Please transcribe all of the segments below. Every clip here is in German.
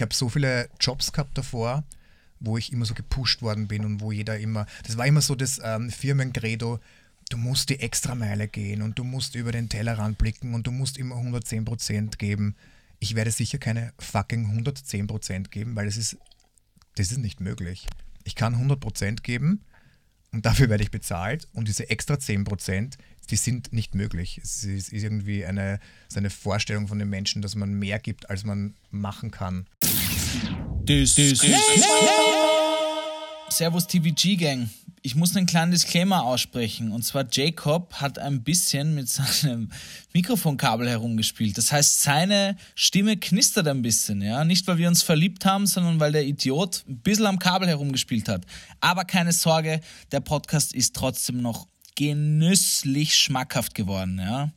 ich habe so viele Jobs gehabt davor, wo ich immer so gepusht worden bin und wo jeder immer, das war immer so das ähm, Firmencredo, du musst die Extrameile gehen und du musst über den Tellerrand blicken und du musst immer 110% geben. Ich werde sicher keine fucking 110% geben, weil das ist, das ist nicht möglich. Ich kann 100% geben und dafür werde ich bezahlt und diese extra 10%, die sind nicht möglich. Es ist irgendwie eine, so eine Vorstellung von den Menschen, dass man mehr gibt, als man machen kann. Servus TVG Gang. Ich muss einen kleinen Disclaimer aussprechen. Und zwar Jacob hat ein bisschen mit seinem Mikrofonkabel herumgespielt. Das heißt, seine Stimme knistert ein bisschen, ja. Nicht, weil wir uns verliebt haben, sondern weil der Idiot ein bisschen am Kabel herumgespielt hat. Aber keine Sorge, der Podcast ist trotzdem noch genüsslich schmackhaft geworden, ja.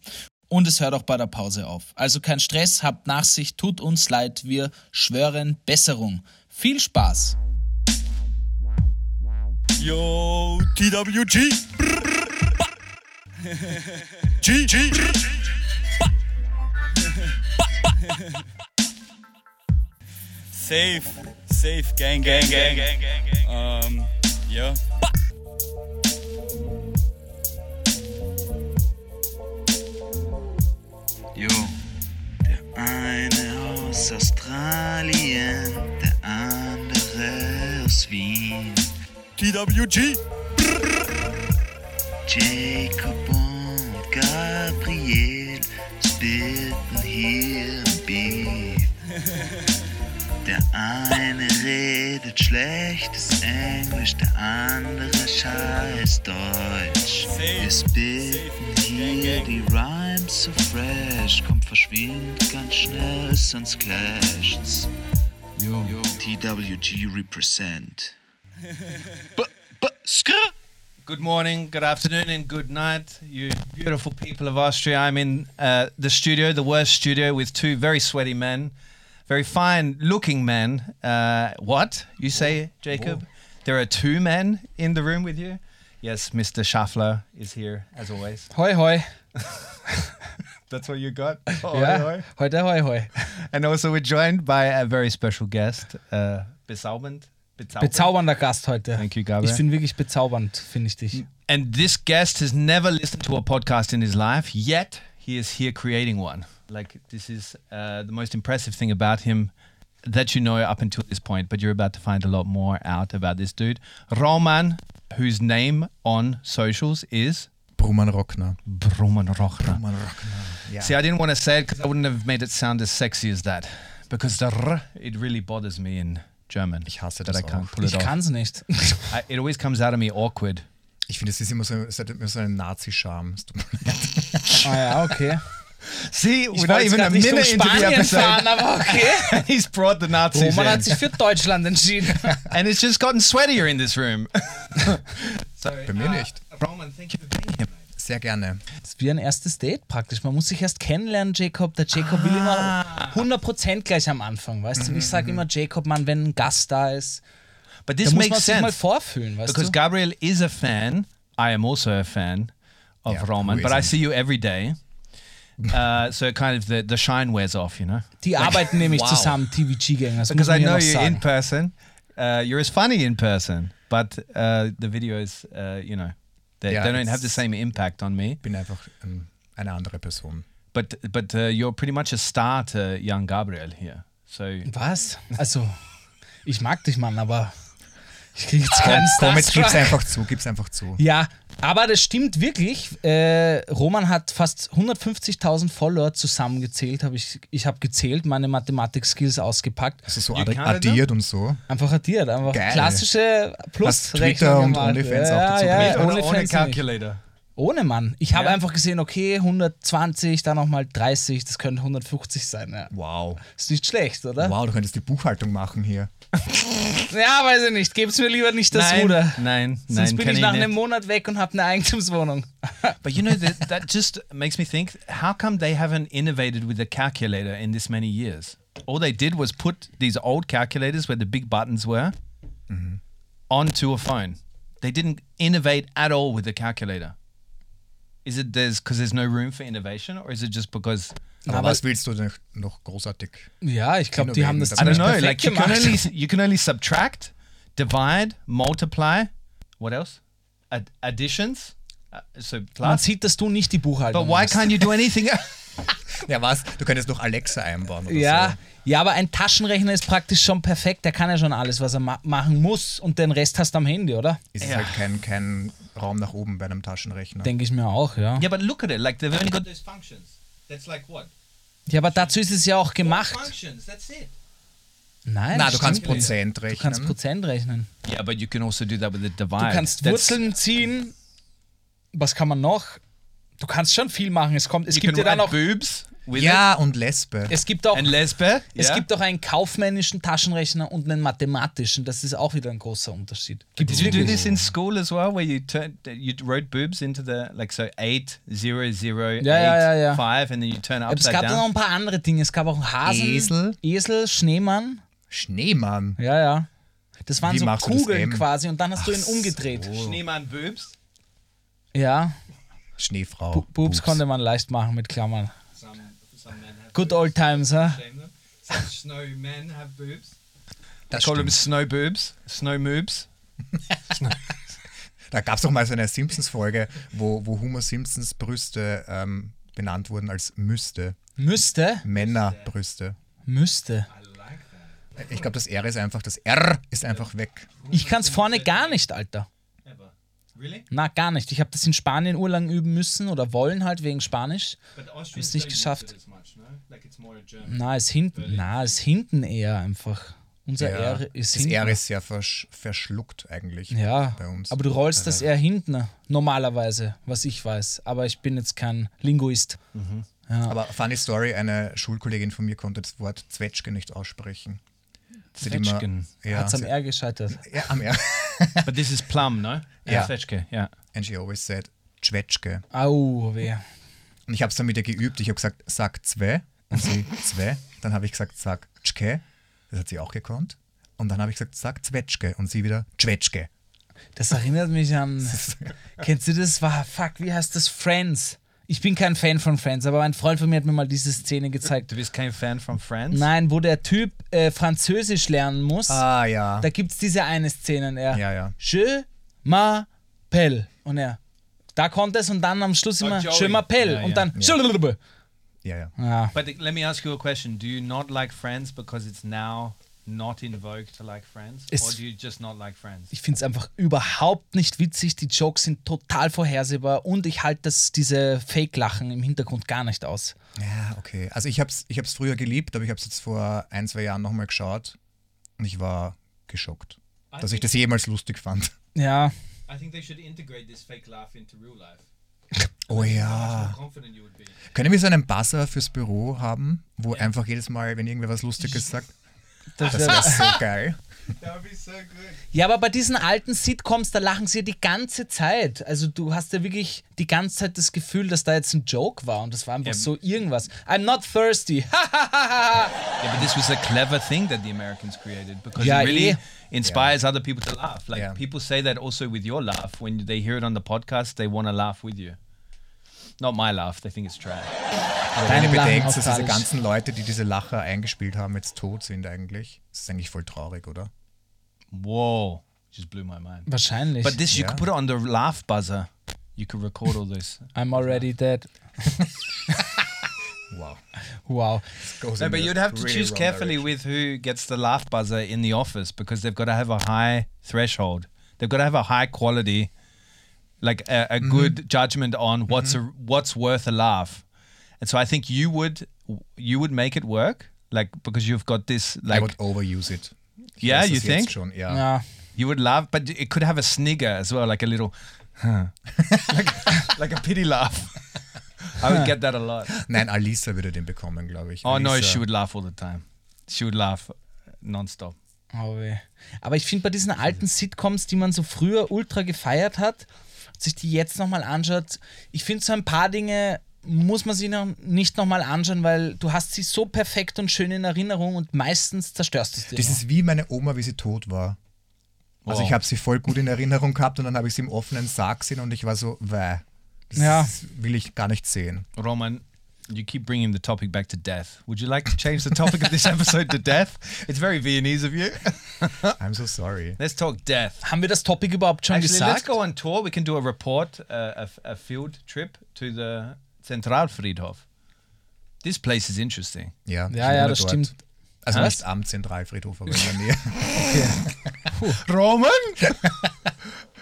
Und es hört auch bei der Pause auf. Also kein Stress, habt Nachsicht, tut uns leid, wir schwören Besserung. Viel Spaß! Yo, TWG. G, G, G. Safe, safe, gang, gang, gang, gang, gang, gang. Um, ja. Jo, der eine aus Australien, der andere aus Wien. TWG. Jacob und Gabriel spitten hier im Beat. Der eine redet schlechtes Englisch, der andere scheiß Deutsch. Wir spitten hier die Rhymes so fresh, kommt verschwindet ganz schnell, sonst clasht's. Yo, TWG represent. B, b, skr. Good morning, good afternoon, and good night, you beautiful people of Austria. I'm in uh, the studio, the worst studio, with two very sweaty men, very fine looking man. Uh, what? You say, Jacob? There are two men in the room with you? Yes, Mr. Schaffler is here, as always. Hoi hoi. That's what you got? ja, heute hoi hoi. hoi. And also, we're joined by a very special guest, uh. Bezaubernd. Bezaubernder Gast heute. Thank you, Gabriel. Ich bin wirklich bezaubernd, finde ich dich. And this guest has never listened to a podcast in his life, yet he is here creating one. Like, this is uh, the most impressive thing about him that you know up until this point, but you're about to find a lot more out about this dude. Roman, whose name on socials is Bruman Rockner. Roman Rochner. Bruman Rockner. Ja. See, I didn't want to say it because I wouldn't have made it sound as sexy as that. Because the R, it really bothers me in German. Ich hasse that das I can't auch. pull it Ich off. kann's nicht. I, it always comes out of me awkward. Ich finde, es ist immer so, es hat immer so einen Nazi-Charme. Es tut mir leid. ah ja, okay. See, Ich wollte jetzt grad nicht um Spanien fahren, aber okay. He's brought the Nazis Roman in. hat sich für Deutschland entschieden. and it's just gotten sweatier in this room. so, Bei mir nicht. Roman, thank you for being here. Sehr gerne. Das ist wie ein erstes Date praktisch. Man muss sich erst kennenlernen, Jacob. Der Jacob will immer 100% gleich am Anfang, weißt du? Und ich sage immer, Jacob, Mann, wenn ein Gast da ist, But da this muss man makes sich mal sense vorfühlen, weißt because du? Gabriel is a fan. I am also a fan of Yeah, Roman, but I see you every day. Uh, so kind of the, the shine wears off, you know. Die arbeiten nämlich wow. zusammen, TVG-Gang. Das Because I know you in person. Uh, you're as funny in person, but uh, the videos, uh, you know, they, Yeah, they don't have the same impact on me. Ich bin einfach ähm, eine andere Person. But but uh, you're pretty much a star to young Gabriel here. So Was? Also, ich mag dich, Mann, aber ich kriege jetzt keinen Komm, jetzt gib's einfach zu, gib's einfach zu. Ja, aber das stimmt wirklich. Äh, Roman hat fast 150.000 Follower zusammengezählt. Hab ich ich habe gezählt, meine Mathematik-Skills ausgepackt. Also so You addi- counted addiert und so. Einfach addiert, einfach Geil. klassische Hast Plusrechnung Twitter und. OnlyFans auch ja, dazu ja, ja, ohne, ohne OnlyFans nicht. Ohne Mann. Ich habe Ja? einfach gesehen, okay, 120, dann nochmal 30, das könnte 150 sein. Ja. Wow. Ist nicht schlecht, oder? Wow, du könntest die Buchhaltung machen hier. Ja, weiß ich nicht. Geb's mir lieber nicht das Nein, Ruder. nein, Sonst nein, bin kann ich nach einem Monat weg und habe eine Eigentumswohnung. But you know that that just makes me think: How come they haven't innovated with the calculator in this many years? All they did was put these old calculators where the big buttons were onto a phone. They didn't innovate at all with the calculator. Is it there's because there's no room for innovation, or is it just because Aber Aber- was willst du denn noch großartig? Ja, ich glaube, die haben das wegen I don't dabei. know. perfekt Like you can gemacht. only you can only subtract, divide, multiply. What else? Ad- additions. Uh, so Man sieht, dass du nicht die Buchhaltung But why machst. can't you do anything? Ja, was? Du könntest noch Alexa einbauen oder Ja, so. Ja, aber ein Taschenrechner ist praktisch schon perfekt. Der kann ja schon alles, was er ma machen muss. Und den Rest hast du am Handy, oder? Ist es Ja. halt kein, kein Raum nach oben bei einem Taschenrechner. Denke ich mir auch, ja. yeah, but look at it. Like they've only got those functions. That's like what? Ja, aber dazu ist es ja auch gemacht. Functions. That's it. Nein, Na, du kannst. Prozent Du rechnen. kannst Prozent rechnen. Yeah, but you can also do that with a divide. Du kannst That's- Wurzeln ziehen. Was kann man noch? Du kannst schon viel machen. Es kommt, es You gibt ja can dann auch, boobs with ja, und Lesbe. es gibt auch, it. And lesbe. es yeah. gibt auch einen kaufmännischen Taschenrechner und einen mathematischen. Das ist auch wieder ein großer Unterschied. Gibt es Did you do this in school as well, where you turn you wrote boobs into the like so eight zero zero eight Ja, ja, ja, ja. five, and then you turn it Aber es upside gab dann noch down? ein paar andere Dinge. Es gab auch einen Hasen, Esel. Esel Schneemann. Schneemann. Ja, ja. Das waren Wie so Kugeln quasi und dann hast du ihn umgedreht. Schneemann boobs. Ja, Schneefrau. Bu Boobs konnte man leicht machen mit Klammern. Some some men have Good old times, huh? shame them. Some snow men have boobs. Das Call them snow boobs, snow moobs. Da gab es doch mal so eine Simpsons-Folge, wo, wo Homer Simpsons Brüste ähm, benannt wurden als Müste. Müsste. Männerbrüste. Müsste. Ich glaube, das R ist einfach, das R ist einfach weg. Ich kann es vorne gar nicht, Alter. Really? Na, gar nicht. Ich habe das in Spanien urlang üben müssen oder wollen halt wegen Spanisch. But Hab's Austrians nicht geschafft. it as much, no? Like it's more a German. Na, ist hinten. Na, ist hinten eher einfach. Unser Ja, R ist das hinten. R ist ja versch verschluckt eigentlich ja, bei uns. aber du rollst das R hinten, normalerweise, was ich weiß. Aber ich bin jetzt kein Linguist. Aber funny Story, eine Schulkollegin von mir konnte das Wort Zwetschge nicht aussprechen. Hat Zwetschgen. Ja, Hat's am sie- R gescheitert. ja, am R. But this is plum, no? Yeah. Zwetschge, yeah. And she always said Zwetschge. Au, weh. Und ich habe es dann mit ihr geübt. Ich habe gesagt, sag zwei. Und sie, zwei. Dann habe ich gesagt, sag Tschke. Das hat sie auch gekonnt. Und dann habe ich gesagt, sag Zwetschge. Und sie wieder Zwetschge. Das erinnert mich an. Kennst du das? War, fuck, wie heißt das? Friends. Ich bin kein Fan von Friends, aber ein Freund von mir hat mir mal diese Szene gezeigt. Du bist kein Fan von Friends? Nein, wo der Typ äh, Französisch lernen muss. Ah, ja. Da gibt es diese eine Szene. und Er, Ja, ja. Je m'appelle. Und er, da kommt es und dann am Schluss immer Joey. Je m'appelle. Ja, und ja. dann Ja, ja. ja. But let me ask you a question. Do you not like Friends because it's now not in vogue to like Friends? It's- or do you just not like Friends? Ich finde es einfach überhaupt nicht witzig. Die Jokes sind total vorhersehbar und ich halte das, diese Fake-Lachen im Hintergrund gar nicht aus. Ja, okay. Also ich habe es ich hab's früher geliebt, aber ich habe es jetzt vor ein, zwei Jahren nochmal geschaut. Und ich war geschockt, dass ich das jemals lustig fand. Ja, I think they should integrate this fake laugh into real life. Oh ja. Können wir so einen Buzzer fürs Büro haben, wo einfach jedes Mal, wenn irgendwer was Lustiges sagt, das das wäre so geil. So ja, aber bei diesen alten Sitcoms, da lachen sie ja die ganze Zeit. Also du hast ja wirklich die ganze Zeit das Gefühl, dass da jetzt ein Joke war und das war einfach Ja. so irgendwas. I'm not thirsty. Yeah, but this was a clever thing that the Americans created because Ja, it really eh. inspires other people to laugh. Like Yeah. people say that also with your laugh when they hear it on the podcast, they want to laugh with you. Not my laugh; they think it's trash. Aber wenn ihr Dein Lachen bedenkt, dass diese ganzen Leute, die diese Lacher eingespielt haben, jetzt tot sind eigentlich, das ist eigentlich voll traurig, oder? Whoa, just blew my mind. Wahrscheinlich. But this, you Yeah. could put it on the laugh buzzer. You could record all this. I'm already dead. Wow. Wow. Goes No, in but you'd have to really choose carefully direction. with who gets the laugh buzzer in the office because they've got to have a high threshold. They've got to have a high quality, like a, a mm-hmm. good judgment on mm-hmm. what's a, what's worth a laugh. And so I think you would you would make it work, like because you've got this I would overuse it. Yeah, weiß you das think? Schon, ja. Ja. you would laugh, but it could have a snigger as well, like a little, huh. like, like a pity laugh. I would get that a lot. Nein, Alisa würde den bekommen, glaube ich. Oh no, she would laugh all the time. She would laugh nonstop. Oh weh. Aber ich finde bei diesen alten Sitcoms, die man so früher ultra gefeiert hat, sich die jetzt nochmal anschaut, ich finde so ein paar Dinge muss man sich noch nicht nochmal anschauen, weil du hast sie so perfekt und schön in Erinnerung und meistens zerstörst du es dir. Das noch. ist wie meine Oma, wie sie tot war. Also Wow. ich habe sie voll gut in Erinnerung gehabt und dann habe ich sie im offenen Sarg gesehen und ich war so, weh. Das Ja. will ich gar nicht sehen. Roman, You keep bringing the topic back to death. Would you like to change the topic of this episode to death? It's very Viennese of you. I'm so sorry. Let's talk death. Haben wir das Topic überhaupt schon Actually, let's go on tour. We can do a report, uh, a, a field trip to the Zentralfriedhof. This place is interesting. Ja, ich Ja, ja, wohne das dort. stimmt. Also Was? nicht am Zentralfriedhof, aber in der Nähe. Roman?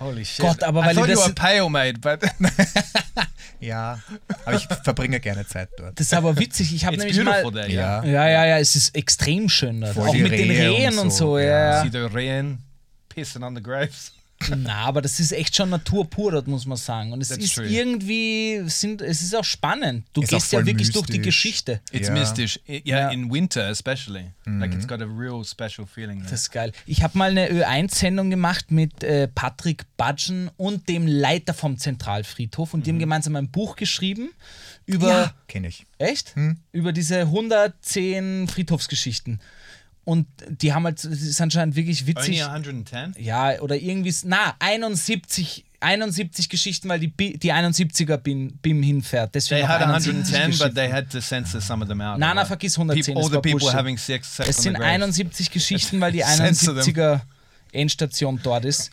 Holy shit. Gott, aber I weil thought ihr you das- were pale, mate, but ja, aber ich verbringe gerne Zeit dort. Das ist aber witzig. Ich habe it's nämlich mal. beautiful there. Ja. Ja, ja, ja, es ist extrem schön dort. Voll Auch die mit den Rehe Rehen und und so, ja. ja. See the rain pissing on the graves. Na, aber das ist echt schon Natur pur dort, muss man sagen. Und es That's ist true. irgendwie, sind, es ist auch spannend. Du Ist gehst ja wirklich durch die mystisch. Geschichte. It's Ja. mystisch. Yeah, Ja. in winter especially. Like it's got a real special feeling. There. Das ist geil. Ich habe mal eine Ö1-Sendung gemacht mit äh, Patrick Budgen und dem Leiter vom Zentralfriedhof und die haben gemeinsam ein Buch geschrieben über. Ja, kenne ich. Echt? Über diese 110 Friedhofsgeschichten. Und die haben halt, das ist anscheinend wirklich Only witzig. 110? Ja, oder irgendwie, na, 71, 71 Geschichten, weil die, die 71er BIM, BIM hinfährt. Deswegen They had 71 110, but they had to censor some of them out. Nein, nein, vergiss 110, People, all the people having sex, sex Es sind the graves. 71 Geschichten, weil die Censor them. 71er Endstation dort ist.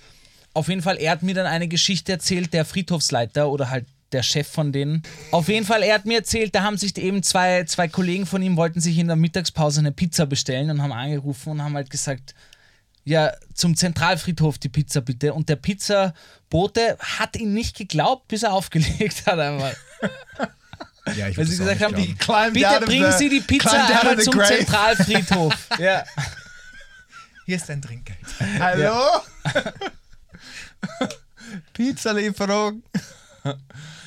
Auf jeden Fall, er hat mir dann eine Geschichte erzählt, der Friedhofsleiter oder halt der Chef von denen. Auf jeden Fall, er hat mir erzählt, da haben sich eben zwei, zwei Kollegen von ihm, wollten sich in der Mittagspause eine Pizza bestellen und haben angerufen und haben halt gesagt, ja, zum Zentralfriedhof die Pizza bitte. Und der Pizzabote hat ihn nicht geglaubt, bis er aufgelegt hat einmal. Ja, ich Weil sie gesagt haben, bitte bringen Sie die Pizza einmal zum grave. Zentralfriedhof. ja. Hier ist dein Trinkgeld. Hallo? Pizza-Lieferung.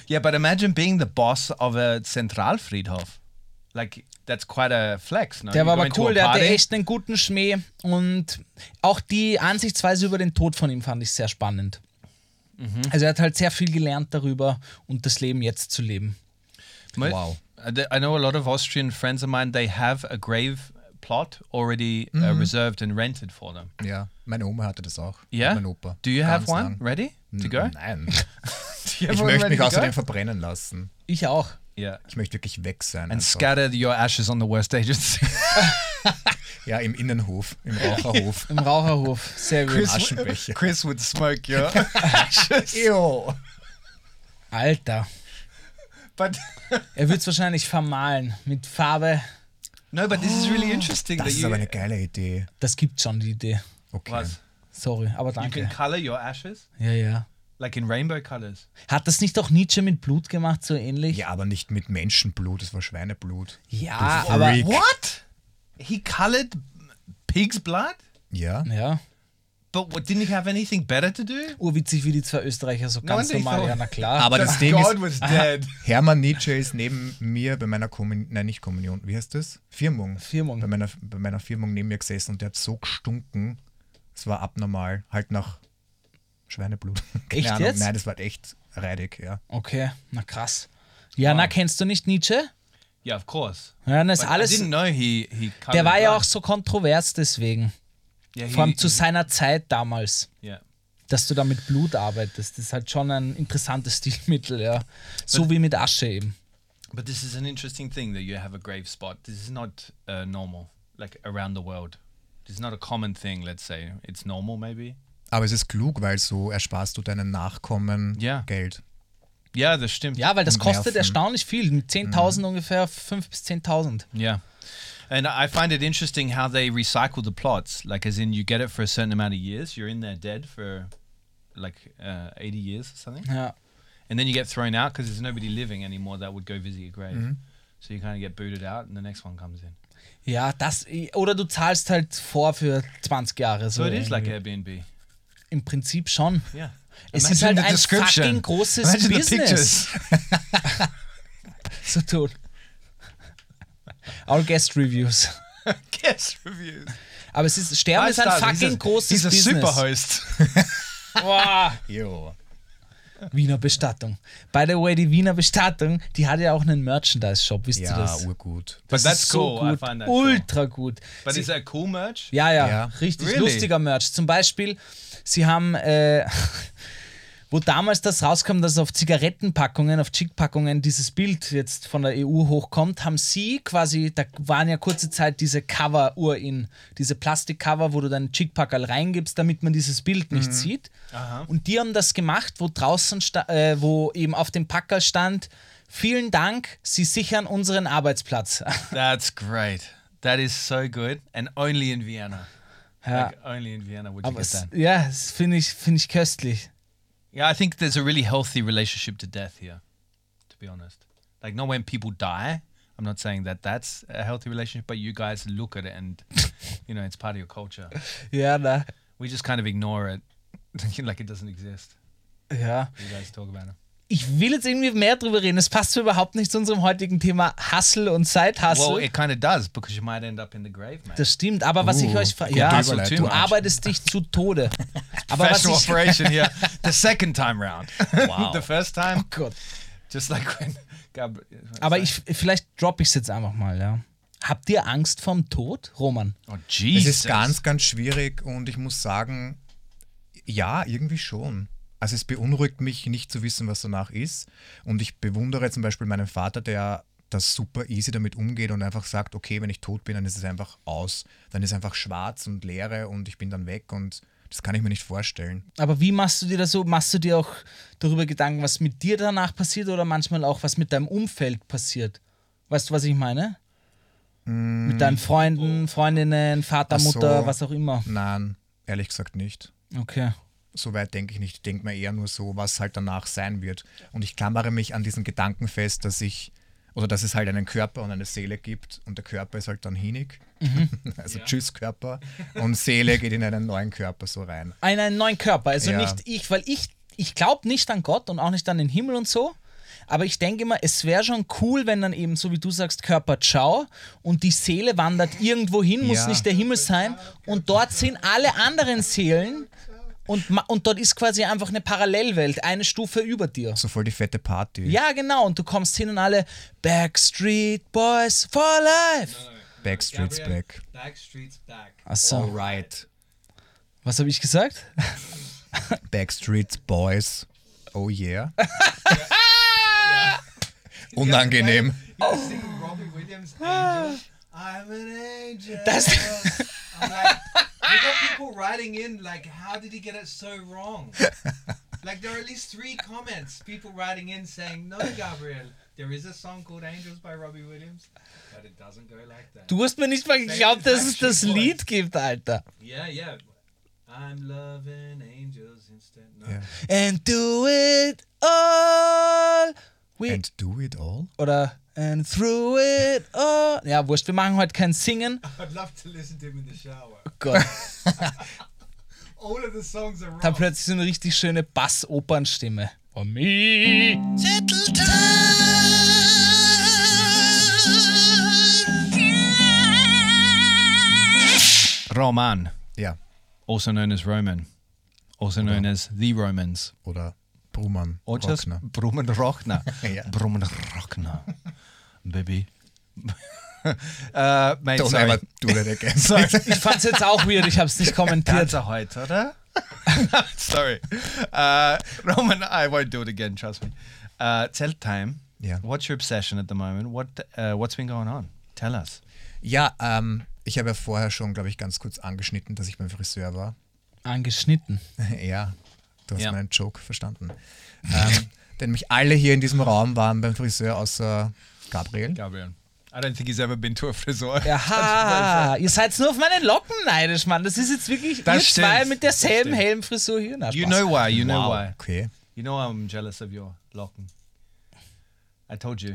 Yeah, but imagine being the boss of a Zentralfriedhof. Like, that's quite a flex, no? Der war aber cool, der hatte echt einen guten Schmäh und auch die Ansichtsweise über den Tod von ihm fand ich sehr spannend. Mhm. Also er hat halt sehr viel gelernt darüber und das Leben jetzt zu leben. Wow. I know a lot of Austrian friends of mine, they have a grave plot already uh, reserved and rented for them. Ja, meine Oma hatte das auch. Yeah? Mein Opa. Do you have Ganz one lang. ready to go? Nein. Ich have möchte mich to außerdem verbrennen lassen. Ich auch. Yeah. Ich möchte wirklich weg sein. And einfach. scatter your ashes on the worst agency. Ja, im Innenhof, im Raucherhof. Im Raucherhof. Sehr gut. Aschenbecher. Chris would smoke your ashes. Jo. Alter. But Er wird es wahrscheinlich vermalen mit Farbe. No, but this is really interesting Das that ist you, aber eine geile Idee. Das gibt schon die Idee. Okay. Was? Sorry, aber you danke. can color your ashes Ja, ja. like in rainbow colors. Hat das nicht auch Nietzsche mit Blut gemacht, so ähnlich? Ja, aber nicht mit Menschenblut, das war Schweineblut. Ja, aber. What? He colored pig's blood? Ja. Ja. But what, didn't he have anything better to do? Urwitzig, wie die zwei Österreicher so ganz ich normal. Ja, na klar. Aber das Ding God ist, was dead. Hermann Nietzsche ist neben mir bei meiner Kommunion, nein, nicht Kommunion, wie heißt das? Firmung. Firmung. Bei meiner, bei meiner Firmung neben mir gesessen und der hat so gestunken, es war abnormal, halt nach Schweineblut. Keine Echt Ahnung. jetzt? Nein, das war echt reidig, ja. Okay, na krass. Ja, na, kennst du nicht Nietzsche? Yeah, of course. Ja, das ist But I alles. didn't know he he Der war ja auch so kontrovers deswegen. Yeah, he, Vor allem zu seiner Zeit damals. yeah. Dass du da mit Blut arbeitest. Das ist halt schon ein interessantes Stilmittel, ja. So wie mit Asche eben. But this is an interesting thing that you have a grave spot. This is not uh, normal, like around the world. This is not a common thing. Let's say it's normal, maybe. Aber es ist klug, weil so ersparst du deinen Nachkommen Ja. Geld. Yeah, das stimmt. Ja, weil das kostet erstaunlich viel. Mit 10.000 ungefähr 5.000 bis 10.000. Yeah. And I find it interesting how they recycle the plots. Like, as in, you get it for a certain amount of years. You're in there dead for like uh, 80 years or something. Ja. And then you get thrown out because there's nobody living anymore that would go visit your grave. So you kind of get booted out and the next one comes in. Ja, das. Oder du zahlst halt vor für 20 Jahre. So So it is like irgendwie. Airbnb. Im Prinzip schon. Yeah. Es Imagine ist halt the ein description. fucking großes Imagine the Business. So tun. All Guest Reviews. Guest reviews. Aber es ist, Sterben ist ein fucking a- großes a Business. super host. Boah. Jo. Wiener Bestattung. By the way, die Wiener Bestattung, die hat ja auch einen Merchandise-Shop, wisst ihr Ja, das? urgut. But Das that's ist so cool. Gut. that cool. Ultra gut. But Sie- is that cool merch? Ja, ja, Ja. richtig Really? lustiger Merch. Zum Beispiel, sie haben, äh, wo damals das rauskam, dass auf Zigarettenpackungen, auf Chick-Packungen dieses Bild jetzt von der EU hochkommt, haben sie quasi, da waren ja kurze Zeit diese Cover-Uhr in, diese Plastikcover, wo du deinen Chick-Packerl reingibst, damit man dieses Bild nicht sieht. Und die haben das gemacht, wo draußen, äh, wo eben auf dem Packerl stand, vielen Dank, Sie sichern unseren Arbeitsplatz. That's great. That is so good. And only in Vienna. Ja. Like, only in Vienna would you Aber get that. ja, das finde ich, finde ich köstlich. Yeah, I think there's a really healthy relationship to death here, to be honest. Like, not when people die. I'm not saying that that's a healthy relationship, but you guys look at it and, you know, it's part of your culture. Yeah, na, We just kind of ignore it, like it doesn't exist. Yeah. You guys talk about it. Ich will jetzt irgendwie mehr drüber reden. Es passt überhaupt nicht zu unserem heutigen Thema Hustle und Side-Hustle. Well, it kind of does because you might end up in the grave, man. das stimmt, aber was ich Uh, euch frage, ja, Überleitung. du arbeitest dich zu Tode. Aber was Professional ich, operation here. The second time round. Wow. the first time, oh Gott. just like when. Aber ich, vielleicht droppe ich es jetzt einfach mal, ja. Habt ihr Angst vorm Tod, Roman? Oh, Es Jesus. ist ganz, ganz schwierig und ich muss sagen, ja, irgendwie schon. Also es beunruhigt mich nicht zu wissen, was danach ist. Und ich bewundere zum Beispiel meinen Vater, der das super easy damit umgeht und einfach sagt, okay, wenn ich tot bin, dann ist es einfach aus. Dann ist einfach schwarz und Leere und ich bin dann weg und das kann ich mir nicht vorstellen. Aber wie machst du dir das so? Machst du dir auch darüber Gedanken, was mit dir danach passiert oder manchmal auch, was mit deinem Umfeld passiert? Weißt du, was ich meine? Mit deinen Freunden, Freundinnen, Vater, so. Mutter, was auch immer. Nein, ehrlich gesagt nicht. Okay. So weit denke ich nicht. Ich denke mir eher nur so, was halt danach sein wird. Und ich klammere mich an diesen Gedanken fest, dass ich, oder dass es halt einen Körper und eine Seele gibt und der Körper ist halt dann hinig. Also tschüss Körper. Und Seele geht in einen neuen Körper so rein. einen neuen Körper. Also Ja. nicht ich, weil ich, ich glaube nicht an Gott und auch nicht an den Himmel und so. Aber ich denke immer, es wäre schon cool, wenn dann eben, so wie du sagst, Körper ciao und die Seele wandert irgendwo hin, muss Ja. nicht der Himmel sein. Und dort sind alle anderen Seelen und, ma- und dort ist quasi einfach eine Parallelwelt, eine Stufe über dir. So voll die fette Party. Ja, genau. Und du kommst hin und alle Backstreet Boys for life. Backstreet's back. Backstreet's back. Achso, Alright. was habe ich gesagt? Backstreet's Boys. Oh yeah. Unangenehm. singing Robbie Williams' Angel. I'm an angel. Das, like, we got people writing in like, how did he get it so wrong? like there are at least three comments, people writing in saying, no, Gabriel, there is a song called Angels by Robbie Williams, but it doesn't go like that. du hast mir nicht mal geglaubt, dass es das Lied gibt, Alter. Yeah, yeah. I'm loving angels instead. No. Ja. And do it all. We, And do it all? oder and through it all. Ja, wurscht, wir machen heute kein Singen. I'd love to listen to him in the shower. Oh Gott, All of the songs are da plötzlich so eine richtig schöne Bass-Opernstimme. For me. Roman, Ja. also known as Roman, also known as the Romans. Oder Brumann. Or just Rockner. Brummen Rockner. Ja. Brummen Rockner. Baby. uh, mate, Don't sorry. ever do that again. Ich fand's jetzt auch weird, ich hab's nicht kommentiert. Ganze heute, oder? sorry. Uh, Roman, I won't do it again, trust me. Uh, tell time. Ja. What's your obsession at the moment? What uh, What's been going on? Tell us. Ja, ähm, ich habe ja vorher schon, glaube ich, ganz kurz angeschnitten, dass ich beim Friseur war. Angeschnitten. ja, du hast Ja. meinen Joke verstanden. ähm, denn mich alle hier in diesem Raum waren beim Friseur, außer Gabriel. Gabriel. I don't think he's ever been to a friseur. Aha, ihr seid nur auf meine Locken neidisch, Mann. Das ist jetzt wirklich Das ihr stimmt. zwei mit derselben. Helmfrisur hier. Na, You know why? You know Wow, why? Okay. You know I'm jealous of your locken. I told you.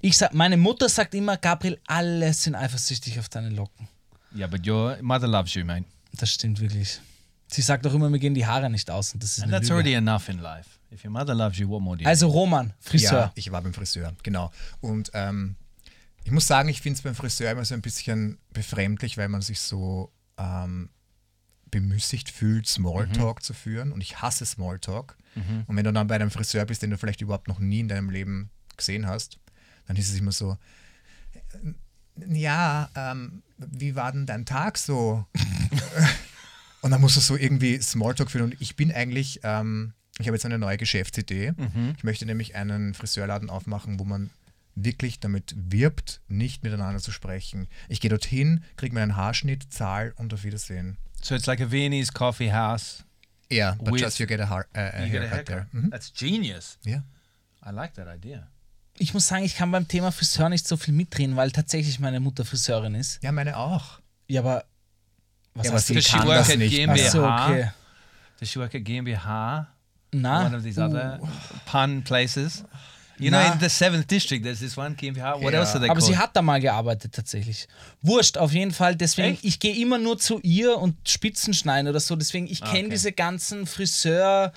Ich sag, meine Mutter sagt immer, Gabriel, alle sind eifersüchtig auf deine Locken. Yeah, but your mother loves you, mate. Das stimmt wirklich. Sie sagt auch immer, mir gehen die Haare nicht aus und das ist And that's Lüge. already enough in life. If your mother loves you, what more do you Also? Roman, Friseur. Ja, ich war beim Friseur, genau. Und ähm, ich muss sagen, ich finde es beim Friseur immer so ein bisschen befremdlich, weil man sich so ähm, bemüßigt fühlt, Smalltalk zu führen. Und ich hasse Smalltalk. Und wenn du dann bei einem Friseur bist, den du vielleicht überhaupt noch nie in deinem Leben gesehen hast, dann ist es immer so, äh, ja, ähm, wie war denn dein Tag so? und dann musst du so irgendwie Smalltalk führen. Und ich bin eigentlich, ähm, Ich habe jetzt eine neue Geschäftsidee. Ich möchte nämlich einen Friseurladen aufmachen, wo man wirklich damit wirbt, nicht miteinander zu sprechen. Ich gehe dorthin, kriege mir einen Haarschnitt, zahl und auf Wiedersehen. So it's like a Viennese coffee house. Yeah, but With- just you get a, har- a, a You get a haircut there. haircut. Mhm. That's genius. Ja. I like that idea. Ich muss sagen, ich kann beim Thema Friseur nicht so viel mitreden, weil tatsächlich meine Mutter Friseurin ist. ja, meine auch. Ja, aber. Was Ja, aber heißt sie Does she kann work das at nicht. GmbH? Ach so, okay. Does she work at GmbH? Na, One of these other pun places? You know, Nah. in the seventh district, there's this one GmbH. What Ja. else are they aber called? sie hat da mal gearbeitit tatsächlich. Wurscht, auf jeden Fall. Deswegen, Echt? ich gehe immer nur zu ihr und Spitzen schneiden oder so. Deswegen, ich kenne okay. diese ganzen Friseur.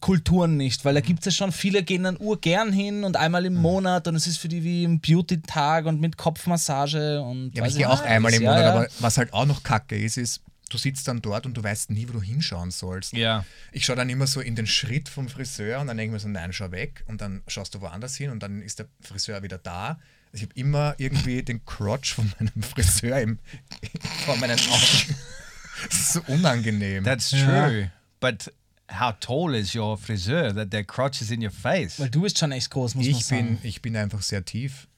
Kulturen nicht, weil da gibt es ja schon viele, gehen dann urgern hin und einmal im Monat und es ist für die wie ein Beauty-Tag und mit Kopfmassage und. Ja, aber weiß ich gehe auch einmal im Ja, Monat, ja. aber was halt auch noch kacke ist, ist, du sitzt dann dort und du weißt nie, wo du hinschauen sollst. Ja. Ich schaue dann immer so in den Schritt vom Friseur und dann denke ich mir so, nein, schau weg und dann schaust du woanders hin und dann ist der Friseur wieder da. Ich habe immer irgendwie den Crotch von meinem Friseur im, vor meinen Augen. Das ist so unangenehm. That's true. But how tall is your friseur that their crotch is in your face? Weil du bist schon echt groß, muss man ich, sagen. bin, ich bin einfach sehr tief.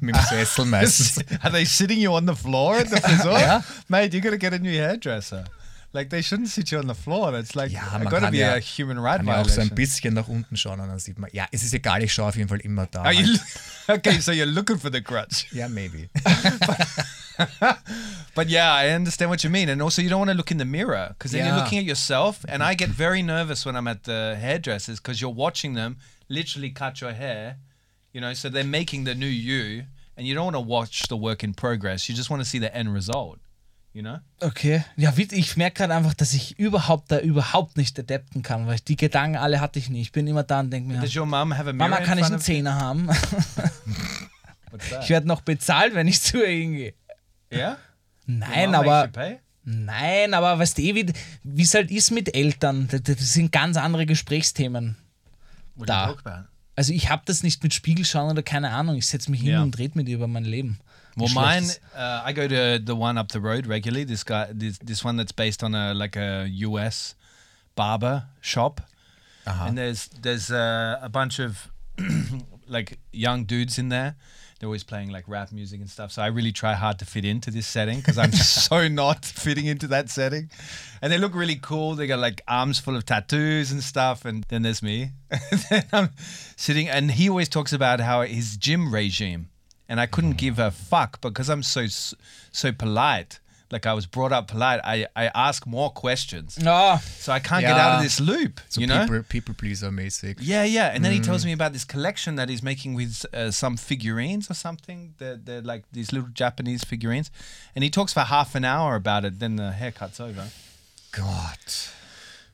Mit dem meistens. Are they sitting you on the floor at the friseur? Yeah. Mate, you gotta get a new hairdresser. Like they shouldn't sit you on the floor. That's like Ja, yeah, man gotta be ja, a human right kann ja auch so ein bisschen nach unten schauen und dann sieht man, ja, es ist egal, ich schaue auf jeden Fall immer da. Are you, okay, so you're looking for the crutch. Yeah, maybe. But yeah, I understand what you mean. And also, you don't want to look in the mirror because then you're looking at yourself. And I get very nervous when I'm at the hairdressers because you're watching them literally cut your hair. You know, so they're making the new you, and you don't want to watch the work in progress. You just want to see the end result. You know? Okay. Ja, ich merke gerade einfach, dass ich überhaupt da überhaupt nicht adapten kann, weil ich die Gedanken alle hatte ich nie. Ich bin immer da und denke mir, Does your mum have a? Mama, kann ich einen Zehner haben? Ich werde noch bezahlt, wenn ich zu ihr hingehe. yeah. Nein, Mom aber nein, aber weißt du, wie wie es halt ist mit Eltern, das, das sind ganz andere Gesprächsthemen. What Da. Also ich habe das nicht mit Spiegel schauen oder keine Ahnung. Ich setze mich hin Ja. und rede mit ihr über mein Leben. Well, mine, uh, I go to the one up the road regularly. This guy, this this one that's based on a like a US barber shop, and there's there's uh, a bunch of like young dudes in there. They're always playing like rap music and stuff. So I really try hard to fit into this setting because I'm so not fitting into that setting. And they look really cool. They got like arms full of tattoos and stuff. And then there's me. then I'm sitting, and he always talks about how his gym regime and I couldn't mm. give a fuck because I'm so so polite. Like I was brought up polite. I, I ask more questions, Ja, so I can't get out of this loop. So you know? people, people pleaser mäßig. Yeah, yeah. And then he tells me about this collection that he's making with uh, some figurines or something. They're, they're like these little Japanese figurines, and he talks for half an hour about it. Then the haircut's over. Gott.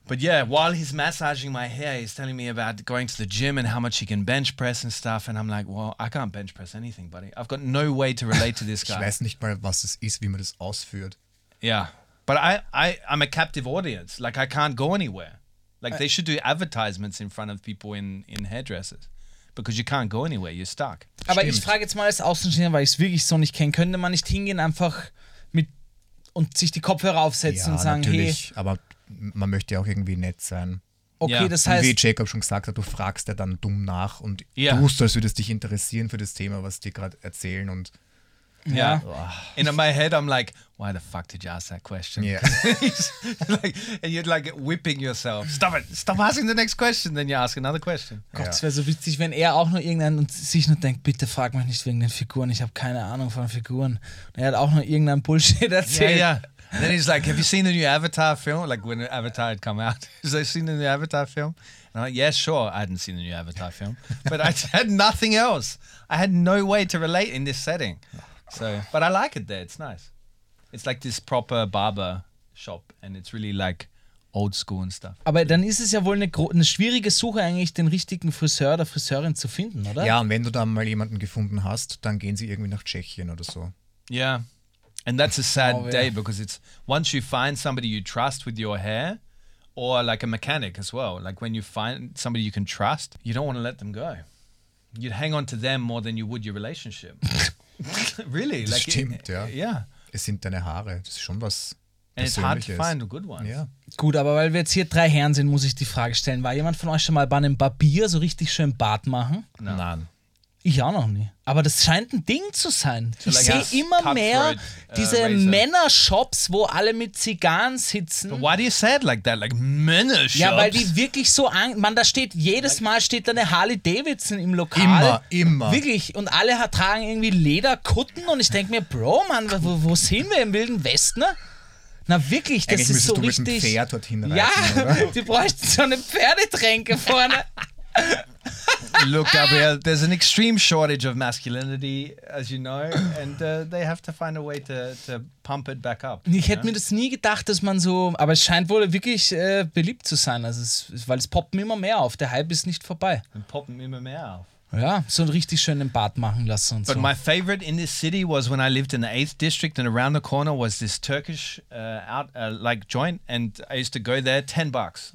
But yeah, while he's massaging my hair, he's telling me about going to the gym and how much he can bench press and stuff. And I'm like, well, I can't bench press anything, buddy. I've got no way to relate to this Ich guy. weiß nicht mal, was das ist, wie man das ausführt. Yeah. But I, I, I'm a captive audience. Like I can't go anywhere. Like they should do advertisements in front of people in, in hairdressers. Because you can't go anywhere, you're stuck. aber ich Stimmt. frage jetzt mal als Außenstehender, weil ich es wirklich so nicht kenne, könnte man nicht hingehen einfach mit und sich die Kopfhörer aufsetzen und sagen, natürlich, aber man möchte ja auch irgendwie nett sein. okay, Ja. das Und wie heißt, Jacob schon gesagt hat, du fragst ja dann dumm nach und Ja. tust, als würde es dich interessieren für das Thema, was die gerade erzählen und ja. In my head, I'm like, why the fuck did you ask that question? Ja. He's like, and you're like whipping yourself. Stop it. Stop asking the next question. Then you ask another question. Gott, es wäre so witzig, wenn er auch nur irgendeinen und sich nur denkt, bitte frag mich nicht wegen den Figuren, ich habe keine Ahnung von Figuren. Und er hat auch nur irgendeinen Bullshit Yeah, erzählt. yeah. And then he's like, Have you seen the new Avatar film? Like when Avatar had come out. Has I seen the new Avatar film? And I'm like, Yeah, sure. I hadn't seen the new Avatar film. But I had nothing else. I had no way to relate in this setting. So, but I like it there. It's nice. It's like this proper barber shop and it's really like old school and stuff. Aber dann ist es ja wohl eine, eine schwierige Suche, eigentlich den richtigen Friseur oder Friseurin zu finden, oder? ja, und wenn du dann mal jemanden gefunden hast, dann gehen sie irgendwie nach Tschechien oder so. Yeah. And that's a sad Oh, yeah. day because it's once you find somebody you trust with your hair or like a mechanic as well. Like when you find somebody you can trust, you don't want to let them go. You'd hang on to them more than you would your relationship. really? Das like stimmt, ja. Yeah. Es sind deine Haare, das ist schon was And it's hard to find good ones. Ja. Gut, aber weil wir jetzt hier drei Herren sind, muss ich die Frage stellen. War jemand von euch schon mal bei einem Barbier so richtig schön Bart machen? Nein. Ich auch noch nie. Aber das scheint ein Ding zu sein. Ich like sehe immer mehr uh, diese razor. Männershops, wo alle mit Zigarren sitzen. But why do you say it like that? Like Männer Ja, weil die wirklich so an. Man, da steht jedes Mal steht da eine Harley Davidson im Lokal. Immer, immer. Wirklich. Und alle tragen irgendwie Lederkutten und ich denke mir, Bro, Mann, wo, wo sind wir im Wilden Westen? ne? Na wirklich, das Eigentlich ist so du mit dem richtig. Pferd dorthin reiten, ja, oder? die bräuchten so eine Pferdetränke vorne. Look, Gabriel, there's an extreme shortage of masculinity, as you know, and uh, they have to find a way to, to pump it back up. Ich hätte mir das nie gedacht, dass man so. Aber es scheint wohl wirklich äh, beliebt zu sein. Also es, weil es poppen immer mehr auf. Der Hype ist nicht vorbei. and popping immer mehr auf. Ja, so einen richtig schönen Bart machen lassen und But so. my favorite in this city was when I lived in the eighth district, and around the corner was this Turkish uh, out uh, like joint, and I used to go there. Ten bucks,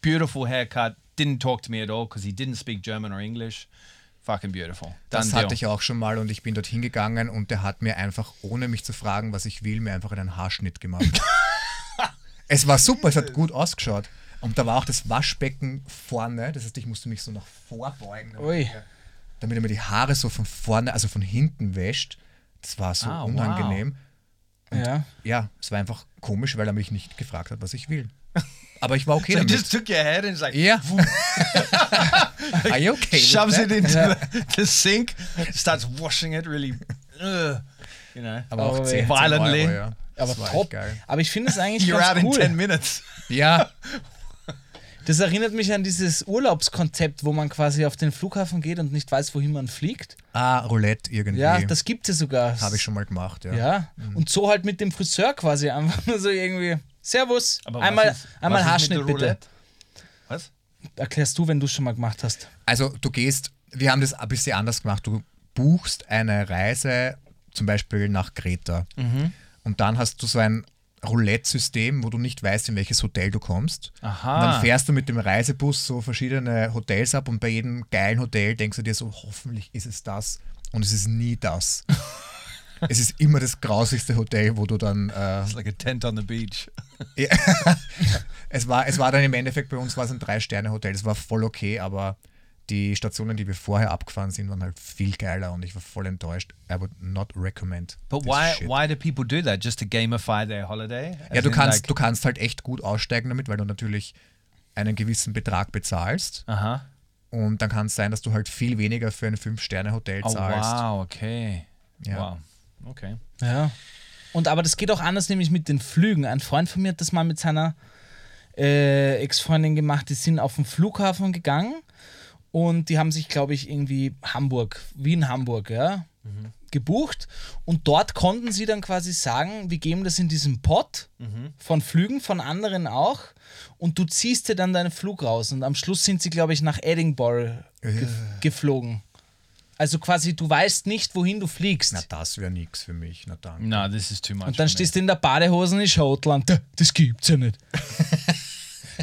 beautiful haircut. Didn't talk to me at all because he didn't speak German or English. Fucking beautiful. Done Das hatte ich auch schon mal und ich bin dorthin gegangen und der hat mir einfach, ohne mich zu fragen, was ich will, mir einfach einen Haarschnitt gemacht. es war super, es hat gut ausgeschaut. Und da war auch das Waschbecken vorne, das heißt, ich musste mich so nach vorbeugen, damit, Ui. er- damit er mir die Haare so von vorne, also von hinten wäscht. Das war so Ah, wow. unangenehm. ja. Ja, es war einfach komisch, weil er mich nicht gefragt hat, was ich will. Aber ich war okay So damit. just took your head and like, Ja. Are you okay? shoves it into the, the sink, starts washing it really, ugh, you know. Aber auch Oh, 10, 10 violently. Euro, ja. Aber top. Aber ich finde es eigentlich You're out ganz in cool. 10 minutes. Ja, Das erinnert mich an dieses Urlaubskonzept, wo man quasi auf den Flughafen geht und nicht weiß, wohin man fliegt. ah, Roulette irgendwie. Ja, das gibt es ja sogar. habe ich schon mal gemacht, ja. Ja, und so halt mit dem Friseur quasi einfach nur so irgendwie. Servus, Aber was einmal, ist- einmal was ist mit Haarschnitt der bitte. Was? Erklärst du, wenn du schon mal gemacht hast. Also du gehst, wir haben das ein bisschen anders gemacht. Du buchst eine Reise zum Beispiel nach Kreta und dann hast du so ein Roulette-System, wo du nicht weißt, in welches Hotel du kommst. Aha. Und dann fährst du mit dem Reisebus so verschiedene Hotels ab und bei jedem geilen Hotel denkst du dir so, hoffentlich ist es das. Und es ist nie das. es ist immer das grauslichste Hotel, wo du dann äh, It's like a tent on the beach. Ja. es, war, es war dann im Endeffekt bei uns war es ein Drei-Sterne-Hotel. Es war voll okay, aber die Stationen, die wir vorher abgefahren sind, waren halt viel geiler und ich war voll enttäuscht. I would not recommend. But this why shit. why do people do that? Just to gamify their holiday? Ja, du kannst, like- du kannst halt echt gut aussteigen damit, weil du natürlich einen gewissen Betrag bezahlst Uh-huh. und dann kann es sein, dass du halt viel weniger für ein Fünf-Sterne-Hotel Oh zahlst. wow, okay. Ja. Wow. Okay. Ja. Und aber das geht auch anders, nämlich mit den Flügen. Ein Freund von mir hat das mal mit seiner äh, Ex-Freundin gemacht. Die sind auf den Flughafen gegangen und die haben sich, glaube ich, irgendwie Hamburg, Wien, Hamburg, ja, gebucht. Und dort konnten sie dann quasi sagen, wir geben das in diesen Pot von Flügen, von anderen auch. Und du ziehst dir dann deinen Flug raus. Und am Schluss sind sie, glaube ich, nach Edinburgh ge geflogen. Also quasi, du weißt nicht, wohin du fliegst. Na, das wäre nix für mich. Na danke. No, this is too much. Und dann stehst du in der Badehose in Schottland. Da, Das gibt's ja nicht.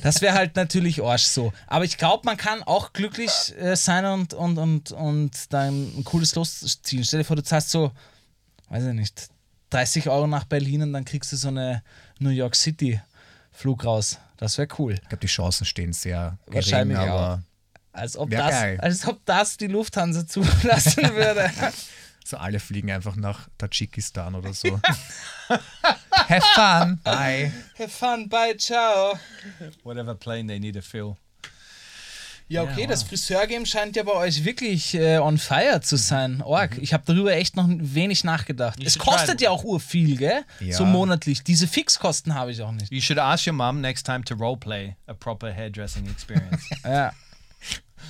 Das wäre halt natürlich Arsch so. Aber ich glaube, man kann auch glücklich äh, sein und, und, und, und dann ein cooles Los ziehen. Stell dir vor, du zahlst so, weiß ich nicht, 30 Euro nach Berlin und dann kriegst du so eine New York City Flug raus. Das wäre cool. Ich glaube, die Chancen stehen sehr gering, Wahrscheinlich aber Als ob, Wär das, geil. als ob das die Lufthansa zulassen würde. so alle fliegen einfach nach Tadschikistan oder so. Have fun. Bye. Have fun, bye, ciao. whatever plane they need to fill. Ja, okay, das Friseurgame scheint ja bei euch wirklich äh, on fire zu sein. Org. Ich habe darüber echt noch wenig nachgedacht. es should kostet try ja auch urviel, gell? Ja. So monatlich. Diese Fixkosten habe ich auch nicht. You should ask your mum next time to roleplay a proper hairdressing experience. Ja.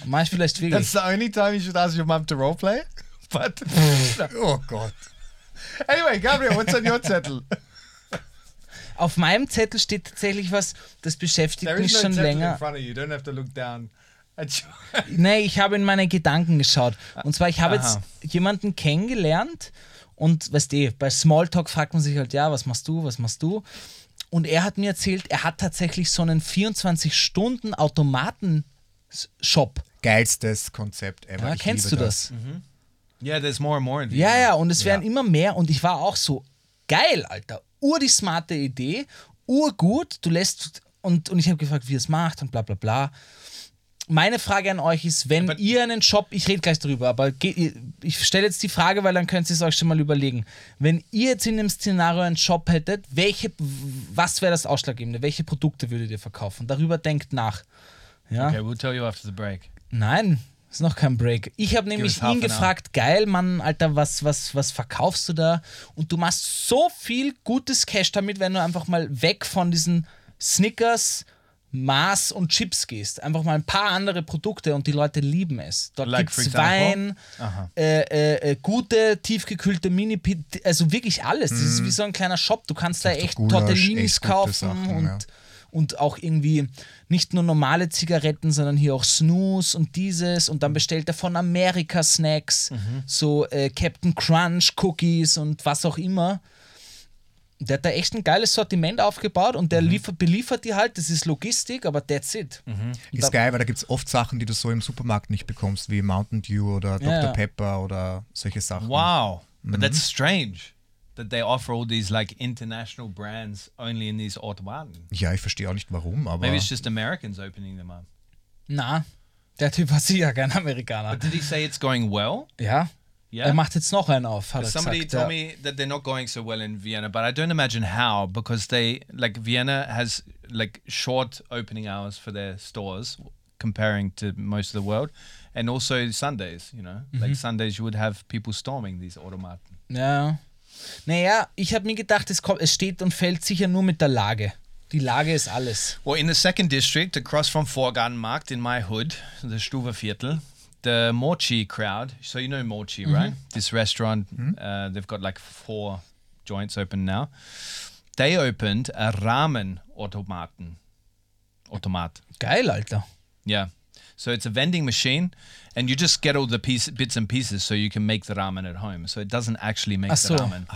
Mach ich vielleicht wirklich. the only time you should ask your mum to roleplay. But Oh Gott. anyway, Gabriel, what's on your zettel? Auf meinem Zettel steht tatsächlich was, das beschäftigt There mich is no schon zettel in länger. front of you. You don't have to look down. at your- Nee, ich habe in meine Gedanken geschaut. Und zwar, ich habe jetzt jemanden kennengelernt und weißt du, bei Smalltalk fragt man sich halt, ja, was machst du, was machst du? Und er hat mir erzählt, er hat tatsächlich so einen 24-Stunden-Automaten-Shop. Geilstes Konzept ever. Ja, ich kennst liebe du das? yeah, there's more and more. of these Ja, ja, und es werden immer mehr und ich war auch so, geil, Alter, ur die smarte Idee, urgut, du lässt, und, und ich habe gefragt, wie es macht und bla bla bla. Meine Frage an euch ist, wenn Aber- ihr einen Shop, ich rede gleich drüber, aber ich stelle jetzt die Frage, weil dann könnt ihr es euch schon mal überlegen. Wenn ihr jetzt in dem Szenario einen Shop hättet, welche, was wäre das Ausschlaggebende? Welche Produkte würdet ihr verkaufen? Darüber denkt nach. Ja? Okay, we'll tell you after the break. Nein, ist noch kein Break. Ich habe nämlich ihn gefragt, geil, Mann, Alter, was, was, was verkaufst du da? Und du machst so viel gutes Cash damit, wenn du einfach mal weg von diesen Snickers, Mars und Chips gehst. Einfach mal ein paar andere Produkte und die Leute lieben es. Dort Like, gibt es? Wein, äh, äh, äh, gute, tiefgekühlte mini also wirklich alles. Das ist wie so ein kleiner Shop. Du kannst da echt Gulasch, Tortellinis echt kaufen Sachen, und ja. Und auch irgendwie nicht nur normale Zigaretten, sondern hier auch Snooze und dieses und dann bestellt er von Amerika Snacks, so äh, Captain Crunch Cookies und was auch immer. Der hat da echt ein geiles Sortiment aufgebaut und der liefert, beliefert die halt, das ist Logistik, aber that's it. Ist geil, weil da gibt es oft Sachen, die du so im Supermarkt nicht bekommst, wie Mountain Dew oder Dr. Ja. Pepper oder solche Sachen. Wow. But that's strange that they offer all these like international brands only in these automaten. Ja, ich verstehe auch nicht warum, aber Maybe it's just Americans opening them up. Na, der Typ war sicher kein Amerikaner. But did he say it's going well? Ja, Yeah. er macht jetzt noch einen auf, hat er Somebody gesagt. told ja. me that they're not going so well in Vienna, but I don't imagine how because they like Vienna has like short opening hours for their stores comparing to most of the world, and also Sundays. You know, like Sundays you would have people storming these automaten. Ja. Naja, ich habe mir gedacht, es, kommt, es steht und fällt sicher nur mit der Lage. Die Lage ist alles. Well, in the second district, across from Vorgartenmarkt in my hood, the Stuva Viertel, the Mochi crowd. So you know Mochi, right? This restaurant, uh, they've got like four joints open now. They opened a ramen automaten. Automat. Geil, Alter. Yeah. So it's a vending machine, and you just get all the piece, bits and pieces so you can make the ramen at home. So it doesn't actually make Ach the ramen.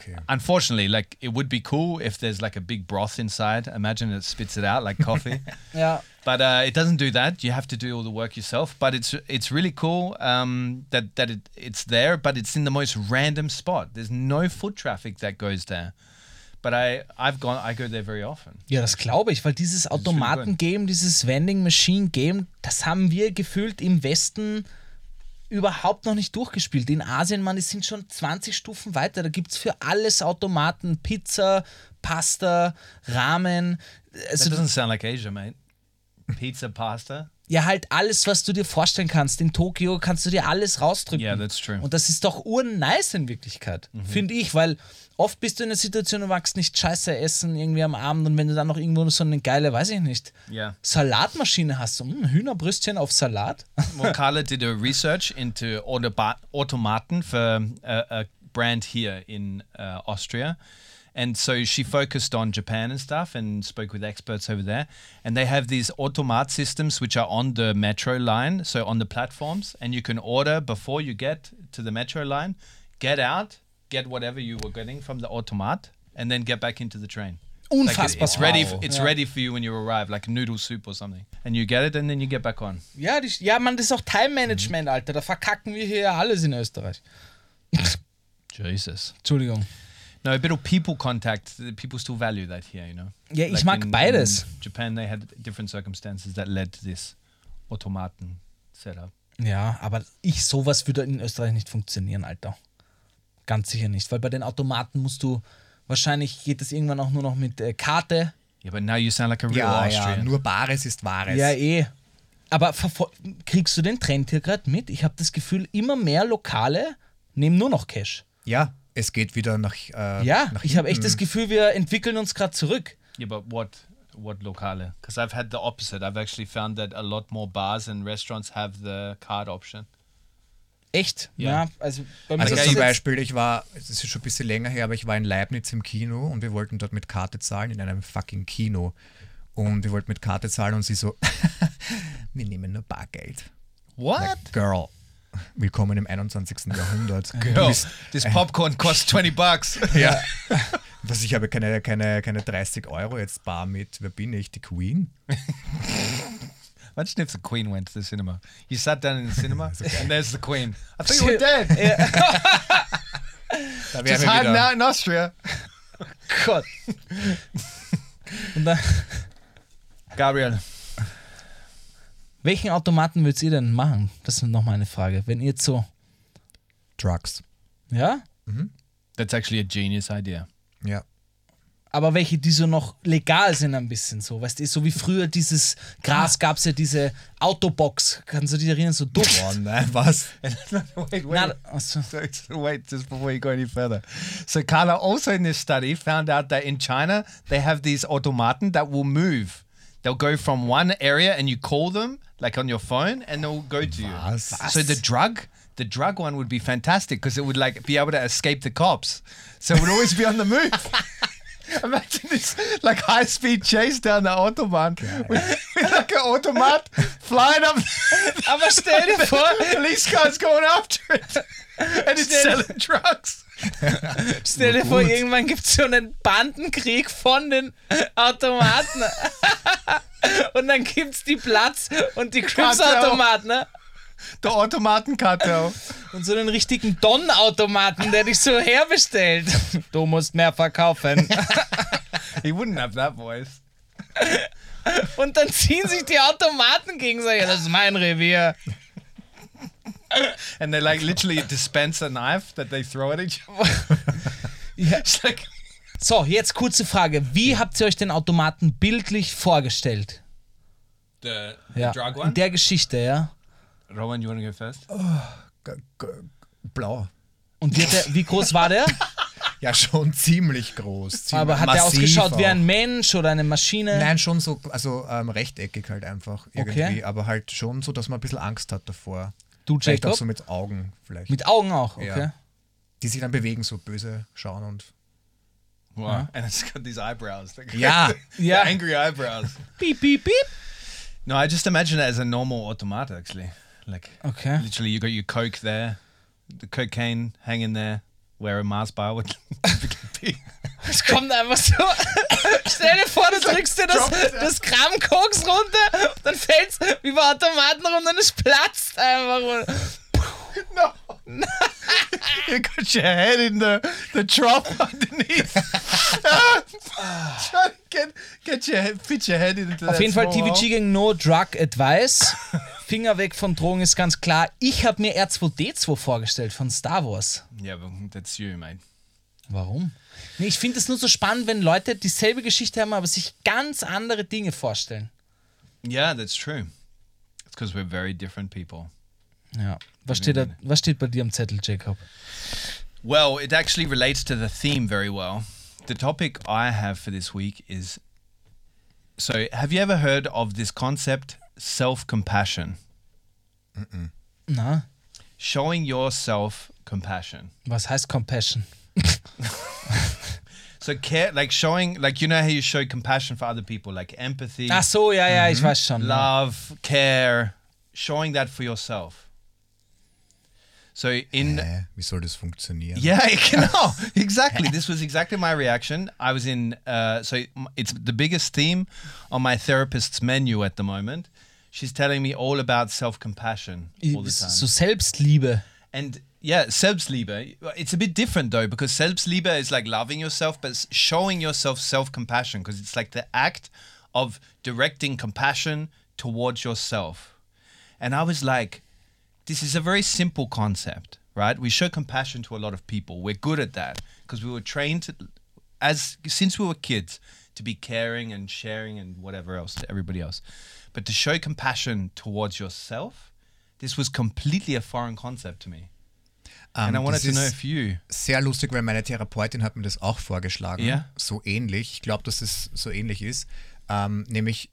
okay. Unfortunately, like it would be cool if there's like a big broth inside. Imagine it spits it out like coffee. Ja. but uh, it doesn't do that. You have to do all the work yourself. But it's it's really cool um, that that it, it's there, but it's in the most random spot. There's no foot traffic that goes there. But I I've gone I go there very often. Ja, das glaube ich, weil dieses Automaten-Game, dieses Vending-Machine-Game, das haben wir gefühlt im Westen überhaupt noch nicht durchgespielt. In Asien, man, die sind schon 20 Stufen weiter. Da gibt es für alles Automaten. Pizza, Pasta, Ramen. That Also, doesn't sound like Asia, mate. Pizza, pasta. ja, halt alles, was du dir vorstellen kannst. In Tokio kannst du dir alles rausdrücken. Yeah, that's true. Und das ist doch urnice in Wirklichkeit, finde ich, weil oft bist du in einer Situation, du magst nicht scheiße essen irgendwie am Abend und wenn du dann noch irgendwo so eine geile, weiß ich nicht, Yeah. Salatmaschine hast, so hm, Hühnerbrüstchen auf Salat. Carla did a research into automaten for a, a brand here in uh, Austria. And so she focused on Japan and stuff and spoke with experts over there. And they have these automat systems which are on the metro line, so on the platforms. And you can order before you get to the metro line, get out, get whatever you were getting from the automat, and then get back into the train. Like Unfassbar. it's ready. Wow. It's Ja. ready for you when you arrive, like noodle soup or something. And you get it, and then you get back on. Ja, die, ja, man, das ist auch Time-Management, mhm. Alter. Da verkacken wir hier alles in Österreich. Jesus. Entschuldigung. No, a bit of people contact. People still value that here, you know. Ja, ich mag in, beides. In Japan, they had different circumstances that led to this automaten setup. Ja, aber ich, sowas würde in Österreich nicht funktionieren, Alter. Ganz sicher nicht, weil bei den Automaten musst du, wahrscheinlich geht das irgendwann auch nur noch mit äh, Karte. Yeah, but now you sound like a real Ja, ja, Austrian. nur Bares ist Wahres. Ja, eh. Aber kriegst du den Trend hier gerade mit? Ich habe das Gefühl, immer mehr Lokale nehmen nur noch Cash. Ja, es geht wieder nach. Äh, Ja, nach ich habe echt das Gefühl, wir entwickeln uns gerade zurück. yeah, but what what locale? Because I've had the opposite. I've actually found that a lot more bars and restaurants have the card option. Echt? Ja. Ja, also bei mir Also ist zum Beispiel, ich war, es ist schon ein bisschen länger her, aber ich war in Leibniz im Kino und wir wollten dort mit Karte zahlen, in einem fucking Kino. Und wir wollten mit Karte zahlen und sie so, wir nehmen nur Bargeld. What? Like, girl, willkommen im 21. Jahrhundert. Girl, bist, this popcorn costs 20 bucks. ja. Was, ich habe keine, keine, keine 30 Euro jetzt bar mit. Wer bin ich? Die Queen? Imagine if the Queen went to the cinema. You sat down in the cinema, and there's the Queen. I thought you were dead. Da Just hiding wieder. out in Austria. Gott. Und dann, Gabriel. Welchen Automaten würdet ihr denn machen? Das ist noch mal eine Frage. Wenn ihr jetzt so, Drugs. ja? That's actually a genius idea. Ja. Aber welche, die so noch legal sind ein bisschen so, weißt du, so wie früher dieses Gras gab es ja diese Autobox, kannst du dich erinnern, so duft. Oh nein, was? wait, wait. Na, achso. So, so wait, just before you go any further. So Carla also in this study found out that in China they have these automaten that will move. They'll go from one area and you call them like on your phone and they'll go to you. Was? So the drug, the drug one would be fantastic because it would like be able to escape the cops. So it would always be on the move. Imagine this like high speed chase down the autobahn with, with like an automat flying up. Aber stell dir vor, police cars going after it. And it's selling drugs. stell dir vor, irgendwann gibt es so einen Bandenkrieg von den Automaten. Und dann gibt es die Platz und die Crips-Automaten, ne? Der Automatenkartell. Und so einen richtigen Don-Automaten, der dich so herbestellt. Du musst mehr verkaufen. He wouldn't have that voice. Und dann ziehen sich die Automaten gegenseitig. Das ist mein Revier. And they like literally dispense a knife that they throw at each other. Ja. It's like So, jetzt kurze Frage. Wie habt ihr euch den Automaten bildlich vorgestellt? the, Ja. In der Geschichte, ja. Rowan, you want to go first? G blau. Und wie, der, wie groß war der? Ja, schon ziemlich groß. Ziemlich Aber hat der ausgeschaut wie auch. ein Mensch oder eine Maschine? Nein, schon so, also ähm, rechteckig halt einfach irgendwie, Okay. aber halt schon so, dass man ein bisschen Angst hat davor. Du, Vielleicht auch Jacob? so mit Augen, vielleicht. Mit Augen auch, okay. Ja. die sich dann bewegen, so böse schauen und. Wow. And it's got these eyebrows. Like- yeah. The angry eyebrows. beep, beep, beep. No, I just imagine it as a normal automata, actually. Like, Okay. literally, you got your Coke there, the cocaine hanging there, where a Mars bar would be. Es kommt einfach so. Stell dir vor, du drückst dir das, das Gramm Koks runter, dann fällt's wie bei Automaten runter und es platzt einfach. runter. No. you got your head in the, the trough underneath. Get, get your head, fit your head into Auf jeden Fall TVG gegen No Drug Advice. Finger weg von Drogen ist ganz klar. Ich habe mir R2D2 vorgestellt von Star Wars. Yeah, but that's you, mate. Warum? Nee, ich finde es nur so spannend, wenn Leute dieselbe Geschichte haben, aber sich ganz andere Dinge vorstellen. Yeah, that's true. It's because we're very different people. Ja. Was steht, da, was steht bei dir am Zettel, Jacob? Well, it actually relates to the theme very well. The topic I have for this week is so, have you ever heard of this concept, self compassion? Na, Showing yourself compassion. was heißt Compassion? So, care, like showing, like, you know how you show compassion for other people, like empathy, Ach so, ja, ja, ich weiß schon. Ja. love, care, showing that for yourself. So, in. Hä? Wie soll das funktionieren? Yeah, genau. exactly. This was exactly my reaction. I was in, uh, so it's the biggest theme on my therapist's menu at the moment. She's telling me all about self compassion all the time. So Selbstliebe. And yeah, Selbstliebe. It's a bit different though, because Selbstliebe is like loving yourself, but showing yourself self compassion, because it's like the act of directing compassion towards yourself. And I was like, this is a very simple concept, right? We show compassion to a lot of people. We're good at that because we were trained to, as since we were kids to be caring and sharing and whatever else to everybody else. But to show compassion towards yourself, this was completely a foreign concept to me. And ähm, I Ähm, wanted to know if you sehr lustig, weil meine Therapeutin hat mir das auch vorgeschlagen. Ja. So ähnlich. Ich glaube, dass es so ähnlich ist. Ähm, nämlich,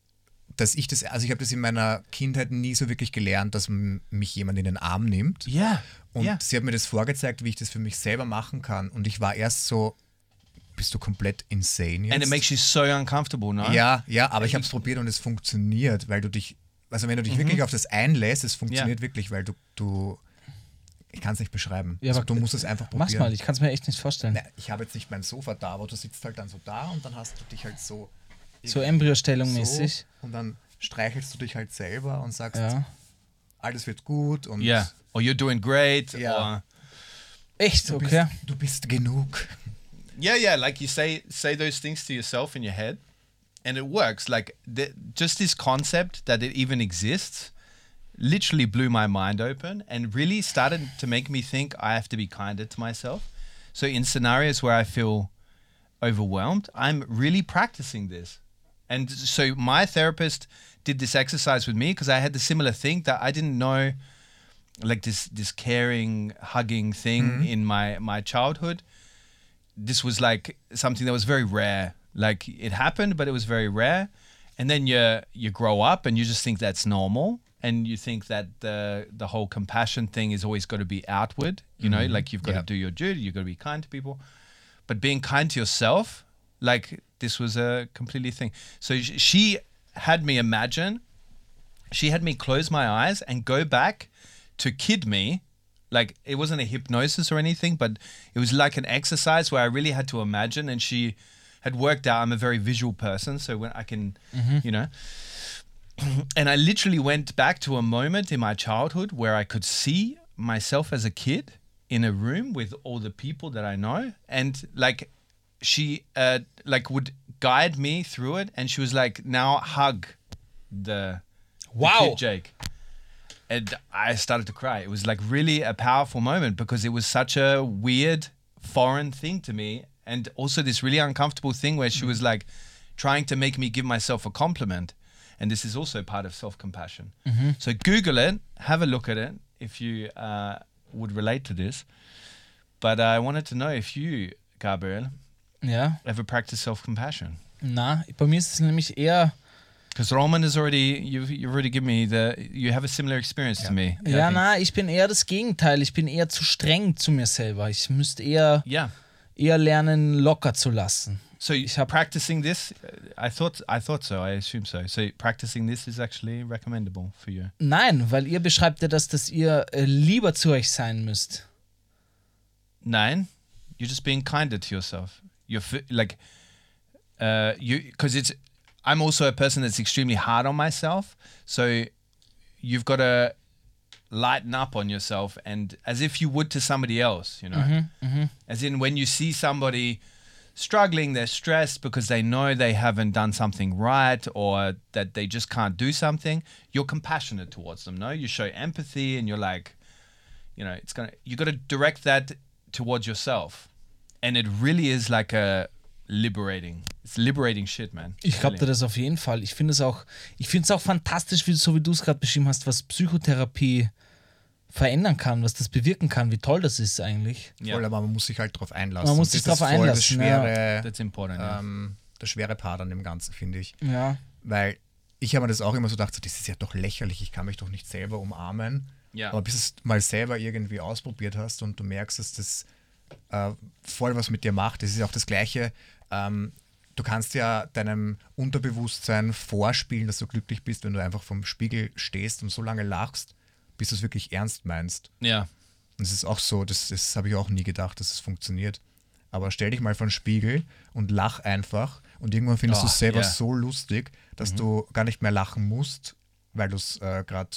dass ich das, also ich habe das in meiner Kindheit nie so wirklich gelernt, dass mich jemand in den Arm nimmt. Yeah. Und yeah. sie hat mir das vorgezeigt, wie ich das für mich selber machen kann. Und ich war erst so, bist du komplett insane jetzt? And it makes you so uncomfortable, no? ja, ja, aber ich habe es probiert und es funktioniert, weil du dich, also wenn du dich Mhm. wirklich auf das einlässt, es funktioniert wirklich, weil du, du ich kann es nicht beschreiben. Ja, also, aber du musst es einfach probieren. Mach's mal, ich kann es mir echt nicht vorstellen. Na, ich habe jetzt nicht mein Sofa da, aber du sitzt halt dann so da und dann hast du dich halt so. So Embryostellung so mäßig. und dann streichelst du dich halt selber und sagst, Ja. alles wird gut und Yeah. Oh, or you're doing great. Yeah. Oh. Or Echt, du, okay. bist, du bist genug. Yeah, yeah. Like you say, say those things to yourself in your head, and it works. Like the, just this concept that it even exists, literally blew my mind open, and really started to make me think I have to be kinder to myself. So in scenarios where I feel overwhelmed, I'm really practicing this. And so my therapist did this exercise with me because I had the similar thing that I didn't know like this this caring hugging thing mm-hmm. in my my childhood. This was like something that was very rare. Like it happened but it was very rare. And then you you grow up and you just think that's normal. And you think that the the whole compassion thing is always got to be outward you know? Mm-hmm. Like you've got to do your duty you've got to be kind to people. But being kind to yourself like this was a completely thing. So she had me imagine she had me close my eyes and go back to kid me. Like it wasn't a hypnosis or anything but it was like an exercise where i really had to imagine and she had worked out i'm a very visual person so when i can mm-hmm. you know. And i literally went back to a moment in my childhood where i could see myself as a kid in a room with all the people that i know and like she uh like would guide me through it and she was like now hug the Wow. kid Jake. And I started to cry. It was like really a powerful moment because it was such a weird, foreign thing to me. And also this really uncomfortable thing where she was like trying to make me give myself a compliment. And this is also part of self compassion. So Google it, have a look at it if you uh, would relate to this. But I wanted to know if you, Gabriel, Ja, ever practice self compassion. na, bei mir ist es nämlich eher, Because Roman has already, you've, you've already given me the, you have a similar experience to me. I ja, think. na, ich bin eher das Gegenteil. Ich bin eher zu streng zu mir selber. Ich müsste eher, Yeah. eher lernen, locker zu lassen. So you Ich hab- practicing this, uh, I thought, I thought so. I assume so. So practicing this is actually recommendable for you. Nein, weil ihr beschreibt ja das, dass ihr äh, lieber zu euch sein müsst. Nine, you're just being kinder to yourself. You're like, uh, you because it's. I'm also a person that's extremely hard on myself. So you've got to lighten up on yourself and as if you would to somebody else. You know, as in when you see somebody struggling, they're stressed because they know they haven't done something right or that they just can't do something, you're compassionate towards them, no? You show empathy and you're like, you know, it's gonna you gotta direct that towards yourself. And it really is like a liberating. It's liberating shit, man. Ich glaube dir das auf jeden Fall. Ich finde es auch, ich finde es auch fantastisch, wie, so wie du es gerade beschrieben hast, was Psychotherapie verändern kann, was das bewirken kann, wie toll das ist eigentlich. Ja. Voll, aber man muss sich halt darauf einlassen. Man muss sich voll einlassen, Das ja. schwere, That's important. yeah. ähm, das schwere Part an dem Ganzen, finde ich. Ja. Weil ich habe mir das auch immer so gedacht, so, das ist ja doch lächerlich, ich kann mich doch nicht selber umarmen. Ja. Aber bis du es mal selber irgendwie ausprobiert hast und du merkst, dass das äh, voll was mit dir macht, das ist auch das Gleiche. Ähm, du kannst ja deinem Unterbewusstsein vorspielen, dass du glücklich bist, wenn du einfach vom Spiegel stehst und so lange lachst, bis du es wirklich ernst meinst. yeah. Und es ist auch so, das, das habe ich auch nie gedacht, dass es funktioniert. Aber stell dich mal vor den Spiegel und lach einfach und irgendwann findest du Oh, es selber ja. so lustig, dass du gar nicht mehr lachen musst, weil du es äh, gerade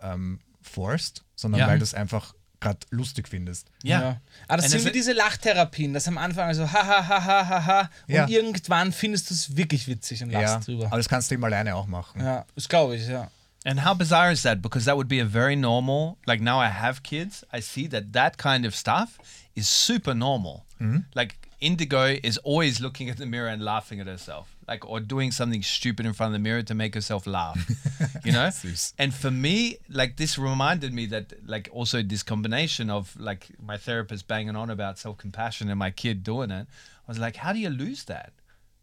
ähm, forst, sondern Ja. weil du es einfach gerade lustig findest. Yeah. Ja. Aber das And sind wie it- diese Lachtherapien, das am Anfang also ha ha ha ha ha ha und Ja. irgendwann findest du es wirklich witzig und Ja, lachst drüber. aber das kannst du eben alleine auch machen. Ja, das glaube ich, ja. And how bizarre is that? Because that would be a very normal. Like now, I have kids. I see that that kind of stuff is super normal. Like Indigo is always looking at the mirror and laughing at herself, like or doing something stupid in front of the mirror to make herself laugh. you know. And for me, like this reminded me that, like, also this combination of like my therapist banging on about self compassion and my kid doing it. I was like, how do you lose that?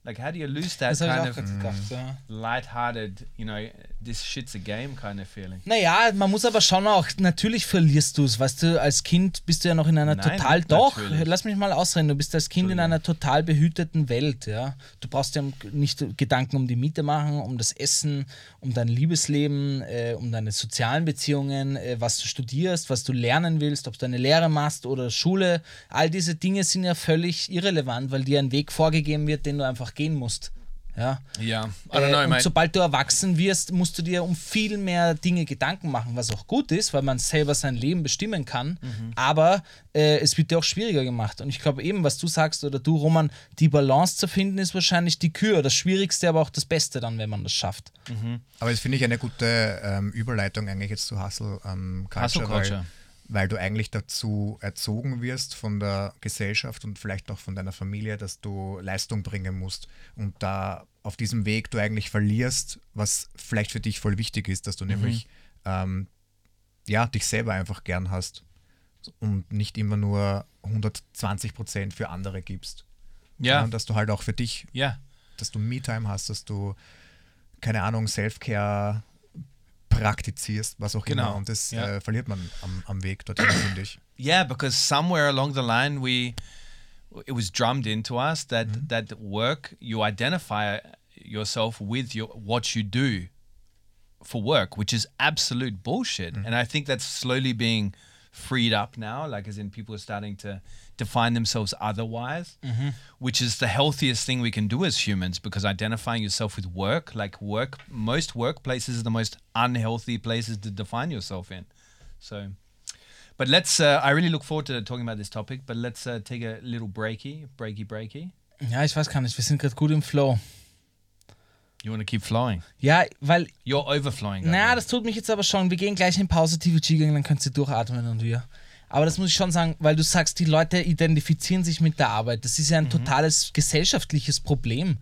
Like, how do you lose that Das kind of gedacht, ja. light-hearted, you know, this shit's a game kind of feeling? Naja, man muss aber schon auch, natürlich verlierst du es, weißt du, als Kind bist du ja noch in einer Nein, total, doch, natürlich. lass mich mal ausreden, du bist als Kind in einer total behüteten Welt, ja. Du brauchst dir nicht Gedanken um die Miete machen, um das Essen, um dein Liebesleben, äh, um deine sozialen Beziehungen, äh, was du studierst, was du lernen willst, ob du eine Lehre machst oder Schule, all diese Dinge sind ja völlig irrelevant, weil dir ein Weg vorgegeben wird, den du einfach gehen musst. Ja. Yeah. I don't know, Äh, und sobald du erwachsen wirst, musst du dir um viel mehr Dinge Gedanken machen, was auch gut ist, weil man selber sein Leben bestimmen kann. Mhm. Aber äh, es wird dir auch schwieriger gemacht. Und ich glaube eben, was du sagst oder du, Roman, die Balance zu finden, ist wahrscheinlich die Kür. Das Schwierigste, aber auch das Beste dann, wenn man das schafft. Aber das finde ich eine gute ähm, Überleitung eigentlich jetzt zu Hustle ähm, Culture, Hustle Culture. Weil, du eigentlich dazu erzogen wirst von der Gesellschaft und vielleicht auch von deiner Familie, dass du Leistung bringen musst und da auf diesem Weg du eigentlich verlierst, was vielleicht für dich voll wichtig ist, dass du nämlich ähm, ja, dich selber einfach gern hast und nicht immer nur 120 Prozent für andere gibst. Yeah. sondern dass du halt auch für dich Yeah. dass du Me-Time hast, dass du, keine Ahnung, Self-Care praktizierst, was auch Genau, immer. Und das ja. äh, verliert man am, am Weg dorthin, finde ich. Yeah, because somewhere along the line we it was drummed into us that mhm. that work you identify yourself with your what you do for work, which is absolute bullshit. Mm. And I think that's slowly being freed up now, like as in people are starting to define themselves otherwise, which is the healthiest thing we can do as humans because identifying yourself with work, like work, most workplaces are the most unhealthy places to define yourself in. So, but let's, uh, I really look forward to talking about this topic, but let's uh, take a little breaky, breaky, breaky. Ja, ich weiß gar nicht, wir sind gerade gut im Flow. You want to keep flowing? Ja, weil You're overflowing. Na, now. das tut mich jetzt aber schon. Wir gehen gleich in Pause TVG gehen, dann könnt ihr durchatmen und wir. Aber das muss ich schon sagen, weil du sagst, die Leute identifizieren sich mit der Arbeit. Das ist ja ein totales gesellschaftliches Problem,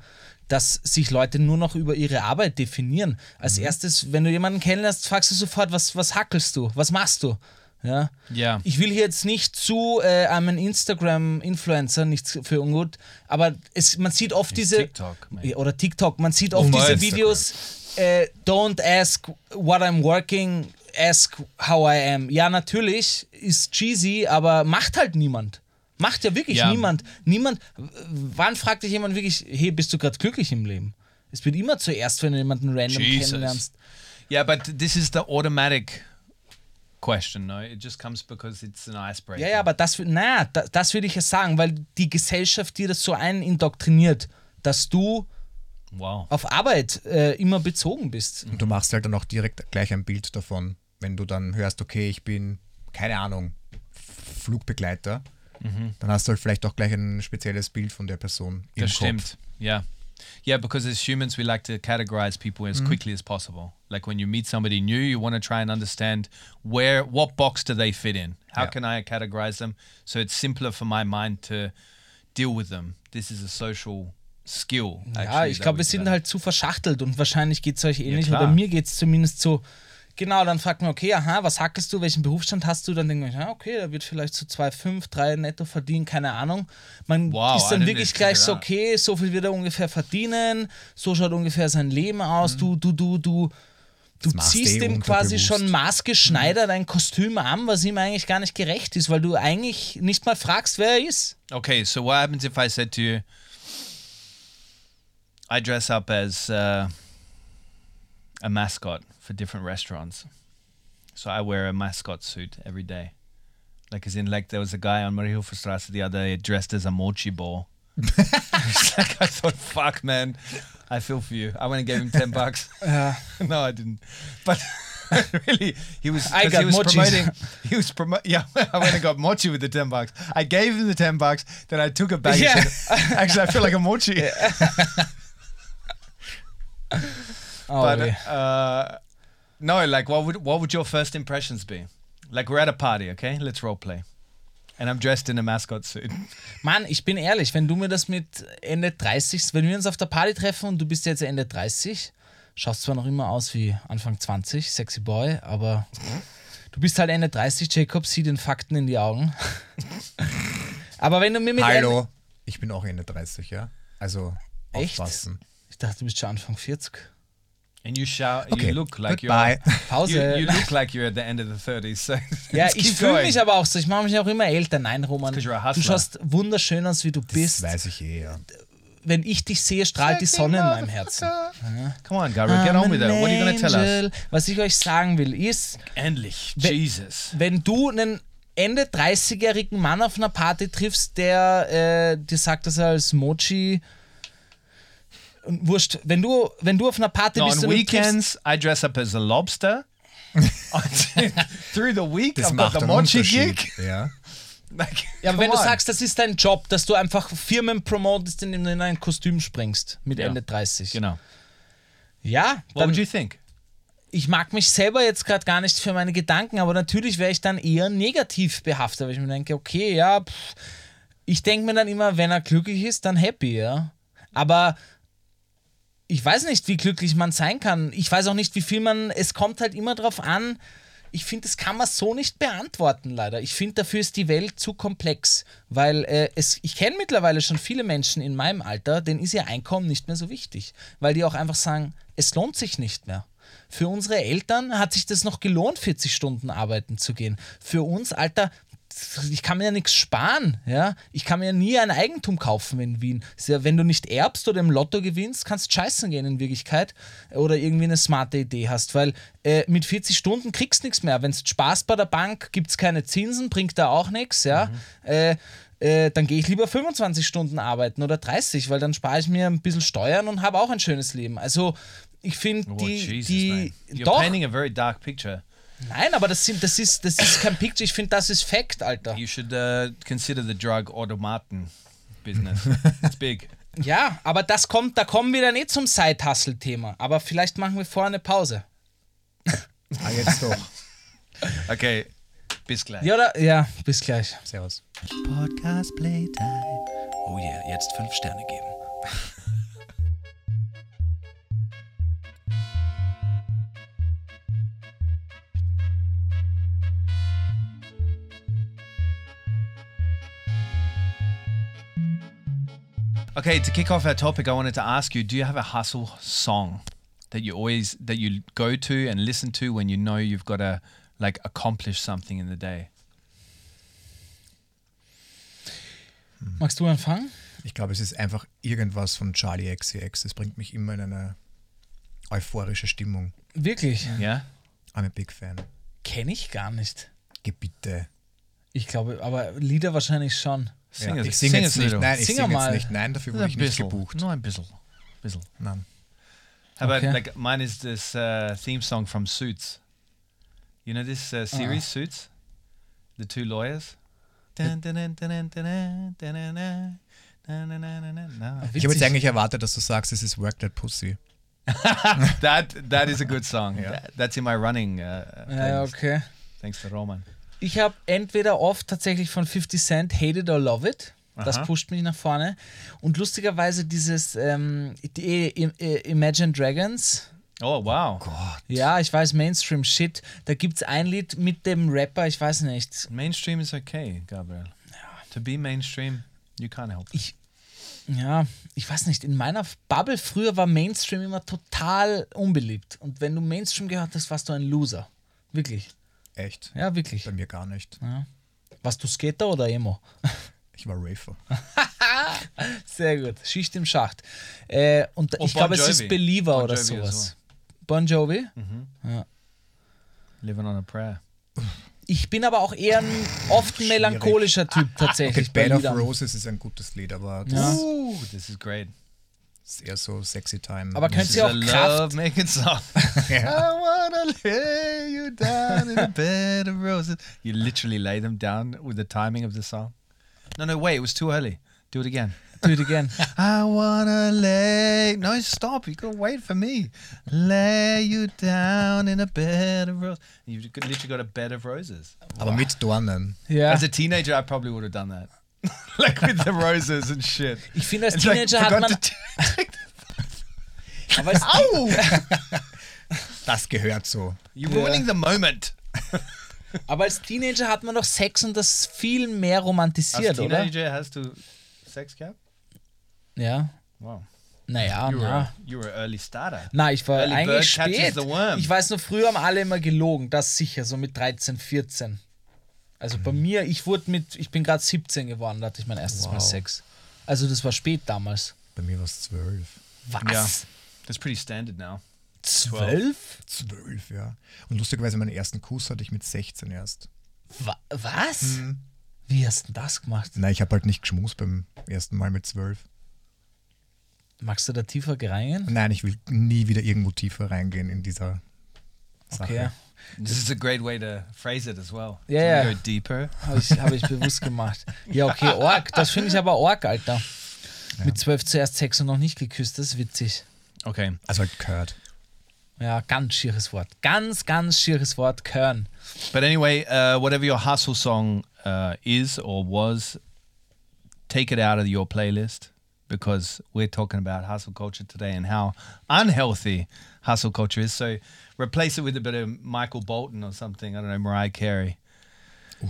dass sich Leute nur noch über ihre Arbeit definieren. Als erstes, wenn du jemanden kennenlernst, fragst du sofort, was, was hackelst du? Was machst du? Ja. Ja. Ich will hier jetzt nicht zu äh, einem Instagram-Influencer, nichts für ungut, aber es, man sieht oft diese. TikTok. Ja, oder TikTok, man sieht oft Oh, diese. Videos, äh, don't ask what I'm working, ask how I am. Ja, natürlich ist cheesy, aber macht halt niemand. Macht ja wirklich Ja. niemand. Niemand. Wann fragt dich jemand wirklich, hey, bist du gerade glücklich im Leben? Es wird immer zuerst, wenn du jemanden random Jesus. kennenlernst. Yeah, but this is the automatic question, no? It just comes because it's an icebreaker. Ja, ja, aber das, na, das, das würde ich ja sagen, weil die Gesellschaft dir das so einindoktriniert, dass du Wow. auf Arbeit äh, immer bezogen bist. Und du machst halt dann auch direkt gleich ein Bild davon, wenn du dann hörst, okay, ich bin, keine Ahnung, Flugbegleiter, dann hast du halt vielleicht auch gleich ein spezielles Bild von der Person im Das Kopf. stimmt. Yeah. Yeah, because as humans, we like to categorize people as quickly as possible. Like when you meet somebody new, you want to try and understand where, what box do they fit in? How Yeah. can I categorize them? So it's simpler for my mind to deal with them. This is a social skill. Ja, actually, ich that glaube, wir sind halt zu verschachtelt und wahrscheinlich geht es euch ähnlich klar. oder mir geht es zumindest so. Genau, dann fragt man, okay, aha, was hackelst du, welchen Berufsstand hast du? Dann denkt man, ja, okay, da wird vielleicht so 2,5, 3 netto verdienen, keine Ahnung. Man Wow, ist dann wirklich gleich so, okay, so viel wird er ungefähr verdienen, so schaut ungefähr sein Leben aus, du, du, du, du. Du Das machst ziehst eh dem quasi schon maßgeschneidert ein Kostüm an, was ihm eigentlich gar nicht gerecht ist, weil du eigentlich nicht mal fragst, wer er ist. Okay, so what happens if I said to you, I dress up as uh, a mascot for different restaurants. So I wear a mascot suit every day. Like, as in, like, there was a guy on Mariehilferstrasse the other day dressed as a mochi ball. Like, I thought, fuck, man, I feel for you. I went and gave him 10 bucks. no, I didn't. But really, he was, I got he was mochis. promoting, he was promoting, yeah, I went and got mochi with the 10 bucks. I gave him the 10 bucks, then I took it back Yeah. and said, actually, I feel like a mochi. Oh, But weh. uh, no, like, what would what would your first impressions be? Like, we're at a party, okay? Let's role play, and I'm dressed in a mascot suit. Mann, ich bin ehrlich, wenn du mir das mit Ende 30, wenn wir uns auf der Party treffen und du bist jetzt Ende 30, schaust zwar noch immer aus wie Anfang 20, sexy Boy, aber du bist halt Ende 30, Jacob, sieh den Fakten in die Augen. aber wenn du mir mit Hallo, ich bin auch Ende 30, ja? Also Echt? aufpassen. Ende, ich dachte, du bist schon Anfang 40. And you shout, Okay, you look like goodbye. you're Pause. you, you look like you're at the end of the 30s. So Ja, ich fühle mich aber auch so. Ich mache mich auch immer älter. Nein, Roman. Du schaust wunderschön aus, wie du Das bist. weiß ich eh, ja. Wenn ich dich sehe, strahlt die Sonne in meinem Herzen. Come on, Gary, get on with it. What are you to tell us? Was ich euch sagen will, ist, Endlich, We- Jesus. wenn du einen Ende 30-jährigen Mann auf einer Party triffst, der äh, dir sagt, dass er als Mochi wurscht, wenn du, wenn du auf einer Party No, bist on und du weekends, I dress up as a lobster. Through the week, Das I've got macht the einen mochi gig. Ja. Like, Ja, aber wenn du on. sagst, das ist dein Job, dass du einfach Firmen promotest, indem du in ein Kostüm springst mit Ja. Ende 30. Genau. Ja, What dann, would you think? ich mag mich selber jetzt gerade gar nicht für meine Gedanken, aber natürlich wäre ich dann eher negativ behaftet, weil ich mir denke, okay, ja, pff, ich denke mir dann immer, wenn er glücklich ist, dann happy, ja. Aber ich weiß nicht, wie glücklich man sein kann. Ich weiß auch nicht, wie viel man, es kommt halt immer drauf an. Ich finde, das kann man so nicht beantworten, leider. Ich finde, dafür ist die Welt zu komplex, weil äh, es, ich kenne mittlerweile schon viele Menschen in meinem Alter, denen ist ihr Einkommen nicht mehr so wichtig, weil die auch einfach sagen, es lohnt sich nicht mehr. Für unsere Eltern hat sich das noch gelohnt, 40 Stunden arbeiten zu gehen. Für uns, Alter, ich kann mir ja nichts sparen, ja. Ich kann mir ja nie ein Eigentum kaufen in Wien. Ja, wenn du nicht erbst oder im Lotto gewinnst, kannst du scheißen gehen in Wirklichkeit oder irgendwie eine smarte Idee hast, weil äh, mit 40 Stunden kriegst du nichts mehr. Wenn es Spaß bei der Bank, gibt es keine Zinsen, bringt da auch nichts, ja. Äh, äh, dann gehe ich lieber 25 Stunden arbeiten oder 30, weil dann spare ich mir ein bisschen Steuern und habe auch ein schönes Leben. Also ich finde Oh, die, Jesus, die man. You're doch, painting a very dark picture. Nein, aber das, sind, das, ist, das ist kein Picture, ich finde, das ist Fact, Alter. You should uh, consider the drug automaten business. it's big. Ja, aber das kommt, da kommen wir dann eh zum Side-Hustle-Thema. Aber vielleicht machen wir vorher eine Pause. Ah, jetzt doch. Okay, bis gleich. Ja, oder? Ja, bis gleich. Servus. Podcast Playtime. Oh yeah, jetzt fünf Sterne geben. Okay, to kick off our topic, I wanted to ask you: Do you have a hustle song that you always that you go to and listen to when you know you've got to like accomplish something in the day? Magst du anfangen? Ich glaube, es ist einfach irgendwas von Charlie XCX. Es bringt mich immer in eine euphorische Stimmung. Wirklich? Yeah. I'm a big fan. Kenne ich gar nicht. Gebitte. Ich glaube, aber Lieder wahrscheinlich schon. Sing ja, ich singe sing jetzt nicht. Nein, ich singe jetzt nicht. Nein, dafür wurde ich nicht gebucht. Nur ein bisschen. bisschen. Nein. Aber okay. like, mine is this uh, theme song from Suits. You know this uh, series, ah. Suits? The two lawyers? Ich habe jetzt eigentlich erwartet, dass du sagst, es ist Work That Pussy. that, that is a good song. Yeah. That, that's in my running. Uh, ja, okay. Thanks to Roman. Ich habe entweder oft tatsächlich von 50 Cent Hate It or Love It. Das Aha. pusht mich nach vorne. Und lustigerweise dieses ähm, I- I- Imagine Dragons. Oh wow. Ja, ich weiß, Mainstream-Shit. Da gibt es ein Lied mit dem Rapper, ich weiß nicht. Mainstream is okay, Gabriel. To be mainstream, you can't help. it. Ich, ja, ich weiß nicht, in meiner Bubble früher war Mainstream immer total unbeliebt. Und wenn du Mainstream gehört hast, warst du ein Loser. Wirklich. Echt? Ja, wirklich. Bei mir gar nicht. Warst du Skater oder Emo? Ich war Rafer. Sehr gut. Schicht im Schacht. Äh, und Oh, ich Bon glaube, es ist Believer Bon oder Jovi as sowas. Bon Jovi? Living on a prayer. Ich bin aber auch eher ein oft ein melancholischer Typ Okay, tatsächlich. bei Bed of. Roses ist ein gutes Lied, aber das Ja. Ooh, this is great. Ist eher so sexy time. Aber könnt ihr a auch Kraft. love making song. I wanna lay you down in a bed of roses. You literally lay them down with the timing of the song. No, no, wait, it was too early. Do it again. Do it again. I wanna lay. No, stop. You gotta wait for me. Lay you down in a bed of roses. You've literally got a bed of roses. aber mit Dornen. Ja. As a teenager, I probably would have done that. like with the roses and shit. Ich finde, als like, Teenager hat forgot man. Aber als, Das gehört so. You're ruining the moment. aber als Teenager hat man doch Sex und das viel mehr romantisiert, oder? teenager has to sex cap. Ja. Wow. Naja, You were, na. a, you were an early starter. Na, ich war Early eigentlich spät. Ich weiß nur, früher haben alle immer gelogen, das sicher, so mit 13, 14. Also bei mir, ich wurde mit, ich bin gerade 17 geworden, da hatte ich mein erstes Mal Wow. Sex. Also das war spät damals. Bei mir war es zwölf. Was? Ja. That's pretty standard now. Zwölf? Zwölf, ja. Und lustigerweise meinen ersten Kuss hatte ich mit 16 erst. Wa was? Mhm. Wie hast du denn das gemacht? Nein, ich habe halt nicht geschmust beim ersten Mal mit zwölf. Magst du da tiefer reingehen? Nein, ich will nie wieder irgendwo tiefer reingehen in dieser Sache. Okay. This is a great way to phrase it as well. Yeah. Go deeper. Habe ich, hab ich bewusst gemacht. Ja, okay, Org. Das finde ich aber Org, Alter. Mit 12 zuerst Sex und noch nicht geküsst, das ist witzig. Okay. Also gehört. Ja, ganz schieres Wort. Ganz, ganz schieres Wort, Körn. But anyway, uh, whatever your hustle song uh, is or was, take it out of your playlist because we're talking about hustle culture today and how unhealthy hustle culture is. So replace it with a bit of Michael Bolton or something. I don't know, Mariah Carey.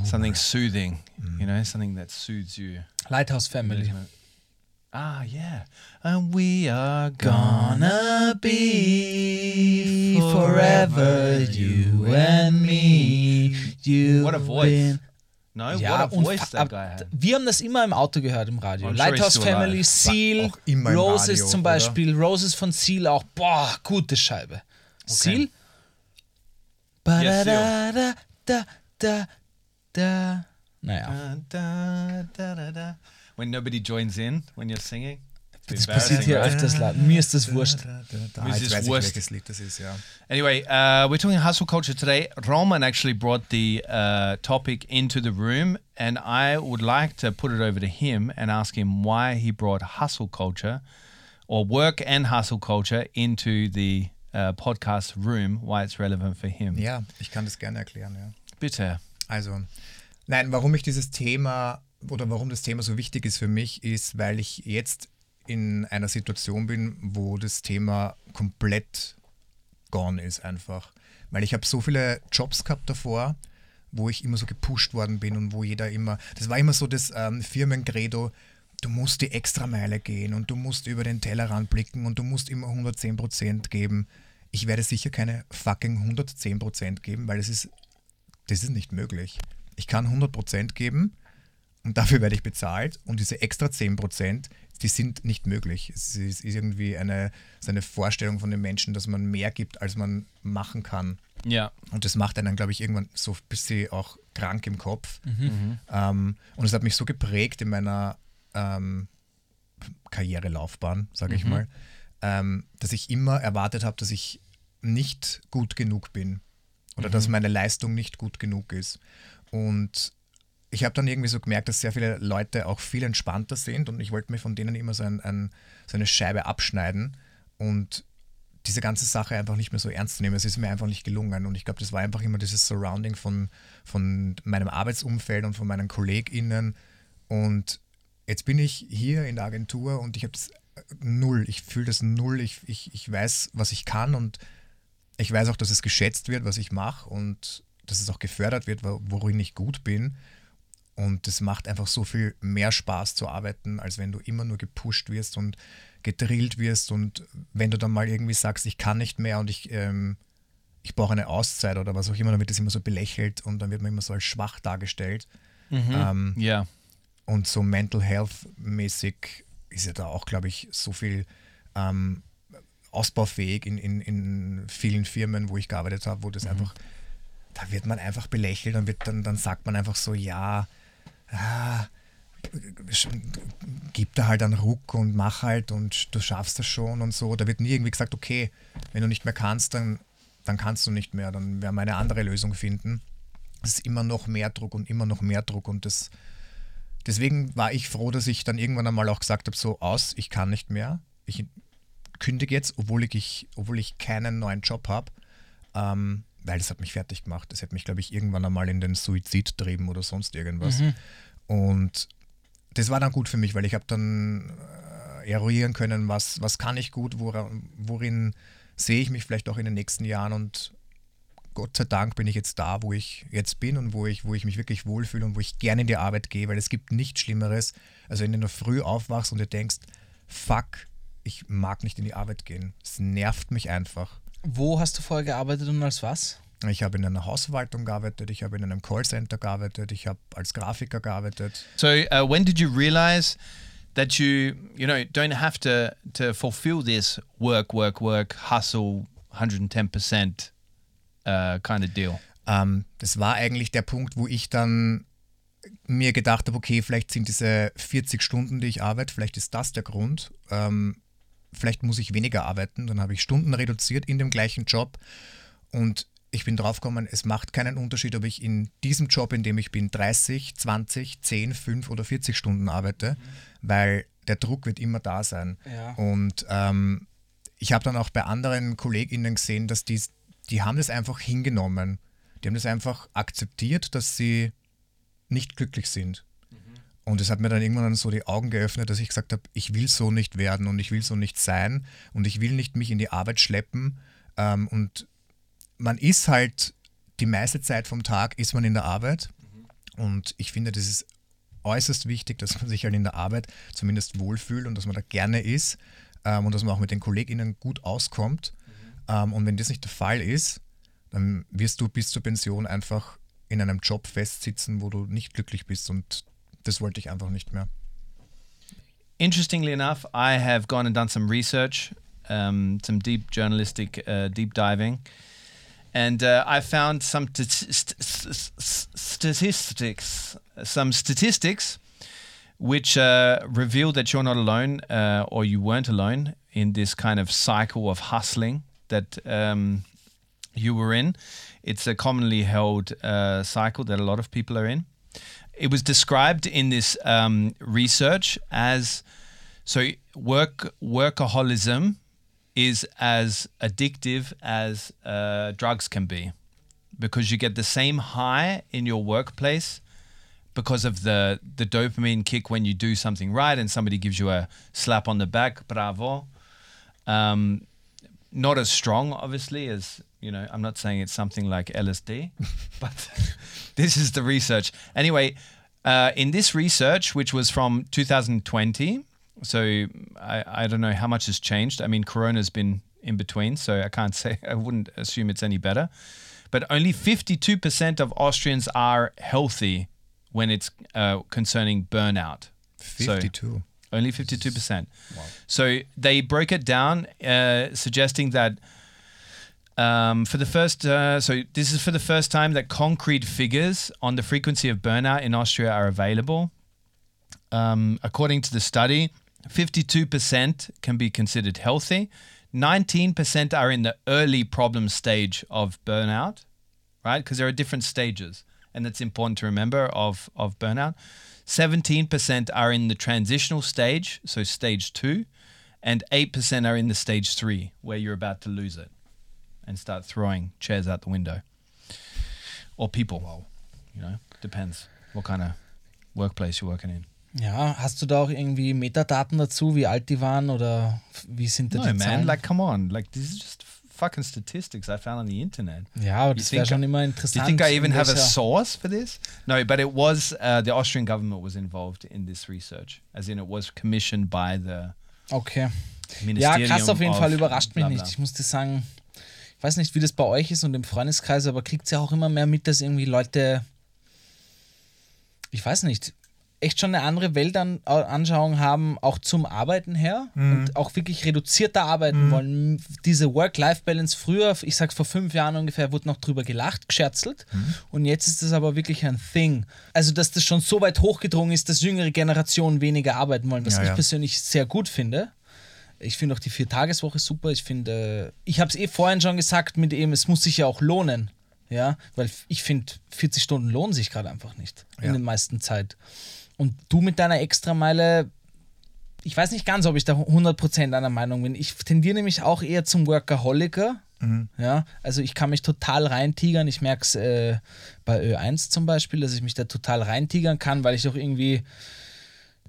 something soothing, you know, something that soothes you. Lighthouse Family. Ah, yeah. And we are Gonna be forever you and me. You What a voice. No, Ja, what a voice ab- guy had. wir haben das immer im Auto gehört im Radio. I'm sure Lighthouse still alive. Family, Seal, Roses Radio, zum oder? Beispiel. Roses von Seal auch. Boah, gute Scheibe. Seal? Ja, Seal. Ba-da-da-da, da, da, da. Naja. Da, da, da, da. When nobody joins in when you're singing. Das passiert hier öfters. Mir ist das wurscht. Da, Mir ist ich, wurscht. welches Lied das ist, ja. Anyway, uh, we're talking hustle culture today. Roman actually brought the uh, topic into the room, and I would like to put it over to him and ask him why he brought hustle culture or work and hustle culture into the uh, podcast room, why it's relevant for him. Ja, ich kann das gerne erklären, ja. Bitte. Also, nein, warum ich dieses Thema oder warum das Thema so wichtig ist für mich, ist, weil ich jetzt in einer Situation bin, wo das Thema komplett gone ist einfach. Weil ich habe so viele Jobs gehabt davor, wo ich immer so gepusht worden bin und wo jeder immer, das war immer so das ähm, Firmencredo, du musst die Extrameile gehen und du musst über den Tellerrand blicken und du musst immer 110% geben. Ich werde sicher keine fucking 110% geben, weil es ist das ist nicht möglich. Ich kann 100% geben und dafür werde ich bezahlt und diese extra 10%, die sind nicht möglich. Es ist irgendwie eine, so eine Vorstellung von den Menschen, dass man mehr gibt, als man machen kann. Yeah. Und das macht einen, glaube ich, irgendwann so ein bisschen auch krank im Kopf. Ähm, und es hat mich so geprägt in meiner ähm, Karrierelaufbahn, sage ich mal, ähm, dass ich immer erwartet habe, dass ich nicht gut genug bin oder dass meine Leistung nicht gut genug ist. Und ich habe dann irgendwie so gemerkt, dass sehr viele Leute auch viel entspannter sind und ich wollte mir von denen immer so, ein, ein, so eine Scheibe abschneiden und diese ganze Sache einfach nicht mehr so ernst nehmen. Es ist mir einfach nicht gelungen. Und ich glaube, das war einfach immer dieses Surrounding von, von meinem Arbeitsumfeld und von meinen KollegInnen. Und jetzt bin ich hier in der Agentur und ich habe das null. Ich fühle das null. Ich, ich, ich weiß, was ich kann und ich weiß auch, dass es geschätzt wird, was ich mache und dass es auch gefördert wird, wo- worin ich gut bin. Und das macht einfach so viel mehr Spaß zu arbeiten, als wenn du immer nur gepusht wirst und gedrillt wirst. Und wenn du dann mal irgendwie sagst, ich kann nicht mehr und ich, ähm, ich brauche eine Auszeit oder was auch immer, dann wird das immer so belächelt und dann wird man immer so als schwach dargestellt. Ähm, Yeah. und so Mental Health mäßig ist ja da auch, glaube ich, so viel ähm, ausbaufähig in, in, in vielen Firmen, wo ich gearbeitet habe, wo das einfach, da wird man einfach belächelt und wird dann, dann sagt man einfach so, ja, ah, gib da halt einen Ruck und mach halt und du schaffst das schon und so. Da wird nie irgendwie gesagt, okay, wenn du nicht mehr kannst, dann, dann kannst du nicht mehr, dann werden wir eine andere Lösung finden. Es ist immer noch mehr Druck und immer noch mehr Druck und das, deswegen war ich froh, dass ich dann irgendwann einmal auch gesagt habe, so aus, ich kann nicht mehr. Ich kündige jetzt, obwohl ich, obwohl ich keinen neuen Job habe, ähm, weil das hat mich fertig gemacht. Das hätte mich, glaube ich, irgendwann einmal in den Suizid trieben oder sonst irgendwas. Und das war dann gut für mich, weil ich habe dann äh, eruieren können, was, was kann ich gut, wora, worin sehe ich mich vielleicht auch in den nächsten Jahren und Gott sei Dank bin ich jetzt da, wo ich jetzt bin und wo ich, wo ich mich wirklich wohlfühle und wo ich gerne in die Arbeit gehe, weil es gibt nichts Schlimmeres, also wenn du in der Früh aufwachst und dir denkst, fuck, ich mag nicht in die Arbeit gehen. Es nervt mich einfach. Wo hast du vorher gearbeitet und als was? Ich habe in einer Hausverwaltung gearbeitet, ich habe in einem Callcenter gearbeitet, ich habe als Grafiker gearbeitet. So uh, when did you realize that you, you know, don't have to to fulfill this work, work, work, hustle, 110% uh, kind of deal? Ähm, das war eigentlich der Punkt, wo ich dann mir gedacht habe, okay, vielleicht sind diese 40 Stunden, die ich arbeite, vielleicht ist das der Grund. Ähm, vielleicht muss ich weniger arbeiten, dann habe ich Stunden reduziert in dem gleichen Job und ich bin draufgekommen, es macht keinen Unterschied, ob ich in diesem Job, in dem ich bin, 30, 20, 10, 5 oder 40 Stunden arbeite, weil der Druck wird immer da sein. Ja. Und ähm, ich habe dann auch bei anderen KollegInnen gesehen, dass die, die haben das einfach hingenommen. Die haben das einfach akzeptiert, dass sie nicht glücklich sind. Und es hat mir dann irgendwann so die Augen geöffnet, dass ich gesagt habe, ich will so nicht werden und ich will so nicht sein und ich will nicht mich in die Arbeit schleppen. Ähm, und man ist halt die meiste Zeit vom Tag ist man in der Arbeit. Und ich finde, das ist äußerst wichtig, dass man sich halt in der Arbeit zumindest wohlfühlt und dass man da gerne ist ähm, und dass man auch mit den KollegInnen gut auskommt. Ähm, und wenn das nicht der Fall ist, dann wirst du bis zur Pension einfach in einem Job festsitzen, wo du nicht glücklich bist und das wollte ich einfach nicht mehr. Interestingly enough, I have gone and done some research, um, some deep journalistic uh, deep diving, and uh, I found some st- st- st- statistics, some statistics, which uh, reveal that you're not alone, uh, or you weren't alone in this kind of cycle of hustling that um, you were in. It's a commonly held uh, cycle that a lot of people are in it was described in this um, research as so work workaholism is as addictive as uh, drugs can be because you get the same high in your workplace because of the the dopamine kick when you do something right and somebody gives you a slap on the back bravo. Um, not as strong obviously as you know i'm not saying it's something like lsd but this is the research anyway uh, in this research which was from 2020 so I, I don't know how much has changed i mean corona's been in between so i can't say i wouldn't assume it's any better but only 52% of austrians are healthy when it's uh, concerning burnout So- 52. only 52%. Wow. So they broke it down, uh, suggesting that um, for the first, uh, so this is for the first time that concrete figures on the frequency of burnout in Austria are available. Um, according to the study, 52% can be considered healthy, 19% are in the early problem stage of burnout, right? Because there are different stages, and that's important to remember of, of burnout. 17% are in the transitional stage, so stage two, and 8% are in the stage three, where you're about to lose it and start throwing chairs out the window. Or people. You know, depends what kind of workplace you're working in. Ja, hast du da auch irgendwie Metadaten dazu, wie alt die waren oder wie sind da No, die man, Zahlen? like, come on. Like, this is just fucking statistics I found on the internet. ja, aber You das wäre schon immer Do interessant. you think I even have a source for this? No, but it was uh, the Austrian government was involved in this research, as in it was commissioned by the Okay. Ja, Ministerium krass auf jeden Fall, überrascht mich bla, bla. nicht. Ich muss dir sagen, weiß nicht, wie das bei euch ist und im Freundeskreis, aber kriegt ja auch immer mehr mit, dass irgendwie Leute, ich weiß nicht, echt schon eine andere Weltanschauung haben, auch zum Arbeiten her und auch wirklich reduzierter arbeiten wollen. Diese Work-Life-Balance früher, ich sag's vor fünf Jahren ungefähr, wurde noch drüber gelacht, gescherzelt und jetzt ist das aber wirklich ein Thing. Also, dass das schon so weit hochgedrungen ist, dass jüngere Generationen weniger arbeiten wollen, was Ja, ich ja. persönlich sehr gut finde. Ich finde auch die Viertageswoche super. Ich finde, äh, ich habe es eh vorhin schon gesagt mit eben, es muss sich ja auch lohnen. Ja, weil ich finde, 40 Stunden lohnen sich gerade einfach nicht in Ja. den meisten Zeit. Und du mit deiner Extrameile, ich weiß nicht ganz, ob ich da 100% einer Meinung bin. Ich tendiere nämlich auch eher zum Workaholiker. Ja, also ich kann mich total reintigern. Ich merke es äh, bei Ö1 zum Beispiel, dass ich mich da total reintigern kann, weil ich auch irgendwie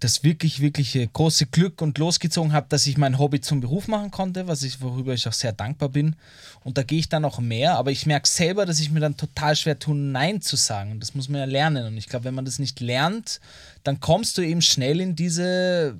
das wirklich, wirkliche große Glück und losgezogen habe, dass ich mein Hobby zum Beruf machen konnte, was ich, worüber ich auch sehr dankbar bin. Und da gehe ich dann auch mehr, aber ich merke selber, dass ich mir dann total schwer tue, Nein zu sagen. Und das muss man ja lernen. Und ich glaube, wenn man das nicht lernt, dann kommst du eben schnell in diese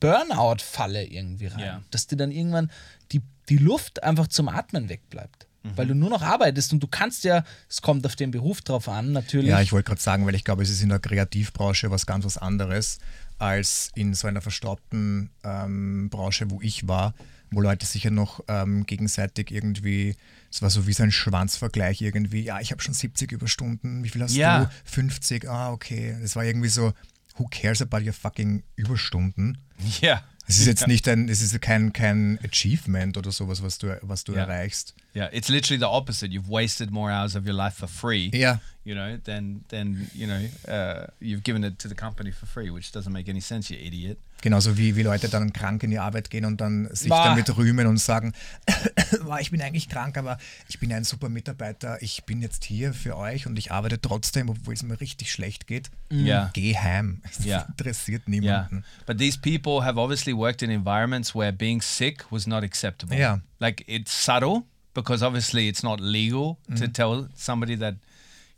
Burnout-Falle irgendwie rein. Ja. Dass dir dann irgendwann die, die Luft einfach zum Atmen wegbleibt. Weil du nur noch arbeitest und du kannst ja, es kommt auf den Beruf drauf an, natürlich. Ja, ich wollte gerade sagen, weil ich glaube, es ist in der Kreativbranche was ganz was anderes als in so einer verstaubten ähm, Branche, wo ich war, wo Leute sicher noch ähm, gegenseitig irgendwie, es war so wie so ein Schwanzvergleich irgendwie, ja, ich habe schon 70 Überstunden, wie viel hast Ja. du? 50, ah, okay. Es war irgendwie so, who cares about your fucking Überstunden? Yeah. Es ist jetzt nicht ein, es ist kein, kein Achievement oder sowas, was du, was du Ja. erreichst. Yeah, it's literally the opposite. You've wasted more hours of your life for free. Ja. You know, than than you know, uh, you've given it to the company for free, which doesn't make any sense, you idiot. Genauso wie, wie Leute dann krank in die Arbeit gehen und dann sich Bah. damit rühmen und sagen, "Boah, ich bin eigentlich krank, aber ich bin ein super Mitarbeiter, ich bin jetzt hier für euch und ich arbeite trotzdem, obwohl es mir richtig schlecht geht. Yeah. Geh heim. Es Ja. interessiert Yeah, niemanden. but these people have obviously worked in environments where being sick was not acceptable. Yeah. like it's subtle because obviously it's not legal to tell somebody that,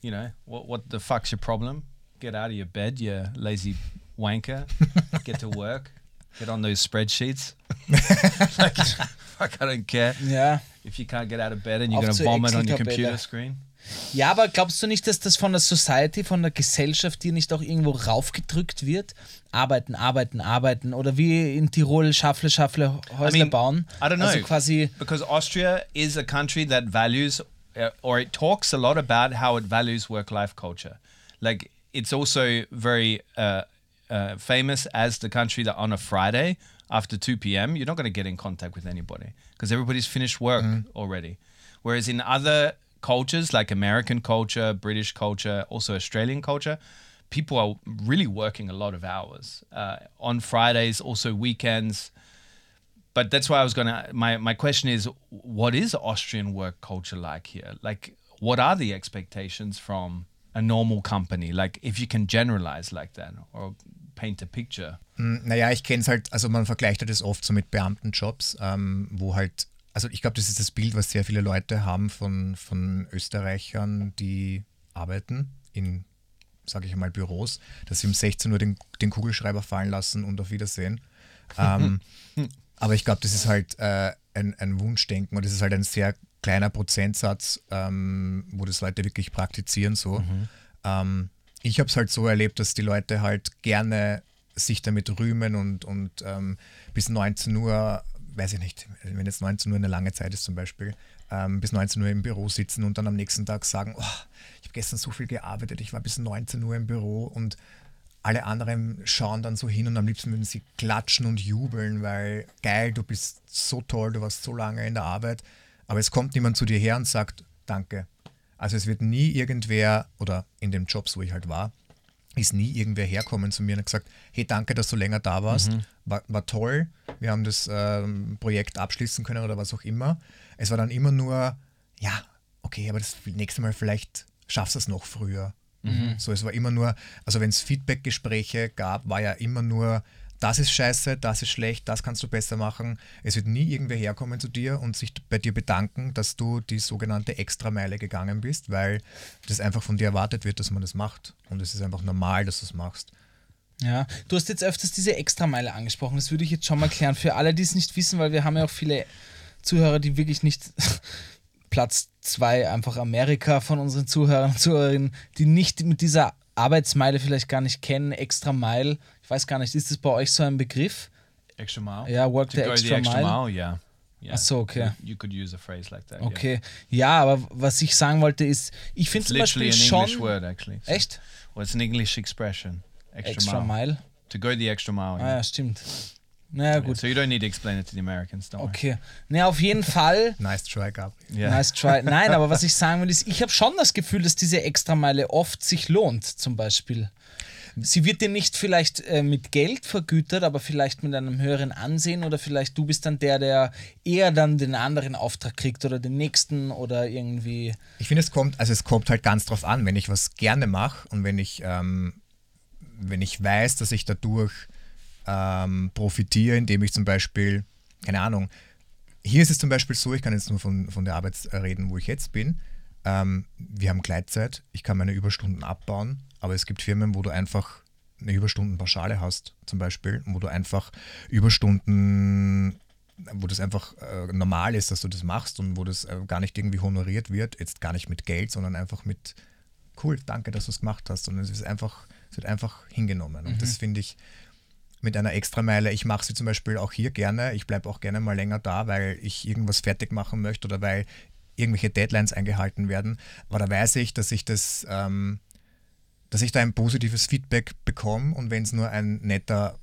you know, what what the fuck's your problem? Get out of your bed, you lazy wanker. Get to work. Get on those spreadsheets. like, fuck, I don't care Ja. if you can't get out of bed and you're gonna zur vomit on your computer screen. Ja, aber glaubst du nicht, dass das von der Society, von der Gesellschaft dir nicht auch irgendwo raufgedrückt wird? Arbeiten, arbeiten, arbeiten. Oder wie in Tirol Schaffle, Schaffle, Häusle bauen. I don't know. Also quasi, because Austria is a country that values uh, or it talks a lot about how it values work-life culture. Like it's also very uh, uh, famous as the country that on a Friday after 2 p.m. you're not going to get in contact with anybody because everybody's finished work already. Whereas in other cultures like American culture, British culture, also Australian culture, people are really working a lot of hours uh, on Fridays, also weekends but that's why I was gonna. My my question is, what is Austrian work culture like here? Like, what are the expectations from a normal company? Like, if you can generalize like that or paint a picture. Hm, Naja, ich kenne es halt, also man vergleicht halt das oft so mit Beamtenjobs, ähm, wo halt, also ich glaube, das ist das Bild, was sehr viele Leute haben von, von Österreichern, die arbeiten in, sage ich mal, Büros, dass sie um 16 Uhr den, den Kugelschreiber fallen lassen und auf Wiedersehen. Ähm, aber ich glaube, das ist halt äh, ein, ein Wunschdenken und das ist halt ein sehr kleiner Prozentsatz, ähm, wo das Leute wirklich praktizieren so. Ähm, ich habe es halt so erlebt, dass die Leute halt gerne sich damit rühmen und, und ähm, bis 19 Uhr, weiß ich nicht, wenn jetzt 19 Uhr eine lange Zeit ist zum Beispiel, ähm, bis 19 Uhr im Büro sitzen und dann am nächsten Tag sagen, oh, ich habe gestern so viel gearbeitet, ich war bis 19 Uhr im Büro und alle anderen schauen dann so hin und am liebsten würden sie klatschen und jubeln, weil geil, du bist so toll, du warst so lange in der Arbeit, aber es kommt niemand zu dir her und sagt, danke. Also es wird nie irgendwer, oder in den Jobs, wo ich halt war, ist nie irgendwer herkommen zu mir und hat gesagt, hey, danke, dass du länger da warst, war, war toll, wir haben das ähm, Projekt abschließen können oder was auch immer. Es war dann immer nur, ja, okay, aber das nächste Mal vielleicht schaffst du es noch früher. So, es war immer nur, also wenn es Feedback-Gespräche gab, war ja immer nur, das ist scheiße, das ist schlecht, das kannst du besser machen. Es wird nie irgendwer herkommen zu dir und sich bei dir bedanken, dass du die sogenannte Extrameile gegangen bist, weil das einfach von dir erwartet wird, dass man das macht. Und es ist einfach normal, dass du es machst. ja. Du hast jetzt öfters diese Extrameile angesprochen. Das würde ich jetzt schon mal klären. Für alle, die es nicht wissen, weil wir haben ja auch viele Zuhörer, die wirklich nicht Platz zwei einfach Amerika von unseren Zuhörern und Zuhörerinnen, die nicht mit dieser Arbeitsmeile vielleicht gar nicht kennen, Extra Mile. Ich weiß gar nicht, ist das bei euch so ein Begriff? Extra mile. Ja, work to the go extra the extra mile. mile. Yeah. yeah. Ach so, okay. You, you could use a phrase like that. Okay. Ja, aber was ich sagen wollte ist, ich finde Yeah. It's zum literally Beispiel an English schon. word, actually. So- Echt? Well, it's an English expression. Extra, Extra mile. Mile? To go the extra mile. Ah yeah. ja, stimmt. Naja, Yeah, gut. So you don't need to explain it to the Americans, don't worry. Okay. Na, auf jeden Fall. Nice try, Gabriel. Yeah. Nice try. Nein, aber was ich sagen will, ist, ich habe schon das Gefühl, dass diese Extrameile oft sich lohnt, zum Beispiel. Sie wird dir nicht vielleicht äh, mit Geld vergütet, aber vielleicht mit einem höheren Ansehen oder vielleicht du bist dann der, der eher dann den anderen Auftrag kriegt oder den nächsten oder irgendwie. Ich finde, es kommt, also es kommt halt ganz drauf an, wenn ich was gerne mache und wenn ich, ähm, wenn ich weiß, dass ich dadurch ähm, profitiere, indem ich zum Beispiel, keine Ahnung, hier ist es zum Beispiel so, ich kann jetzt nur von, von der Arbeit reden, wo ich jetzt bin. Ähm, wir haben Gleitzeit, ich kann meine Überstunden abbauen, aber es gibt Firmen, wo du einfach eine Überstundenpauschale hast, zum Beispiel, wo du einfach Überstunden wo das einfach äh, normal ist, dass du das machst und wo das äh, gar nicht irgendwie honoriert wird, jetzt gar nicht mit Geld, sondern einfach mit cool, danke, dass du es gemacht hast. Und es ist einfach, es wird einfach hingenommen. Und das finde ich mit einer Extrameile, ich mache sie zum Beispiel auch hier gerne, ich bleibe auch gerne mal länger da, weil ich irgendwas fertig machen möchte oder weil irgendwelche Deadlines eingehalten werden. Aber da weiß ich, dass ich das, ähm, dass ich da ein positives Feedback bekomme und wenn es nur ein netter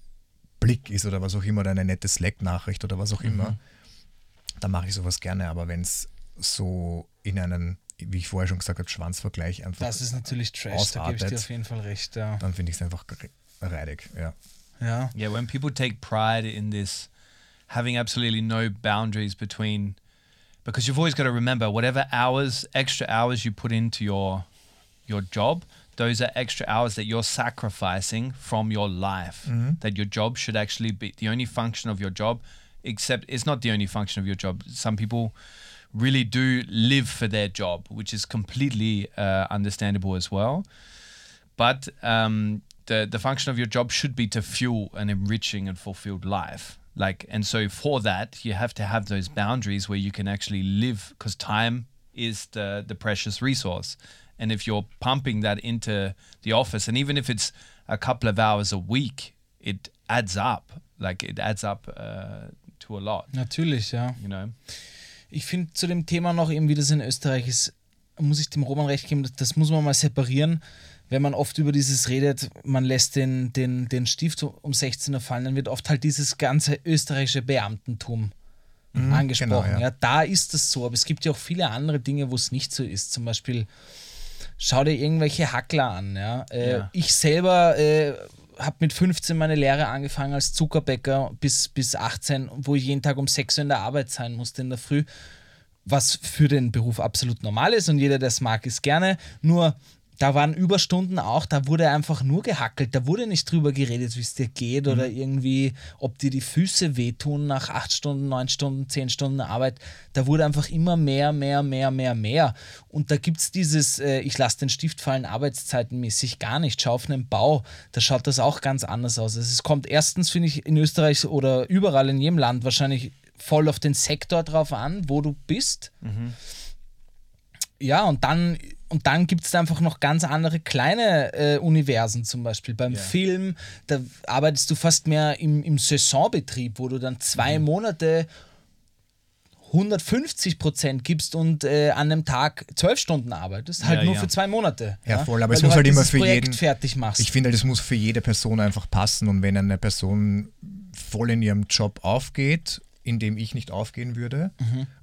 Blick ist oder was auch immer, oder eine nette Slack-Nachricht oder was auch Mhm. immer, dann mache ich sowas gerne. Aber wenn es so in einen, wie ich vorher schon gesagt habe, Schwanzvergleich einfach, Das ist natürlich Trash, da gebe ich dir Ausartet. auf jeden Fall recht, ja. dann finde ich es einfach re- reidig. Ja. ja. Yeah, when people take pride in this, having absolutely no boundaries between, because you've always got to remember, whatever hours, extra hours you put into your your job, those are extra hours that you're sacrificing from your life. That your job should actually be the only function of your job, except it's not the only function of your job. Some people really do live for their job, which is completely uh, understandable as well but um, the the function of your job should be to fuel an enriching and fulfilled life like and so for that you have to have those boundaries where you can actually live because time is the the precious resource and if you're pumping that into the office and even if it's a couple of hours a week it adds up like it adds up uh, to a lot Natürlich, ja. you know Ich finde zu dem Thema noch eben, wie das in Österreich ist, muss ich dem Roman recht geben, das, muss man mal separieren. Wenn man oft über dieses redet, man lässt den, den, den Stift um 16 Uhr fallen, dann wird oft halt dieses ganze österreichische Beamtentum angesprochen. genau, ja. ja. da ist das so, aber es gibt ja auch viele andere Dinge, wo es nicht so ist. Zum Beispiel, schau dir irgendwelche Hackler an. Ja. Äh, Ja. Ich selber äh, habe mit 15 meine Lehre angefangen als Zuckerbäcker bis, bis 18, wo ich jeden Tag um 6 Uhr in der Arbeit sein musste in der Früh, was für den Beruf absolut normal ist und jeder, der es mag, ist gerne. Nur da waren Überstunden auch, da wurde einfach nur gehackelt, da wurde nicht drüber geredet, wie es dir geht oder irgendwie, ob dir die Füße wehtun nach 8 Stunden, 9 Stunden, 10 Stunden Arbeit. Da wurde einfach immer mehr, mehr, mehr, mehr, mehr. Und da gibt es dieses, äh, ich lasse den Stift fallen, arbeitszeitenmäßig gar nicht. Schau auf einen Bau, da schaut das auch ganz anders aus. Also es kommt erstens, finde ich, in Österreich oder überall in jedem Land wahrscheinlich voll auf den Sektor drauf an, wo du bist. Ja, und dann, und dann gibt es einfach noch ganz andere kleine äh, Universen, zum Beispiel beim Film, da arbeitest du fast mehr im, im Saisonbetrieb, wo du dann zwei Monate 150 Prozent gibst und äh, an einem Tag zwölf Stunden arbeitest, halt Ja, nur ja. für zwei Monate. Ja, voll, aber es du muss halt immer dieses für Projekt jeden- fertig machst. Ich finde, das muss für jede Person einfach passen und wenn eine Person voll in ihrem Job aufgeht, in dem ich nicht aufgehen würde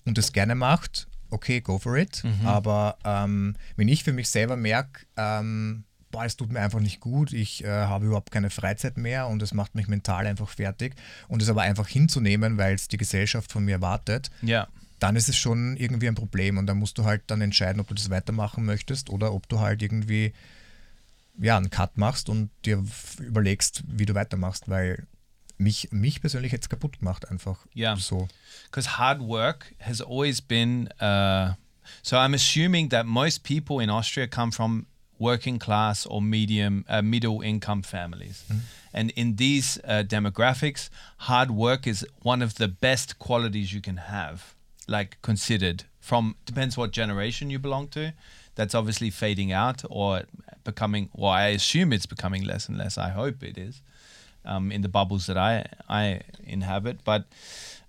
und das gerne macht, okay, go for it. Aber ähm, wenn ich für mich selber merke, ähm, boah, es tut mir einfach nicht gut, ich äh, habe überhaupt keine Freizeit mehr und es macht mich mental einfach fertig und es aber einfach hinzunehmen, weil es die Gesellschaft von mir erwartet, yeah dann ist es schon irgendwie ein Problem und da musst du halt dann entscheiden, ob du das weitermachen möchtest oder ob du halt irgendwie ja, einen Cut machst und dir überlegst, wie du weitermachst, weil mich, mich persönlich jetzt kaputt gemacht einfach. Ja. So. because hard work has always been uh, so i'm assuming that most people in austria come from working class or medium uh, middle income families and in these uh, demographics hard work is one of the best qualities you can have like considered from depends what generation you belong to that's obviously fading out or becoming well i assume it's becoming less and less i hope it is um, in the bubbles that I I inhabit. But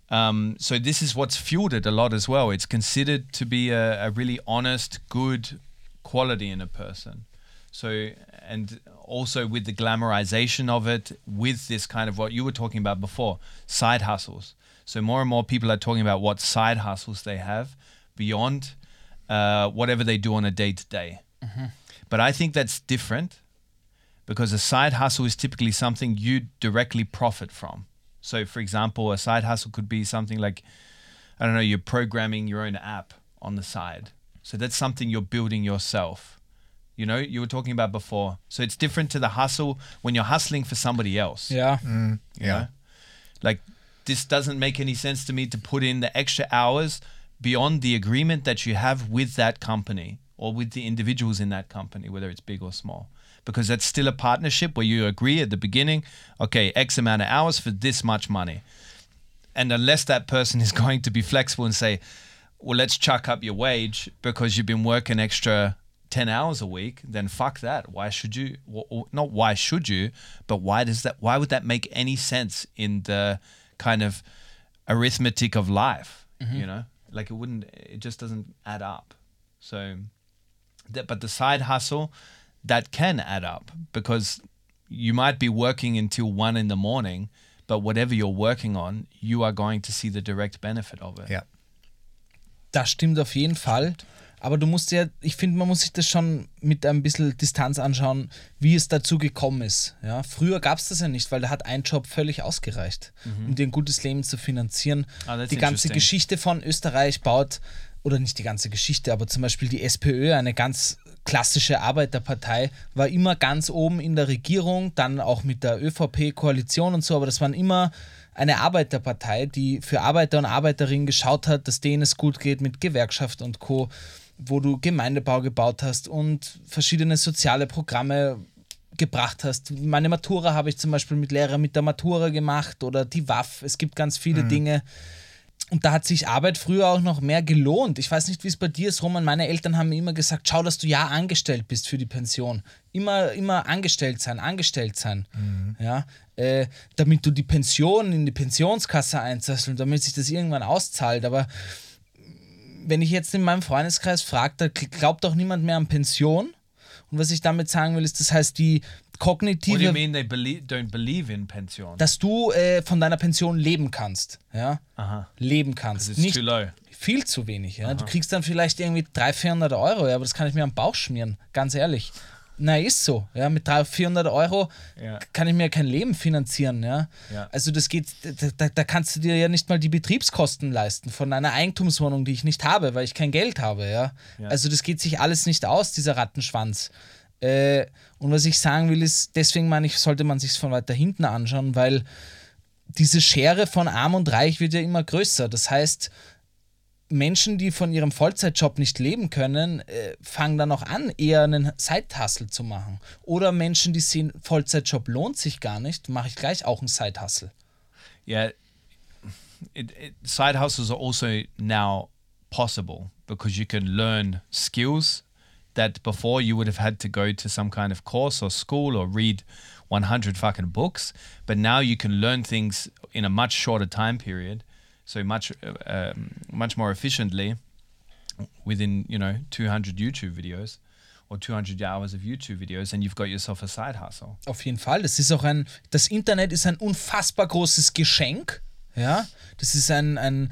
um, so this is what's fueled it a lot as well. It's considered to be a, a really honest, good quality in a person. So and also with the glamorization of it, with this kind of what you were talking about before, side hustles. So more and more people are talking about what side hustles they have beyond uh, whatever they do on a day to day. But I think that's different because a side hustle is typically something you directly profit from. So, for example, a side hustle could be something like, I don't know, you're programming your own app on the side. So that's something you're building yourself. You know, you were talking about before. So it's different to the hustle when you're hustling for somebody else. Yeah. Mm, you Ja. know? Like this doesn't make any sense to me to put in the extra hours beyond the agreement that you have with that company or with the individuals in that company, whether it's big or small. Because that's still a partnership where you agree at the beginning, okay, X amount of hours for this much money. And unless that person is going to be flexible and say, well, let's chuck up your wage because you've been working extra 10 hours a week, then fuck that. Why should you? Not why should you, but why does that, why would that make any sense in the kind of arithmetic of life? Mm-hmm. You know, like it wouldn't, it just doesn't add up. So, that, but the side hustle, that can add up because you might be working until one in the morning, but whatever you're working on, you are going to see the direct benefit of it. Ja. Das stimmt auf jeden Fall. Aber du musst ja, ich finde, man muss sich das schon mit ein bisschen Distanz anschauen, wie es dazu gekommen ist. Ja, früher gab es das ja nicht, weil da hat ein Job völlig ausgereicht, um dir ein gutes Leben zu finanzieren. Ah, that's die ganze. Geschichte von Österreich baut, oder nicht die ganze Geschichte, aber zum Beispiel die SPÖ, eine ganz klassische Arbeiterpartei, war immer ganz oben in der Regierung, dann auch mit der ÖVP-Koalition und so, aber das waren immer eine Arbeiterpartei, die für Arbeiter und Arbeiterinnen geschaut hat, dass denen es gut geht mit Gewerkschaft und Co., wo du Gemeindebau gebaut hast und verschiedene soziale Programme gebracht hast. Meine Matura habe ich zum Beispiel mit Lehrer mit der Matura gemacht oder die WAF. Es gibt ganz viele Dinge. Und da hat sich Arbeit früher auch noch mehr gelohnt. Ich weiß nicht, wie es bei dir ist, Roman. Meine Eltern haben mir immer gesagt, schau, dass du ja angestellt bist für die Pension. Immer, immer angestellt sein, angestellt sein. Ja, äh, damit du die Pension in die Pensionskasse einzahlst und damit sich das irgendwann auszahlt. Aber wenn ich jetzt in meinem Freundeskreis frage, da glaubt doch niemand mehr an Pension. Und was ich damit sagen will, ist, das heißt, die What do you kognitive, mean they believe, don't believe in pension? dass du äh, von deiner Pension leben kannst. Ja? Uh-huh. Leben kannst. It's Nicht too low. viel zu wenig. Ja? Du kriegst dann vielleicht irgendwie 300, 400 Euro, ja, aber das kann ich mir am Bauch schmieren, ganz ehrlich. Na, ist so. Ja, mit 300, 400 Euro Ja. kann ich mir kein Leben finanzieren. Ja? Ja. Also das geht, da, da, da kannst du dir ja nicht mal die Betriebskosten leisten von einer Eigentumswohnung, die ich nicht habe, weil ich kein Geld habe. Ja? Ja. Also das geht sich alles nicht aus, dieser Rattenschwanz. Äh, und was ich sagen will, ist, deswegen meine ich, sollte man sich von weiter hinten anschauen, weil diese Schere von Arm und Reich wird ja immer größer. Das heißt, Menschen, die von ihrem Vollzeitjob nicht leben können, äh, fangen dann auch an, eher einen Side-Hustle zu machen. Oder Menschen, die sehen, Vollzeitjob lohnt sich gar nicht, mache ich gleich auch einen Side-Hustle. yeah, it, it, side hustles are also now possible because you can learn skills that before you would have had to go to some kind of course or school or read 100 fucking books. But now you can learn things in a much shorter time period, so much um, much more efficiently within you know 200 YouTube videos or 200 hours of YouTube videos, and you've got yourself a side hustle. Auf jeden Fall. Das ist auch ein, das Internet ist ein unfassbar großes Geschenk. Ja, das ist ein, ein,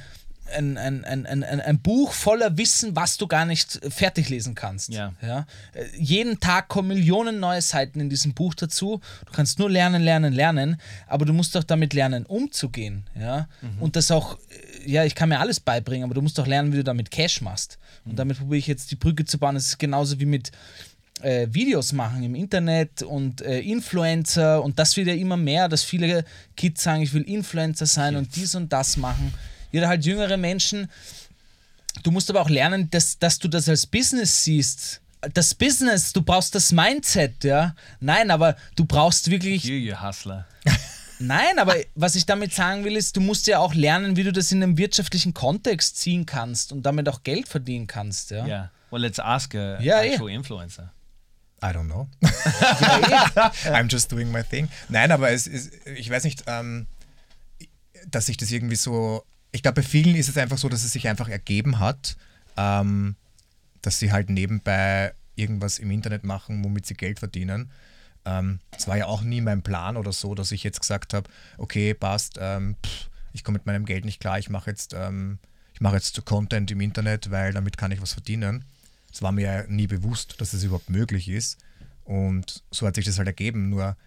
ein, ein, ein, ein, ein, Buch voller Wissen, was du gar nicht fertig lesen kannst. Ja. Ja? Äh, Jeden Tag kommen Millionen neue Seiten in diesem Buch dazu. Du kannst nur lernen, lernen, lernen, aber du musst auch damit lernen, umzugehen. Ja? Und das auch, äh, ja, ich kann mir alles beibringen, aber du musst auch lernen, wie du damit Cash machst. Und damit probiere ich jetzt die Brücke zu bauen. Es ist genauso wie mit äh, Videos machen im Internet und äh, Influencer und das wird ja immer mehr, dass viele Kids sagen, ich will Influencer sein und dies und das machen. Jeder halt jüngere Menschen. Du musst aber auch lernen, dass, dass du das als Business siehst. Das Business, du brauchst das Mindset, ja. Nein, aber du brauchst wirklich You, you hustler. Nein, aber was ich damit sagen will, ist, du musst ja auch lernen, wie du das in einem wirtschaftlichen Kontext ziehen kannst und damit auch Geld verdienen kannst. Ja, Yeah. Well, let's ask a Yeah, yeah. actual influencer. I don't know. Eh. I'm just doing my thing. Nein, aber es ist, ich weiß nicht, ähm, dass sich das irgendwie so. Ich glaube, bei vielen ist es einfach so, dass es sich einfach ergeben hat, ähm, dass sie halt nebenbei irgendwas im Internet machen, womit sie Geld verdienen. Ähm, Es war ja auch nie mein Plan oder so, dass ich jetzt gesagt habe, okay, passt, ähm, pff, ich komme mit meinem Geld nicht klar, ich mache jetzt, ähm, ich jetzt Content im Internet, weil damit kann ich was verdienen. Es war mir ja nie bewusst, dass es überhaupt möglich ist. Und so hat sich das halt ergeben. Nur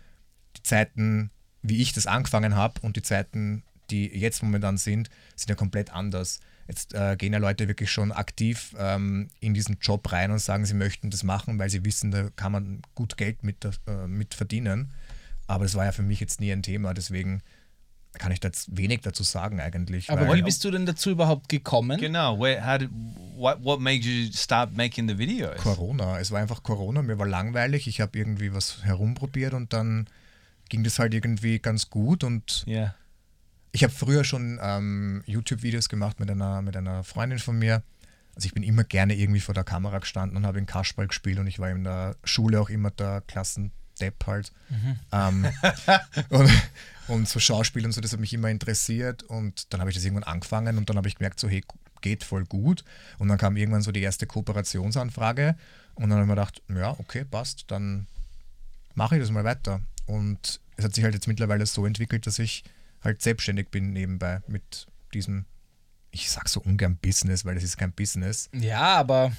die Zeiten, wie ich das angefangen habe und die Zeiten, die jetzt momentan sind, sind ja komplett anders. Jetzt äh, gehen ja Leute wirklich schon aktiv ähm, in diesen Job rein und sagen, sie möchten das machen, weil sie wissen, da kann man gut Geld mit, äh, mit verdienen. Aber das war ja für mich jetzt nie ein Thema, deswegen kann ich da jetzt wenig dazu sagen eigentlich. Aber weil- wie bist du denn dazu überhaupt gekommen? Genau. Where? How did? What? What made you start making the videos? Corona. Es war einfach Corona, mir war langweilig, ich habe irgendwie was herumprobiert und dann ging das halt irgendwie ganz gut und Yeah. Ich habe früher schon ähm, YouTube-Videos gemacht mit einer, mit einer Freundin von mir. Also ich bin immer gerne irgendwie vor der Kamera gestanden und habe in Kasperl gespielt und ich war in der Schule auch immer der Klassendepp halt. Ähm, und, und so Schauspiel und so, das hat mich immer interessiert und dann habe ich das irgendwann angefangen und dann habe ich gemerkt, so hey, geht voll gut. Und dann kam irgendwann so die erste Kooperationsanfrage und dann habe ich mir gedacht, ja, okay, passt, dann mache ich das mal weiter. Und es hat sich halt jetzt mittlerweile so entwickelt, dass ich halt selbstständig bin nebenbei mit diesem, ich sag so ungern Business, weil das ist kein Business, Ja, aber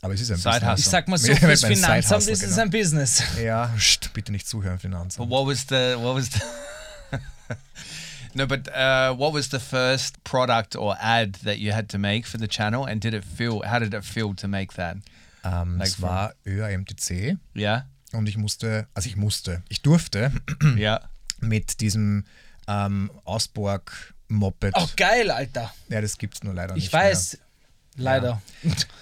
aber es ist ein Business. Ich sag mal so, fürs Finanzamt ist es genau. ein Business. Ja, st, bitte nicht zuhören, But Finanzamt. what was the what was the No, but uh, what was the first product or ad that you had to make for the channel, and did it feel? How did it feel to make that? Ähm, Like es war ÖAMTC Yeah, und ich musste, also ich musste, ich durfte yeah. mit diesem ähm, Ausborg-Moped, Oh, geil, Alter. ja, das gibt's nur leider Ich nicht weiß, leider.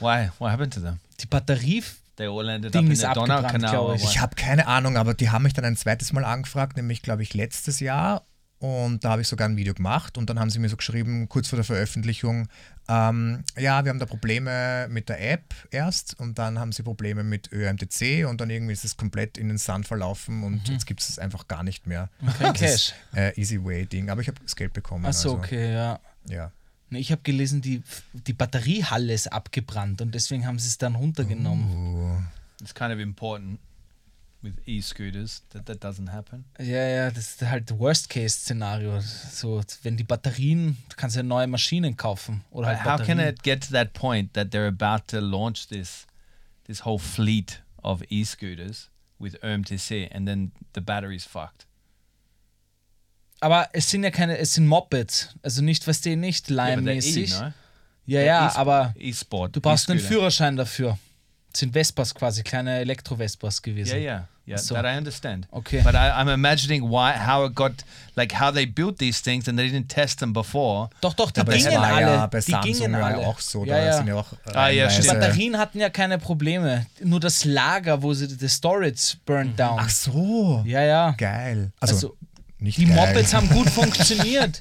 Why? What happened to them? Die Batterie, all ended Ding up in ist the Donau abgebrannt, Canal. glaub or ich. Ich habe keine Ahnung, aber die haben mich dann ein zweites Mal angefragt, nämlich glaube ich letztes Jahr. Und da habe ich sogar ein Video gemacht und dann haben sie mir so geschrieben, kurz vor der Veröffentlichung, ähm, ja, wir haben da Probleme mit der App erst und dann haben sie Probleme mit ÖMTC und dann irgendwie ist es komplett in den Sand verlaufen und jetzt gibt es es einfach gar nicht mehr. Das Cash. Äh, Easy Way Ding, aber ich habe das Geld bekommen. Achso, also, okay, ja. Ja. Nee, Ich habe gelesen, die, die Batteriehalle ist abgebrannt und deswegen haben sie es dann runtergenommen. It's kind of important with e-scooters that that doesn't happen. Ja, ja, das ist halt Worst-Case-Szenario. So, wenn die Batterien, du kannst ja neue Maschinen kaufen. Oder halt how can it get to that point that they're about to launch this this whole fleet of e-scooters with OMTC, and then the battery's fucked? Aber es sind ja keine, es sind Mopeds. Also nicht, was die nicht. E, no? Ja, ja, E-Sport- aber e-sport. du brauchst einen. Führerschein dafür. Das sind Vespas quasi, kleine Elektro-Vespas gewesen. Yeah, yeah, yeah. So. That I understand. Okay. But I, I'm imagining why, how it got, like how they built these things and they didn't test them before. Doch, doch, die Aber gingen alle. ja bei die Samsung gingen alle. auch so, Ja, da ja. sind ja auch Ah, ja, Die. Batterien hatten ja keine Probleme. Nur das Lager, wo sie das Storage burned down. Ach so, Ja, ja. geil. Also, Also, nicht Die geil. Mopeds haben gut funktioniert.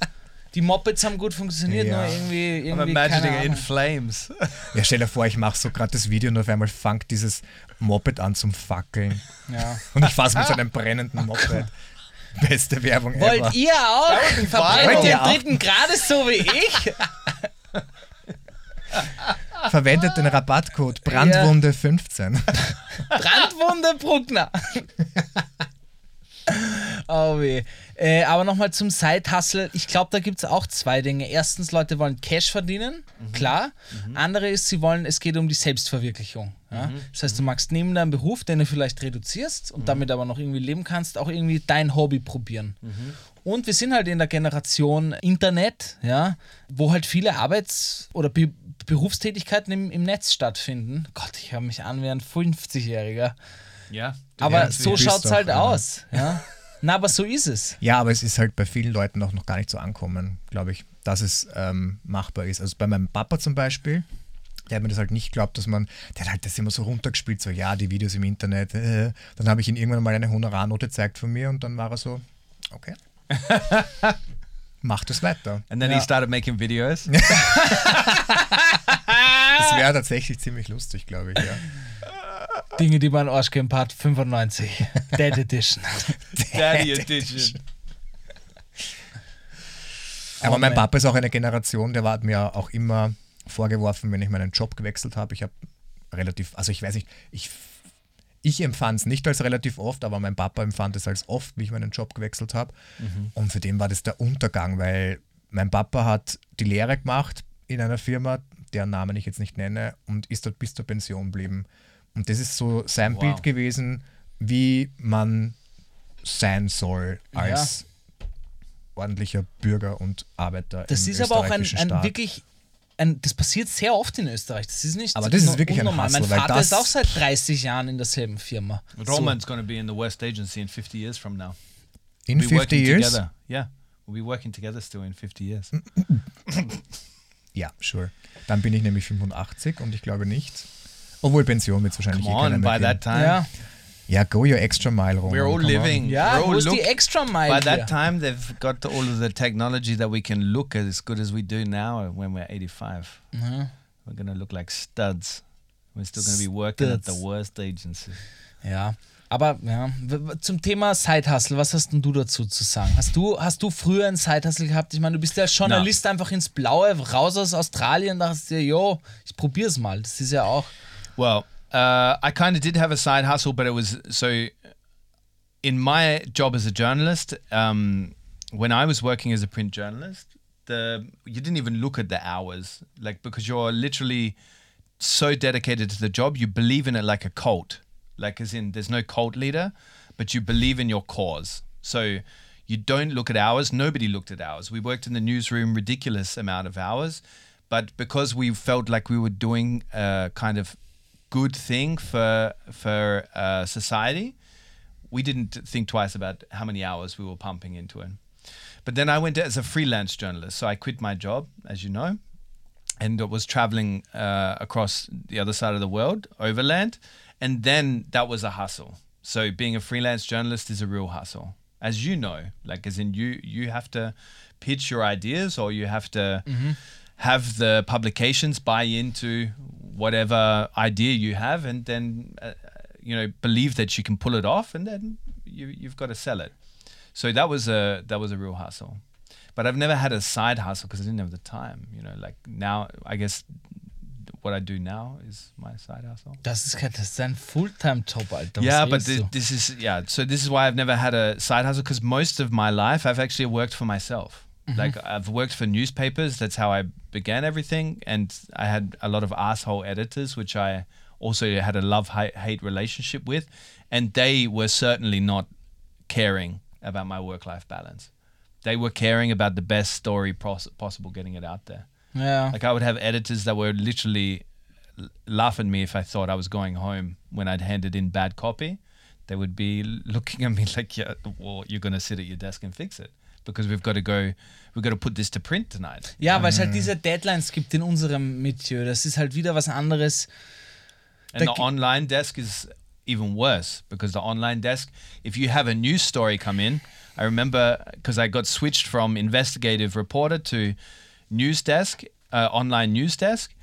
Die Mopeds haben gut funktioniert, Ja. nur irgendwie, I'm irgendwie imagining keine it in flames. Ja, stell dir vor, ich mache so gerade das Video und auf einmal fängt dieses Moped an zum Fackeln. Ja. Und ich fahre mit so einem brennenden Moped. Beste Werbung ever. Wollt ihr auch Verbrennung Wollt ihr im dritten Grades so wie ich? Verwendet den Rabattcode Brandwunde15. Brandwunde Bruckner. oh weh. Äh, aber nochmal zum Side-Hustle. Ich glaube, da gibt es auch zwei Dinge. Erstens, Leute wollen Cash verdienen, klar. Andere ist, sie wollen, es geht um die Selbstverwirklichung. Ja? Das heißt, du magst neben deinem Beruf, den du vielleicht reduzierst und damit aber noch irgendwie leben kannst, auch irgendwie dein Hobby probieren. Und wir sind halt in der Generation Internet, ja, wo halt viele Arbeits- oder Be Berufstätigkeiten im, im Netz stattfinden. Gott, ich höre mich an wie ein 50-Jähriger. Yeah. Aber Ja, so schaut es halt ja. aus. Ja? Na, aber so ist es. Ja, aber es ist halt bei vielen Leuten auch noch gar nicht so ankommen, glaube ich, dass es ähm, machbar ist. Also bei meinem Papa zum Beispiel, der hat mir das halt nicht geglaubt, dass man, der hat halt das immer so runtergespielt, so ja, die Videos im Internet. Äh. Dann habe ich ihm irgendwann mal eine Honorarnote gezeigt von mir und dann war er so, okay. Mach das weiter. And then Yeah. he started making videos. Das wäre tatsächlich ziemlich lustig, glaube ich, ja. Dinge, die man Arsch kennt, Part 95. Dead Edition. Daddy edition. Aber mein. Papa ist auch eine Generation, der hat mir auch immer vorgeworfen, wenn ich meinen Job gewechselt habe. Ich habe relativ, also ich weiß nicht, ich, ich empfand es nicht als relativ oft, aber mein Papa empfand es als oft, wie ich meinen Job gewechselt habe. Und für den war das der Untergang, weil mein Papa hat die Lehre gemacht in einer Firma, deren Namen ich jetzt nicht nenne, und ist dort bis zur Pension geblieben. Und das ist so sein Wow. Bild gewesen, wie man sein soll als ordentlicher Bürger und Arbeiter. Das im ist aber auch ein, ein wirklich. Ein, das passiert sehr oft in Österreich. Das ist nicht Aber das ist wirklich ein unnormal. Mein Hustle, weil Vater ist auch seit 30 Jahren in derselben Firma. Roman's going to be in the West Agency in 50 years from now. In We'll be 50 working years? together. Yeah. We'll be working together still in 50 years. Ja, sure. Dann bin ich nämlich 85 und ich glaube nicht. Obwohl Pension wird es wahrscheinlich Come eh on, mehr by geben. that time. Ja, Ja, go your extra mile, Roman. We're all come on. living. ja we're wo all look- Extra Mile? By that time, they've got all of the technology that we can look as good as we do now when we're 85. We're going to look like studs. We're still going to be working at the Studs. worst agency. Ja, aber ja, zum Thema Side-Hustle, was hast denn du dazu zu sagen? Hast du, hast du früher einen Side-Hustle gehabt? Ich meine, du bist ja Journalist einfach ins Blaue, raus aus Australien, dachtest dir, jo, ich probier's mal. Das ist ja auch. Well, uh, I kind of did have a side hustle, but it was so. In my job as a journalist, um, when I was working as a print journalist, the you didn't even look at the hours, like because you're literally so dedicated to the job, you believe in it like a cult. Like as in there's no cult leader, but you believe in your cause. So you don't look at hours. Nobody looked at hours. We worked in the newsroom ridiculous amount of hours, but because we felt like we were doing a kind of good thing for for uh, society, we didn't think twice about how many hours we were pumping into it. But then I went as a freelance journalist, so I quit my job, as you know, and was traveling uh, across the other side of the world, overland, and then that was a hustle. So being a freelance journalist is a real hustle, as you know. Like as in you you have to pitch your ideas, or you have to have the publications buy into whatever idea you have, and then uh, you know believe that you can pull it off, and then you you've got to sell it. So that was a that was a real hustle. But I've never had a side hustle because I didn't have the time. You know, like now, I guess what I do now is my side hustle. Das ist, kein- das ist ein Fulltime-Job, Alter. Yeah, but redest thi- du? this is yeah. So this is why I've never had a side hustle because most of my life I've actually worked for myself. Mm-hmm. Like I've worked for newspapers. That's how I began everything, and I had a lot of asshole editors, which I also had a love hate relationship with, and they were certainly not caring about my work life balance. They were caring about the best story pos- possible, getting it out there. Yeah. Like I would have editors that were literally l- laugh at me if I thought I was going home when I'd handed in bad copy. They would be looking at me like, "Yeah, well, you're gonna sit at your desk and fix it because we've got to go. We've got to put this to print tonight." Ja, weil es halt diese Deadlines gibt in unserem Milieu. Das ist halt wieder was anderes. And Da the online desk is even worse because the online desk, if you have a news story come in, I remember because I got switched from investigative reporter to news desk, uh, online news desk.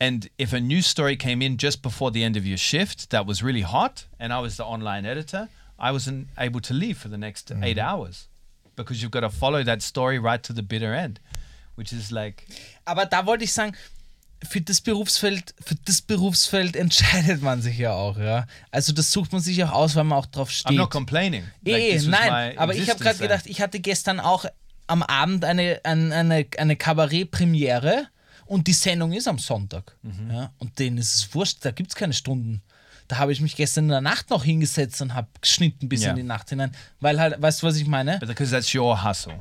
And if a news story came in just before the end of your shift that was really hot, and I was the online editor, I wasn't able to leave for the next eight hours because you've got to follow that story right to the bitter end, which is like, Aber da wollte ich sagen, für das Berufsfeld, für das Berufsfeld entscheidet man sich ja auch, ja. Also das sucht man sich auch aus, weil man auch drauf steht. I'm not complaining. Like, was nein, aber ich habe gerade gedacht, ich hatte gestern auch am Abend eine, eine, eine, eine Kabarett-Premiere und die Sendung ist am Sonntag. Mhm. Ja, und denen ist es wurscht, da gibt es keine Stunden. Da habe ich mich gestern in der Nacht noch hingesetzt und habe geschnitten bis Ja. in die Nacht hinein. Weil halt, weißt du, was ich meine? Because that's your hustle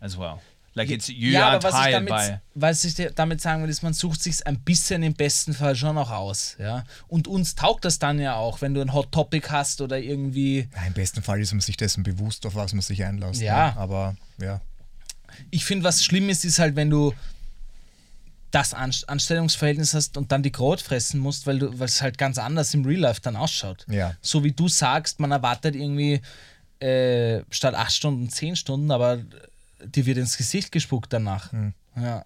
as well. Like it's you ja, aber was ich, damit, was ich dir damit sagen will, ist, man sucht sich ein bisschen im besten Fall schon auch aus. Ja? Und uns taugt das dann ja auch, wenn du ein Hot Topic hast oder irgendwie. Ja, Im besten Fall ist man sich dessen bewusst, auf was man sich einlässt. Ja. Ne? Aber ja. Ich finde, was schlimm ist, ist halt, wenn du das An Anstellungsverhältnis hast und dann die Krot fressen musst, weil du, weil es halt ganz anders im Real Life dann ausschaut. Ja. So wie du sagst, man erwartet irgendwie äh, statt acht Stunden zehn Stunden, aber dir wird ins Gesicht gespuckt danach. Ja.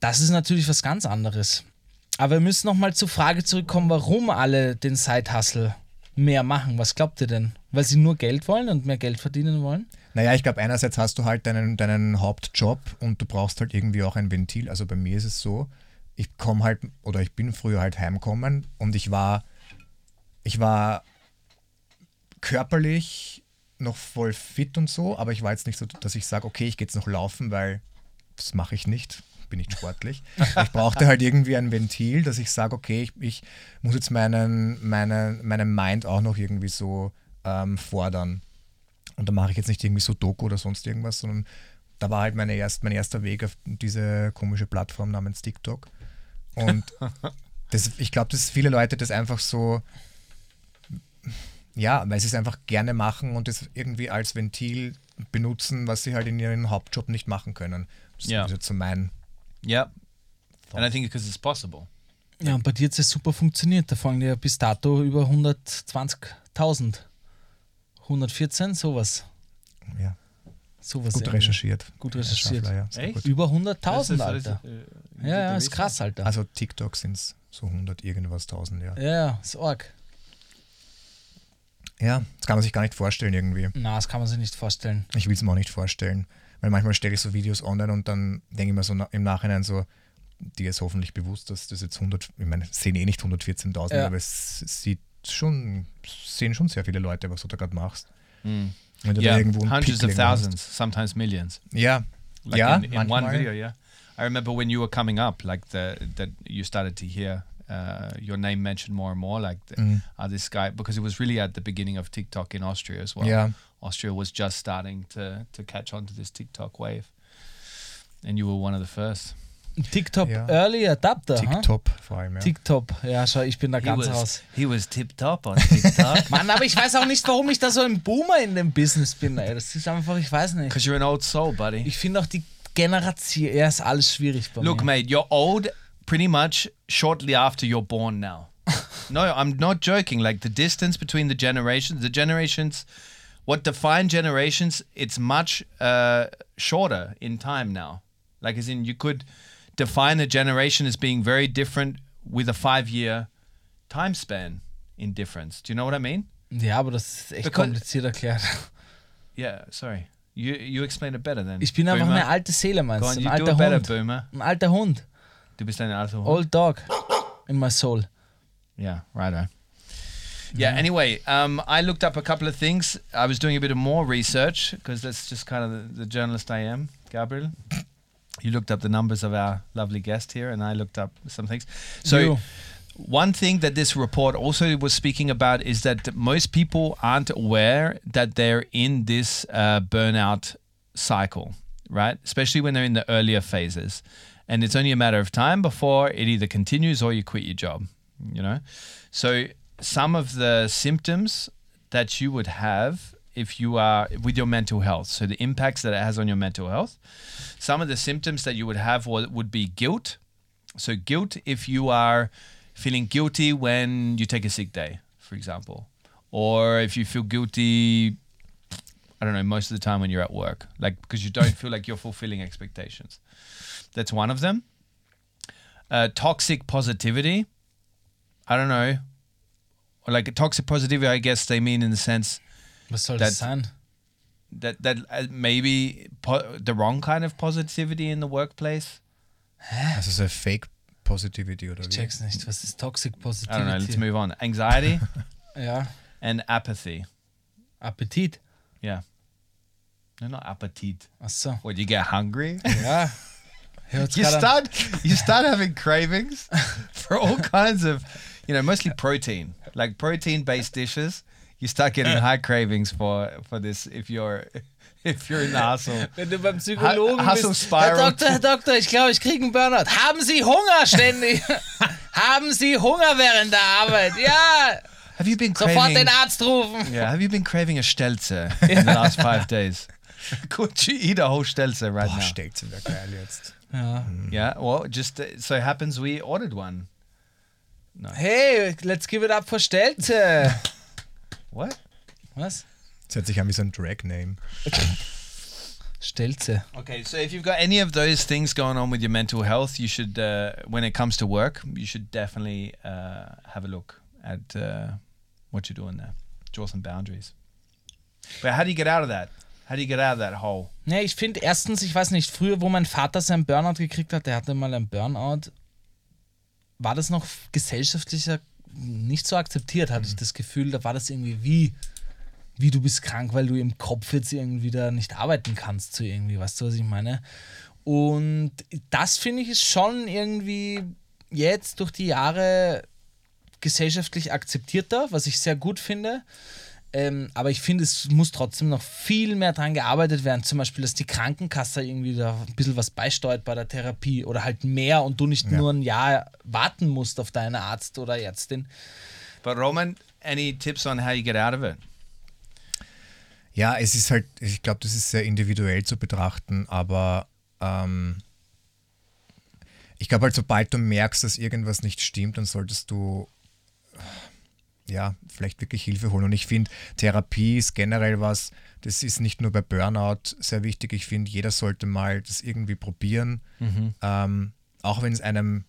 Das ist natürlich was ganz anderes. Aber wir müssen nochmal zur Frage zurückkommen, warum alle den Side-Hustle mehr machen. Was glaubt ihr denn? Weil sie nur Geld wollen und mehr Geld verdienen wollen? Naja, ich glaube, einerseits hast du halt deinen, deinen Hauptjob und du brauchst halt irgendwie auch ein Ventil. Also bei mir ist es so, ich komme halt, oder ich bin früher halt heimgekommen und ich war, ich war körperlich noch voll fit und so, aber ich war jetzt nicht so, dass ich sage, okay, ich gehe jetzt noch laufen, weil das mache ich nicht, bin nicht sportlich. ich brauchte halt irgendwie ein Ventil, dass ich sage, okay, ich, ich muss jetzt meinen, meinen, meinen Mind auch noch irgendwie so ähm, fordern. Und da mache ich jetzt nicht irgendwie so Doku oder sonst irgendwas, sondern da war halt meine erst, mein erster Weg auf diese komische Plattform namens TikTok. Und das, ich glaube, dass viele Leute das einfach so, ja, weil sie es einfach gerne machen und das irgendwie als Ventil benutzen, was sie halt in ihrem Hauptjob nicht machen können. Das Ja. ist jetzt so mein. Yep. And I think because it's possible. Ja, und bei dir hat es super funktioniert. Da fangen ja bis dato über 120.000. 114, sowas. Ja, sowas gut recherchiert. Gut recherchiert. Ja, gut. Über Das 100.000, ist- das Alter. äh, Ja, ja, ist krass, Alter. Also TikTok sind es so 100 irgendwas tausend, ja. Ja, ja, ist arg. Ja, das kann man sich gar nicht vorstellen irgendwie. Na, das kann man sich nicht vorstellen. Ich will es mir auch nicht vorstellen. Weil manchmal stelle ich so Videos online und dann denke ich mir so na, im Nachhinein so, dir ist hoffentlich bewusst, dass das jetzt 100, ich meine, es sehen eh nicht 114.000, Ja. aber es sieht schon, sehen schon sehr viele Leute, was du da gerade machst. Wenn du Yeah, da irgendwo einen hundreds of Pickling hast. thousands, sometimes millions. Ja, Like ja, in, in one video, yeah. I remember when you were coming up, like the that you started to hear uh, your name mentioned more and more, like the, Mm. uh, this guy, because it was really at the beginning of TikTok in Austria as well. Ja. Austria was just starting to to catch on to this TikTok wave, and you were one of the first. TikTok Ja. Early Adapter. ha? TikTok vor allem, ja. TikTok. Ja, schau, ich bin da He ganz was raus. he was tip top on TikTok Mann, aber ich weiß auch nicht, warum ich da so ein Boomer in dem Business bin, ey. Das ist einfach, ich weiß nicht. because you're an old soul, buddy. Ich finde auch die Generation, ja, ist alles schwierig bei Look, mir. mate, you're old pretty much shortly after you're born now. no, I'm not joking. Like the distance between the generations, the generations, what define generations, it's much uh, shorter in time now. Like, as in, you could define a generation as being very different with a five year time span in difference. Do you know what I mean? Ja, aber das ist echt Because- kompliziert erklärt. Yeah, sorry. You you explain it better then. Ich bin einfach Boomer. eine alte Seele, meinst on, du? Ein alter better, Hund. Boomer. Ein alter Hund. Du bist ein alter Hund. Old dog. In my soul. Yeah, righto. Yeah, anyway, um, I looked up a couple of things. I was doing a bit of more research because that's just kind of the, the journalist I am, Gabriel. You looked up the numbers of our lovely guest here, and I looked up some things. So, You. one thing that this report also was speaking about is that most people aren't aware that they're in this uh, burnout cycle, right? Especially when they're in the earlier phases. And it's only a matter of time before it either continues or you quit your job, you know? So, some of the symptoms that you would have if you are with your mental health, so the impacts that it has on your mental health, some of the symptoms that you would have would be guilt. So, guilt if you are feeling guilty when you take a sick day, for example, or if you feel guilty, I don't know, most of the time when you're at work, like because you don't feel like you're fulfilling expectations. That's one of them. Uh, toxic positivity. I don't know. Like toxic positivity, I guess they mean in the sense Was soll That- das sein? that that uh, maybe po- the wrong kind of positivity in the workplace. Also so Fake Positivity oder wie? Check's nicht. Was ist Toxic I don't know. Let's move on. Anxiety Ja. and apathy. Appetit. Yeah. No, not appetite. Ach so. What you get hungry? Ja. You start you start having cravings for all kinds of you know mostly protein like protein based dishes you start getting high cravings for for this if you're if you're in the hustle Wenn du beim Psychologen Ha- bist. Herr Doktor, Herr Doktor, ich glaube, ich kriege einen Burnout. Haben Sie Hunger ständig? Haben Sie Hunger während der Arbeit? Ja, have you been sofort craving den Arzt rufen. yeah have you been craving a stelze in the last five days could you eat a whole stelze right Boah, now stellt wieder geil jetzt. Ja. yeah well just uh, so happens we ordered one Hey, let's give it up for Stelze. What Was? Das hört sich an wie so ein Drag-Name. Stelze. Okay, so if you've got any of those things going on with your mental health, you should, uh, when it comes to work, you should definitely uh, have a look at uh, what you're doing there. Draw some boundaries. But how do you get out of that? How do you get out of that hole? Ja, ich finde erstens, ich weiß nicht, früher, wo mein Vater seinen Burnout gekriegt hat, der hatte mal einen Burnout, war das noch gesellschaftlicher nicht so akzeptiert, hatte ich das Gefühl. Da war das irgendwie wie, wie du bist krank, weil du im Kopf jetzt irgendwie da nicht arbeiten kannst, so irgendwie, weißt du, was ich meine? Und das finde ich ist schon irgendwie jetzt durch die Jahre gesellschaftlich akzeptierter, was ich sehr gut finde. Ähm, aber ich finde, es muss trotzdem noch viel mehr dran gearbeitet werden. Zum Beispiel, dass die Krankenkasse irgendwie da ein bisschen was beisteuert bei der Therapie oder halt mehr und du nicht Ja. nur ein Jahr warten musst auf deinen Arzt oder Ärztin. But Roman, any tips on how you get out of it? Ja, es ist halt, ich glaube, das ist sehr individuell zu betrachten, aber ähm, ich glaube halt, sobald du merkst, dass irgendwas nicht stimmt, dann solltest du ja, vielleicht wirklich Hilfe holen. Und ich finde, Therapie ist generell was, das ist nicht nur bei Burnout sehr wichtig. Ich finde, jeder sollte mal das irgendwie probieren. Ähm, auch wenn es einem,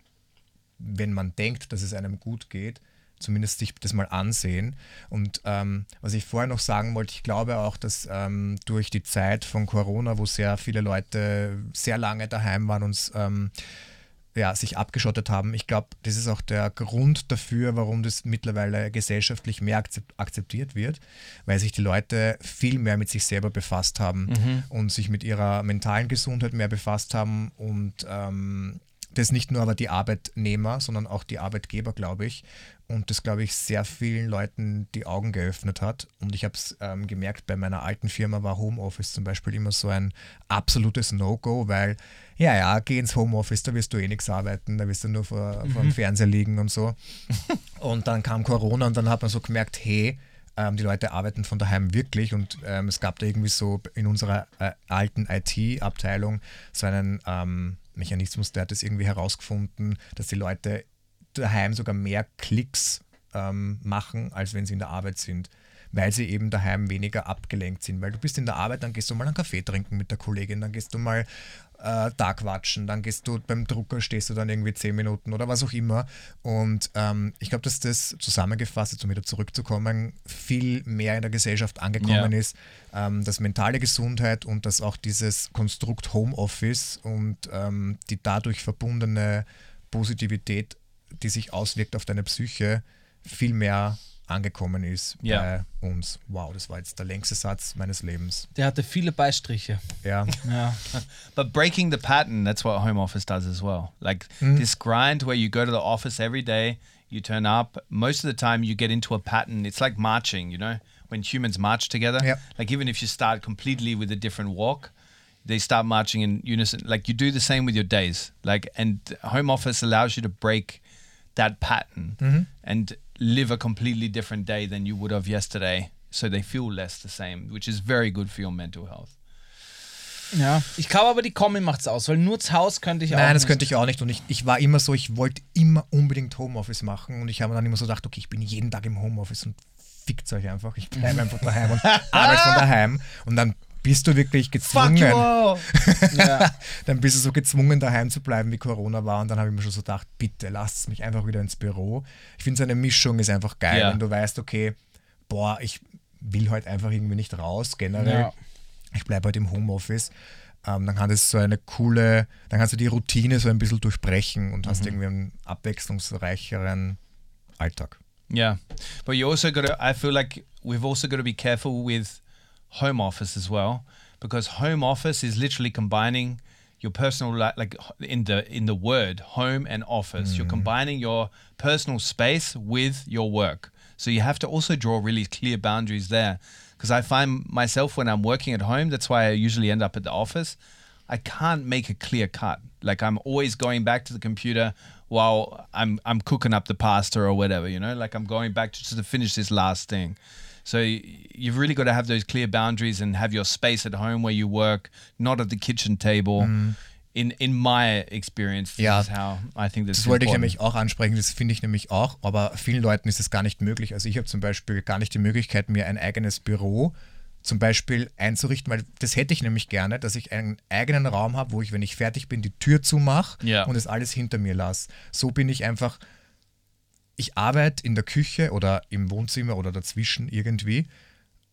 wenn man denkt, dass es einem gut geht, zumindest sich das mal ansehen. Und ähm, was ich vorher noch sagen wollte, ich glaube auch, dass ähm, durch die Zeit von Corona, wo sehr viele Leute sehr lange daheim waren und ähm, ja, sich abgeschottet haben. Ich glaube, das ist auch der Grund dafür, warum das mittlerweile gesellschaftlich mehr akzept akzeptiert wird, weil sich die Leute viel mehr mit sich selber befasst haben und sich mit ihrer mentalen Gesundheit mehr befasst haben und ähm, das nicht nur aber die Arbeitnehmer, sondern auch die Arbeitgeber, glaube ich. Und das, glaube ich, sehr vielen Leuten die Augen geöffnet hat. Und ich habe es ähm, gemerkt, bei meiner alten Firma war Homeoffice zum Beispiel immer so ein absolutes No-Go, weil, ja, ja, geh ins Homeoffice, da wirst du eh nichts arbeiten, da wirst du nur vor, vor dem Fernseher liegen und so. und dann kam Corona und dann hat man so gemerkt, hey, ähm, die Leute arbeiten von daheim wirklich und ähm, es gab da irgendwie so in unserer äh, alten IT-Abteilung so einen ähm, Mechanismus, der hat es irgendwie herausgefunden, dass die Leute daheim sogar mehr Klicks ähm, machen, als wenn sie in der Arbeit sind, weil sie eben daheim weniger abgelenkt sind. Weil du bist in der Arbeit, dann gehst du mal einen Kaffee trinken mit der Kollegin, dann gehst du mal äh, da quatschen, dann gehst du beim Drucker, stehst du dann irgendwie zehn Minuten oder was auch immer. Und ähm, ich glaube, dass das zusammengefasst, jetzt um wieder zurückzukommen, viel mehr in der Gesellschaft angekommen Ja. ist, ähm, dass mentale Gesundheit und dass auch dieses Konstrukt Homeoffice und ähm, die dadurch verbundene Positivität, die sich auswirkt auf deine Psyche, viel mehr angekommen ist Ja. bei uns. Wow, das war jetzt der längste Satz meines Lebens. Der hatte viele Beistriche. Ja, Ja. But breaking the pattern, that's what home office does as well. Like mm. this grind where you go to the office every day, you turn up. Most of the time, you get into a pattern. It's like marching, you know, when humans march together. Yep. Like even if you start completely with a different walk, they start marching in unison. Like you do the same with your days. Like and home office allows you to break that pattern mm-hmm. and live a completely different day than you would have yesterday. So they feel less the same, which is very good for your mental health. ja. Ich glaube aber, die Kombi macht's aus, weil nur zu Hause könnte ich auch. Nein, das nicht. könnte ich auch nicht. Und ich, ich war immer so, ich wollte immer unbedingt Homeoffice machen. Und ich habe dann immer so gedacht, okay, ich bin jeden Tag im Homeoffice und fickt euch einfach. Ich bleibe einfach daheim und arbeite von daheim. Und dann bist du wirklich gezwungen. Ja. Dann bist du so gezwungen, daheim zu bleiben, wie Corona war. Und dann habe ich mir schon so gedacht, bitte lasst mich einfach wieder ins Büro. Ich finde, so eine Mischung ist einfach geil, Ja. wenn du weißt, okay, boah, ich will heute einfach irgendwie nicht raus, generell. Ja. Ich bleibe heute im Homeoffice. Ähm, dann kann das so eine coole, dann kannst du die Routine so ein bisschen durchbrechen und hast irgendwie einen abwechslungsreicheren Alltag. Yeah, but you also got to. I feel like we've also got to be careful with home office as well, because home office is literally combining your personal li- like in the in the word home and office. You're mm. combining your personal space with your work. So you have to also draw really clear boundaries there. Because I find myself when I'm working at home, that's why I usually end up at the office. I can't make a clear cut. Like I'm always going back to the computer while I'm I'm cooking up the pasta or whatever, you know. Like I'm going back to, to finish this last thing. So you've really got to have those clear boundaries and have your space at home where you work, not at the kitchen table. In in my experience, this Ja. is how I think this Das wollte ich nämlich auch ansprechen, das finde ich nämlich auch, aber vielen Leuten ist es gar nicht möglich. Also ich habe zum Beispiel gar nicht die Möglichkeit, mir ein eigenes Büro zum Beispiel einzurichten, weil das hätte ich nämlich gerne, dass ich einen eigenen Raum habe, wo ich, wenn ich fertig bin, die Tür zumache Ja. und das alles hinter mir lasse. So bin ich einfach, ich arbeite in der Küche oder im Wohnzimmer oder dazwischen irgendwie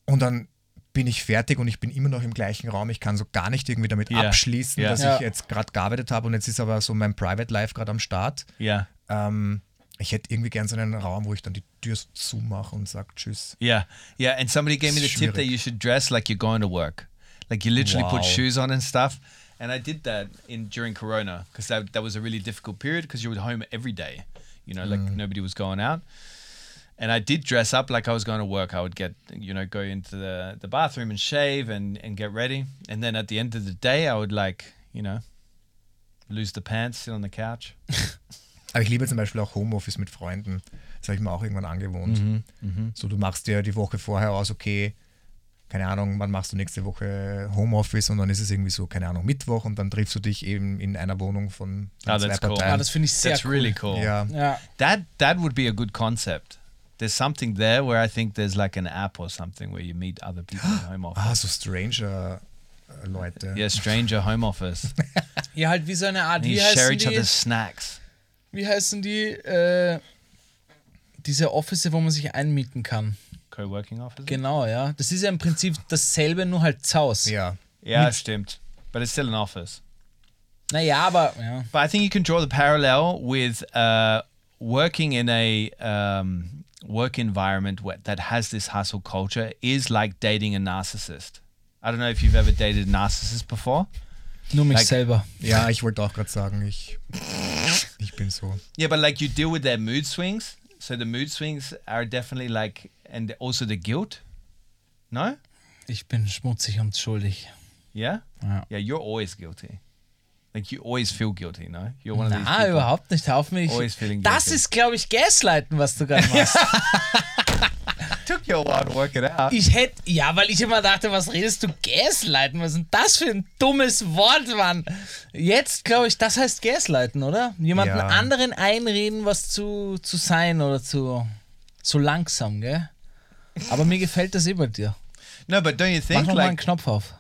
und dann bin ich fertig und ich bin immer noch im gleichen Raum. Ich kann so gar nicht irgendwie damit Ja. abschließen, Ja. dass Ja. ich jetzt gerade gearbeitet habe und jetzt ist aber so mein Private Life gerade am Start. Yeah. Ähm, ich hätte irgendwie gern so einen Raum, wo ich dann die Tür zumache und sage Tschüss. Yeah, yeah. And somebody gave me the tip that Schwierig. you should dress like you're going to work, like you literally put Wow. shoes on and stuff. And I did that in during Corona because that, that was a really difficult period because you were home every day, you know, like nobody was going out. And I did dress up like I was going to work. I would get, you know, go into the, the bathroom and shave and, and get ready. And then at the end of the day, I would like, you know, lose the pants, sit on the couch. Aber ich liebe zum Beispiel auch Homeoffice mit Freunden. Das habe ich mir auch irgendwann angewohnt. Mhm, So, du machst dir die Woche vorher aus, okay, keine Ahnung, wann machst du nächste Woche Homeoffice und dann ist es irgendwie so, keine Ahnung, Mittwoch und dann triffst du dich eben in einer Wohnung von Ah, zwei that's cool. Parteien. Ja, das finde ich sehr That's cool. really cool. ja. Ja. That that would be a good concept. There's something there where I think there's like an app or something where you meet other people in home office. Ah, so Stranger äh, Leute. Yeah, stranger home office. ja, halt wie so eine Art, wie share heißen each die, snacks. wie heißen die, äh, diese Office, wo man sich einmieten kann. Co-working office. Genau, ja. Das ist ja im Prinzip dasselbe, nur halt zu Hause. Ja. Yeah, stimmt. But it's still an office. Naja, aber ja. But I think you can draw the parallel with uh, working in a um, work environment where, that has this hustle culture is like dating a narcissist. I don't know if you've ever dated a narcissist before. nur mich Like- selber. Ja, ich wollte auch gerade sagen, ich, ich bin so. Yeah, but like you deal with their mood swings. So the mood swings are definitely like, and also the guilt. No? Ich bin schmutzig und schuldig. Yeah? Ja. Yeah, you're always guilty. Like you always feel guilty, no? You're one of these Na, people. überhaupt nicht. Auf mich. Always feeling Das ist, glaube ich, Gaslighten, was du gerade machst. Took you a while to work it out. ich hätte, ja, weil ich immer dachte, was redest du Gaslighten? Was ist denn das für ein dummes Wort, Mann? Jetzt, glaube ich, das heißt Gaslighten, oder? Jemanden Ja. anderen einreden, was zu, zu sein oder zu, zu langsam, gell? Aber mir gefällt das eh bei dir. No, but don't you Mach think noch mal einen like Knopf auf.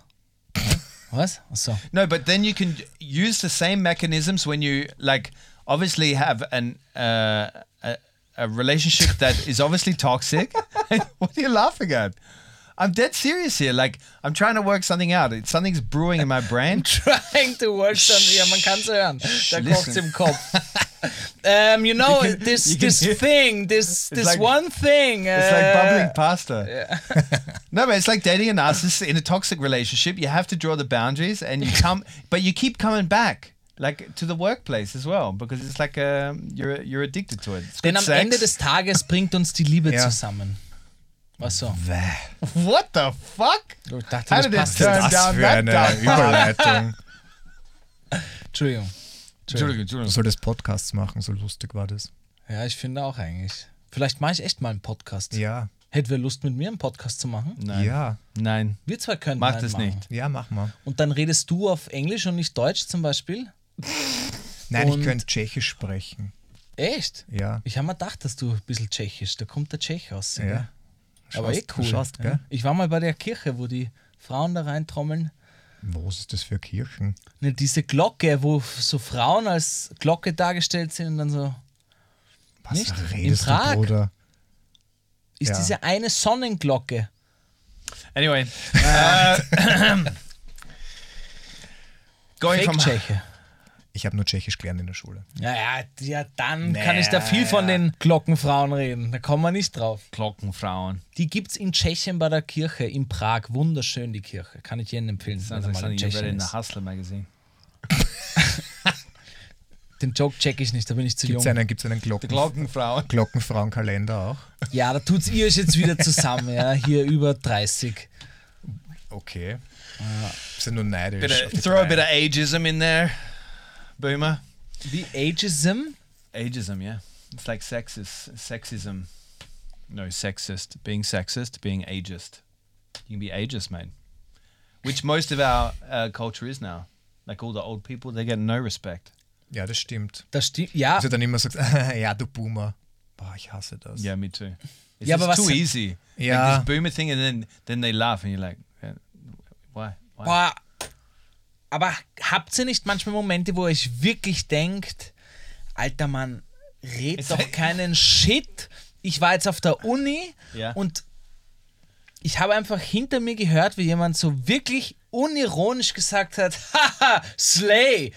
Was? Achso. no, but then you can use the same mechanisms when you like obviously have an uh, a, a relationship that is obviously toxic. what are you laughing at? I'm dead serious here. Like I'm trying to work something out. It's, something's brewing in my brain. Trying to work something. Ja, man kann es hören. Da kocht's im Kopf. um, you know, You can- this you this hear- thing, this this like- one thing. It's like uh, bubbling pasta. Yeah. no, but it's like dating a narcissist in a toxic relationship. You have to draw the boundaries, and you come, but you keep coming back, like to the workplace as well, because it's like um, you're you're addicted to it. It's Denn am sex. Ende des Tages bringt uns die Liebe Ja. zusammen. Was so? what the fuck? Ich dachte, das passt. Was down für that eine path? Überleitung. Entschuldigung. Entschuldigung, Du Entschuldigung. solltest Podcasts machen, so lustig war das. Ja, ich finde auch eigentlich. Vielleicht mache ich echt mal einen Podcast. Ja, Hätten wir Lust, mit mir einen Podcast zu machen? Nein. ja, Nein. Wir zwei können Mach einen das machen. nicht. ja, mach mal. Und dann redest du auf Englisch und nicht Deutsch zum Beispiel? Nein, Und- ich könnte Tschechisch sprechen. Echt? Ja. Ich habe mir gedacht, dass du ein bisschen tschechisch, da kommt der Tschech aus. Ja. Gell? Aber eh Schaust- cool. schaust, ja. gell? Ich war mal bei der Kirche, wo die Frauen da reintrommeln. Wo ist das für Kirchen? Ne, diese Glocke, wo so Frauen als Glocke dargestellt sind und dann so. Was Nicht? In redest du, Prag? Bruder? Ist Ja. diese eine Sonnenglocke. Anyway, uh, going from Fake-Tscheche. Ich habe nur Tschechisch gelernt in der Schule. Ja, ja, ja, dann kann ich da viel von den Glockenfrauen reden. Da kommen wir nicht drauf. Glockenfrauen. Die gibt's in Tschechien bei der Kirche, in Prag. Wunderschön, die Kirche. Kann ich jedem empfehlen. Like er mal in something you read Tschechien in ist. Hustler magazine. Den Joke check ich nicht, da bin ich zu Gibt es jung. einen, gibt's einen Glocken Glockenfrauen. Glockenfrauenkalender auch? Ja, da tut's ihr euch jetzt wieder zusammen, ja. Hier über 30. Okay. Sind nur neidisch. Bit of, throw a bit of ageism in there, Boomer. The Ageism? Ageism, yeah. It's like sexist, sexism. No, sexist. Being sexist, being ageist. You can be ageist, mate. Which most of our uh, culture is now. Like all the old people, they get no respect. Ja, das stimmt. Das stimmt. Ja, Also dann immer sagst, ja, du Boomer. Boah, ich hasse das. Yeah, me too. It's Yeah, just but too easy. Yeah. Like this boomer thing, and then then they laugh, and you're like, yeah, why? Why? boah. Aber habt ihr nicht manchmal Momente, wo ihr euch wirklich denkt, alter Mann, red It's doch keinen Shit. Ich war jetzt auf der Uni Ja. und ich habe einfach hinter mir gehört, wie jemand so wirklich unironisch gesagt hat, haha, Slay.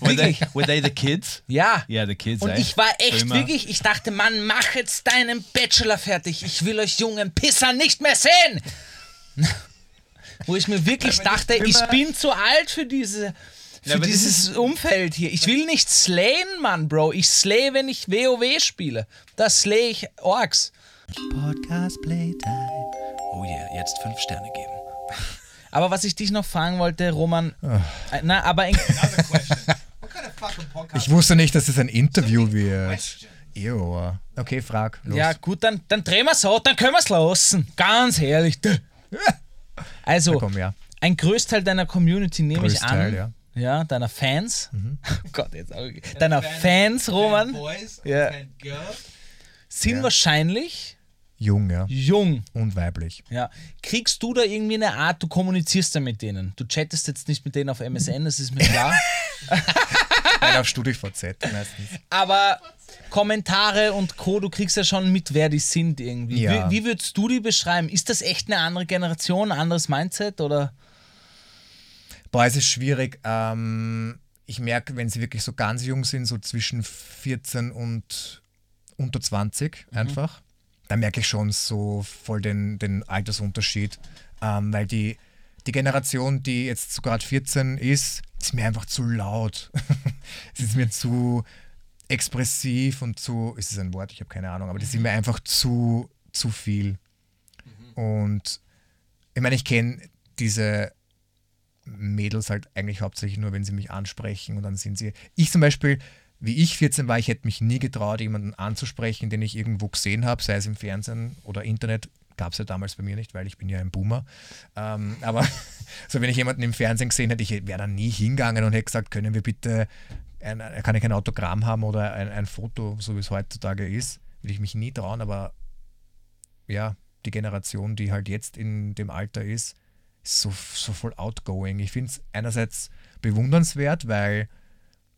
Were they, were they the kids? Ja. Yeah, the kids. Und eh? ich war echt Boomer. wirklich, ich dachte, Mann, mach jetzt deinen Bachelor fertig. Ich will euch jungen Pisser nicht mehr sehen. Wo ich mir wirklich dachte, ich bin zu alt für diese. Für Ja, dieses Umfeld hier. Ich will nicht slayen, Mann, Bro. Ich slay, wenn ich WoW spiele. Da slay ich Orks. Podcast Playtime. Oh yeah, jetzt fünf Sterne geben. Aber was ich dich noch fragen wollte, Roman. äh, Na, aber in, Ich wusste nicht, dass es ein Interview wird. Ew. Okay, frag. Los. Ja, gut, dann, dann drehen wir so, dann können wir es lassen. Ganz ehrlich. Also, komm, ja. ein Großteil deiner Community nehme ich Größteil, an. ja. Mhm. Ja, deiner Fans. Oh Gott, jetzt auch, deiner Fans, Roman, Ja. sind Ja. wahrscheinlich Jung, ja. jung. Und weiblich. Ja. Kriegst du da irgendwie eine Art, du kommunizierst ja mit denen. Du chattest jetzt nicht mit denen auf MSN, das ist mir klar. Nein, auf StudiVZ meistens. Aber Kommentare und Co., du kriegst ja schon mit, wer die sind irgendwie. Ja. Wie, wie würdest du die beschreiben? Ist das echt eine andere Generation, ein anderes Mindset oder? Boah, es ist schwierig. Ähm, ich merke, wenn sie wirklich so ganz jung sind, so zwischen 14 und unter 20 einfach, da merke ich schon so voll den, den Altersunterschied. Ähm, weil die, die Generation, die jetzt so gerade 14 ist, ist mir einfach zu laut. es ist mir zu expressiv und zu, ist es ein Wort? Ich habe keine Ahnung, aber das ist mir einfach zu, zu viel. Und ich meine, ich kenne diese Mädels halt eigentlich hauptsächlich nur, wenn sie mich ansprechen und dann sind sie. Ich zum Beispiel, wie ich 14 war, ich hätte mich nie getraut, jemanden anzusprechen, den ich irgendwo gesehen habe, sei es im Fernsehen oder Internet. Gab es ja damals bei mir nicht, weil ich bin ja ein Boomer. Ähm, aber so, wenn ich jemanden im Fernsehen gesehen hätte, ich wäre da nie hingegangen und hätte gesagt, können wir bitte, ein, kann ich ein Autogramm haben oder ein, ein Foto, so wie es heutzutage ist. Würde ich mich nie trauen, aber ja, die Generation, die halt jetzt in dem Alter ist, ist so, so voll outgoing. Ich finde es einerseits bewundernswert, weil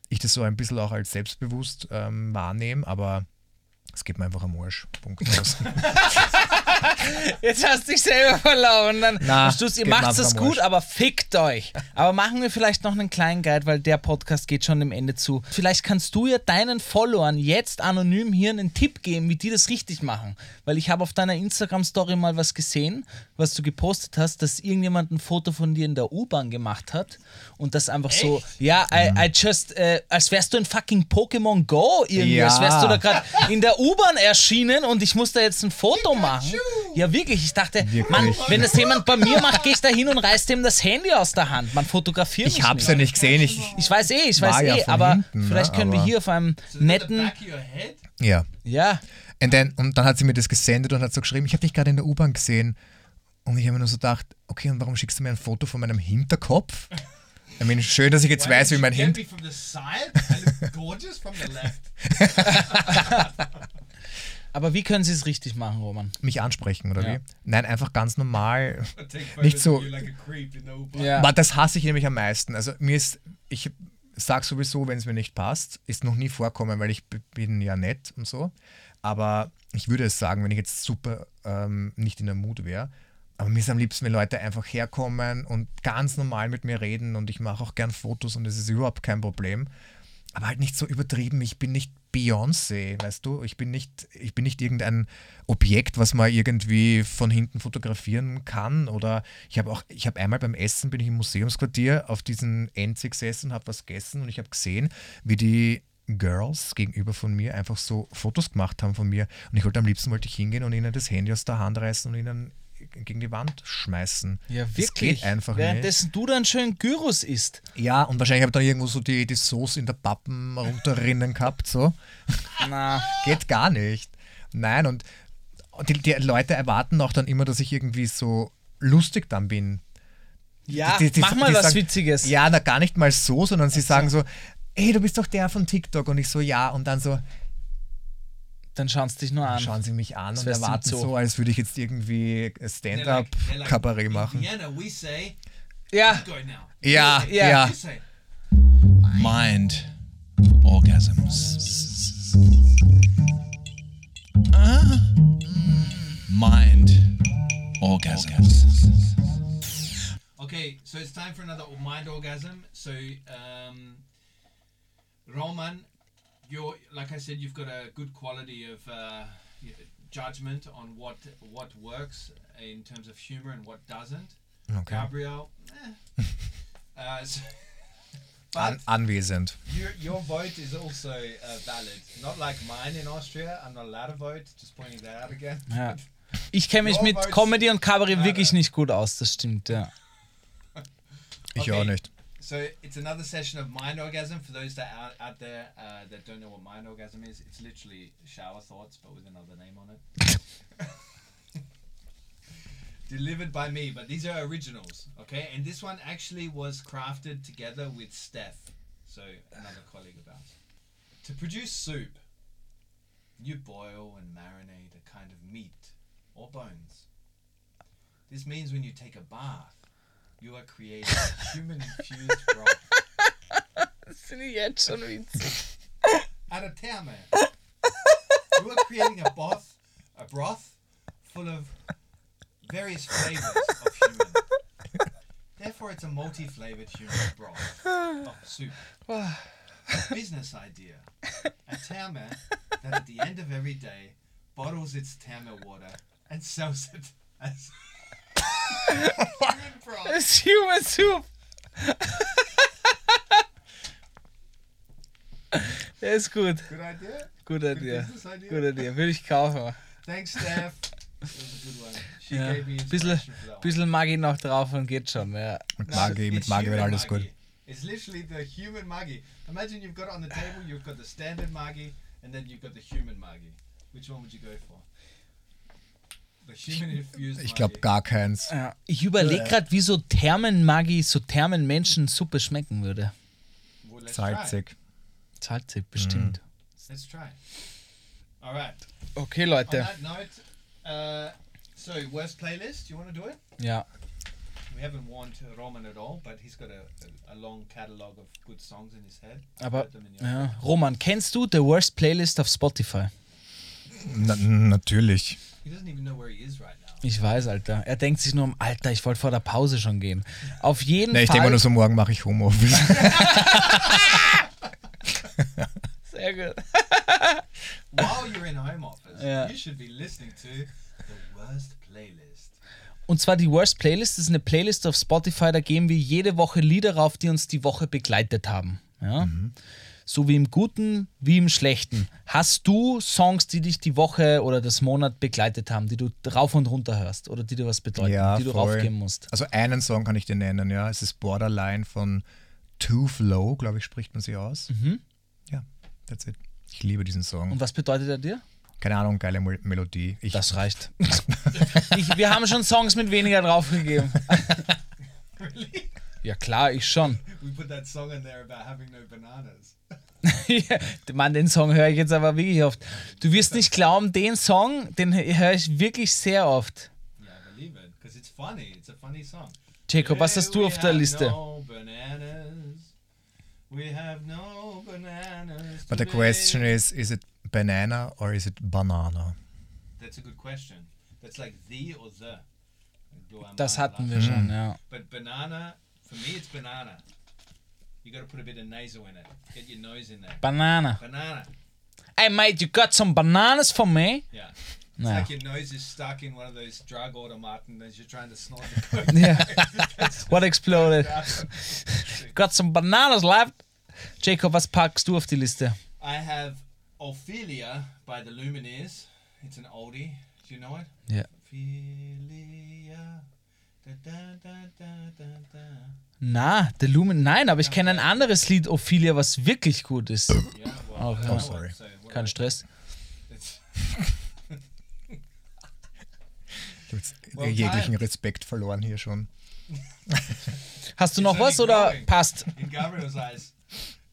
ich das so ein bisschen auch als selbstbewusst ähm, wahrnehme, aber es geht mir einfach am Arsch. Punkt aus. Jetzt hast du dich selber verloren. Dann Na, Schluss, ihr macht am gut, aber fickt euch. Aber machen wir vielleicht noch einen kleinen Guide, weil der Podcast geht schon dem Ende zu. Vielleicht kannst du ja deinen Followern jetzt anonym hier einen Tipp geben, wie die das richtig machen. Weil ich habe auf deiner Instagram-Story mal was gesehen, was du gepostet hast, dass irgendjemand ein Foto von dir in der U-Bahn gemacht hat und das einfach so, ja, I, I just, äh, als wärst du in fucking Pokémon Go irgendwie, Ja. als wärst du da gerade in der U-Bahn erschienen und ich muss da jetzt ein Foto machen. Ja, wirklich. Ich dachte, Wirklich. Mann, wenn das jemand bei mir macht, gehe ich da hin und reiß dem das Handy aus der Hand. Man fotografiert Ich hab's ja nicht gesehen. Ich, Ich weiß eh, ich weiß ja eh, aber hinten, ne, vielleicht können wir hier auf einem netten, ja. ja, then, und dann hat sie mir das gesendet und hat so geschrieben, ich habe dich gerade in der U-Bahn gesehen. Und ich habe mir nur so gedacht, okay, und warum schickst du mir ein Foto von meinem Hinterkopf? Ich meine, schön, dass ich jetzt weiß, wie mein Hinterkopf... aber wie können sie es richtig machen, Roman? mich ansprechen, oder Ja. wie? Nein, einfach ganz normal. Nicht so- like. Ja. Aber das hasse ich nämlich am meisten. Also mir ist, ich sag sowieso, wenn es mir nicht passt, ist noch nie vorkommen, weil ich bin ja nett und so. Aber ich würde es sagen, wenn ich jetzt super ähm, nicht in der Mut wäre. Aber mir ist am liebsten, wenn Leute einfach herkommen und ganz normal mit mir reden und ich mache auch gern Fotos und das ist überhaupt kein Problem. Aber halt nicht so übertrieben. Ich bin nicht Beyoncé, weißt du? Ich bin nicht, ich bin nicht irgendein Objekt, was man irgendwie von hinten fotografieren kann. Oder ich habe auch, ich habe einmal beim Essen bin ich im Museumsquartier auf diesen Enzi gesessen, habe was gegessen und ich habe gesehen, wie die Girls gegenüber von mir einfach so Fotos gemacht haben von mir. Und ich wollte am liebsten wollte ich hingehen und ihnen das Handy aus der Hand reißen und ihnen gegen die Wand schmeißen. Ja, Das wirklich. geht einfach nicht. Währenddessen du dann schön Gyros isst. Ja, und wahrscheinlich habe ich dann irgendwo so die, die Soße in der Pappen runterrinnen gehabt, so. Na, Geht gar nicht. Nein, und die, die Leute erwarten auch dann immer, dass ich irgendwie so lustig dann bin. ja, Die- die- mach mal was sagen- Witziges. Ja, na gar nicht mal so, sondern sie sagen so, ey, du bist doch der von TikTok. Und ich so, ja. Und dann so, Dann schauen sie dich nur an. schauen sie mich an und wärst du erwarten so. so, als würde ich jetzt irgendwie They're like- like, Stand-up-Kabarett machen. We say, Ja. Ja, Ja. ja. Mind orgasms. Ah. Mind orgasms. Okay, so it's time for another mind orgasm. So, um, Roman, you're like I said, you've got a good quality of uh, judgment on what what works in terms of humor and what doesn't. Okay. Gabriel, eh. uh, so, but An anwesend. Your, your vote is also uh, valid. Not like mine in Austria. I'm not allowed to vote. Just pointing that out again. ja. Ich kenne mich Your mit Comedy und Kabarett wirklich nicht gut aus, das stimmt, ja. Ich Okay. auch nicht. So it's another session of mind orgasm for those that are out there uh, that don't know what mind orgasm is. It's literally shower thoughts, but with another name on it. Delivered by me, but these are originals, okay? And this one actually was crafted together with Steph, so another colleague of ours. To produce soup, you boil and marinate a kind of meat or bones. This means when you take a bath, you are creating a human infused broth. Finde ich jetzt schon witzig. At a therme. You are creating a broth, a broth full of various flavors of human. Therefore, it's a multi-flavored human broth. oh, soup. A business idea. A Therme that at the end of every day bottles its Therme water and sells it as Das Human Soup. Der ist gut. Good idea? Good Idee. business idea? Guter Idee. Würde ich kaufen. Thanks, Steph. That was a good one. She Ja. gave me Bisschen, Maggi noch drauf und geht schon. Ja. Mit No, Magi, mit it's Magi wird alles gut. Maggi. It's literally the human Maggi. Imagine you've got it on the table, you've got the standard Maggi, and then you've got the human Maggi. Which one would you go for? Ich glaube gar keins. Ja. Ich überlege gerade, wie so Thermen-Maggi, so Thermen-Menschen-Suppe schmecken würde. Well, let's try. Salzig. Salzig, bestimmt. Let's try. All right. Okay, On Leute. that note, uh, so worst playlist. You want to do it? Ja. We haven't warned Roman at all, but he's got a, a, a long catalogue of good songs in his head. Aber, ja. Roman, kennst du The Worst Playlist auf Spotify? Na, natürlich. He doesn't even know where he is right now. Ich weiß, Alter. Er denkt sich nur um, Alter, ich wollte vor der Pause schon gehen. Auf jeden Ne, ich denke Fall. mal nur so, morgen mache ich Homeoffice. Sehr gut. While you're in home office, Yeah. you should be listening to the worst playlist. Und zwar die Worst Playlist das ist eine Playlist auf Spotify, da geben wir jede Woche Lieder rauf, die uns die Woche begleitet haben. Ja? So wie im Guten, wie im Schlechten. Hast du Songs, die dich die Woche oder das Monat begleitet haben, die du rauf und runter hörst oder die dir was bedeuten, Ja, die du voll. raufgeben musst? Also einen Song kann ich dir nennen, ja. Es ist Borderline von Too Flow, glaube ich, spricht man sie aus. Ja, that's it. Ich liebe diesen Song. Und was bedeutet er dir? Keine Ahnung, geile Mel- Melodie. Ich, Das reicht. ich, wir haben schon Songs mit weniger draufgegeben. Really? Ja klar, ich schon. We put that song in there about having no bananas. Ja, Mann, den Song höre ich jetzt aber wirklich oft. Du wirst nicht glauben, den Song, den höre ich wirklich sehr oft. Yeah, I believe it, because it's funny. It's a funny song. Jacob, was hast du We auf der have Liste? No bananas. We have no bananas. But the question is, is it banana or is it banana? That's a good question. That's like the or the. Das hatten wir schon, ja. But banana, for me, it's banana. You got to put a bit of nasal in it. Get your nose in there. Banana. Banana. Hey mate, you got some bananas for me? Yeah. It's No. like your nose is stuck in one of those drug automaten as you're trying to snort the coke. Yeah. What exploded? Got some bananas left? Jacob, was packst du auf die Liste? I have Ophelia by the Lumineers. It's an oldie. Do you know it? Ja. Ophelia. Na, The Lumen. Nein, aber ich kenne ein anderes Lied, Ophelia, was wirklich gut ist. Okay. I know Oh, it, sorry. Kein Stress. Ich habe jetzt Well, jeglichen. Respekt verloren hier schon. Hast du noch was oder growing. passt? In Gabriel's eyes.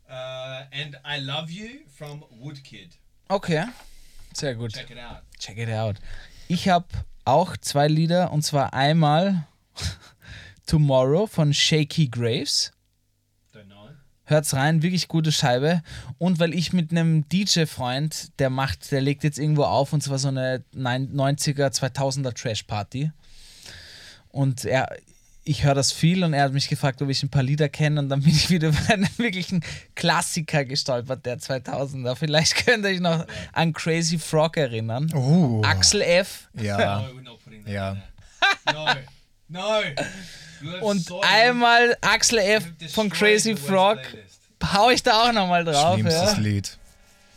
Uh, and I Love You from Woodkid. Okay. Sehr gut. Check it out. Check it out. Ich habe auch zwei Lieder und zwar einmal Tomorrow von Shaky Graves. Hört's rein, wirklich gute Scheibe. Und weil ich mit einem DJ-Freund, der macht, der legt jetzt irgendwo auf und zwar so eine 90er, 2000er Trash-Party. Und er, ich höre das viel und er hat mich gefragt, ob ich ein paar Lieder kenne und dann bin ich wieder über einen wirklichen Klassiker gestolpert, der 2000er. Vielleicht könnt ihr euch noch an Crazy Frog erinnern. Oh. Axel F. Ja. No, we're not putting that Yeah. in there. No. No. You have Und soiled- einmal Axel F. von Crazy Frog. Hau ich da auch nochmal drauf. Schlimmstes Ja. Lied.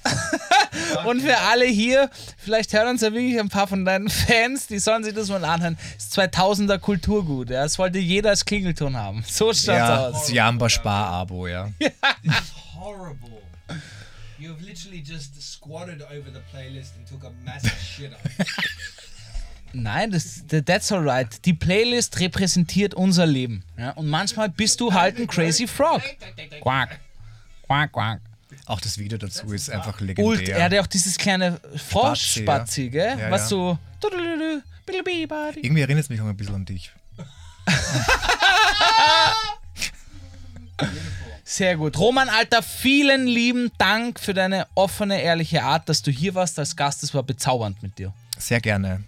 Und für alle hier, vielleicht hören uns ja wirklich ein paar von deinen Fans, die sollen sich das mal anhören. Das 2000er Kulturgut, ja. Das wollte jeder als Klingelton haben. So schaut's Ja, aus. das Jamba Spar-Abo, ja. This is horrible. You have literally just squatted over the playlist and took a massive shit on. Nein, das, that's alright. Die Playlist repräsentiert unser Leben. Ja? Und manchmal bist du halt ein Crazy Frog. Quack. Quack, quack. Auch das Video dazu ist einfach Ult, legendär. er hat ja auch dieses kleine Froschspatzi, ja. gell? Ja, Was ja. so. Irgendwie erinnert es mich auch ein bisschen an dich. Sehr gut. Roman, Alter, vielen lieben Dank für deine offene, ehrliche Art, dass du hier warst als Gast. Das war bezaubernd mit dir. Sehr gerne.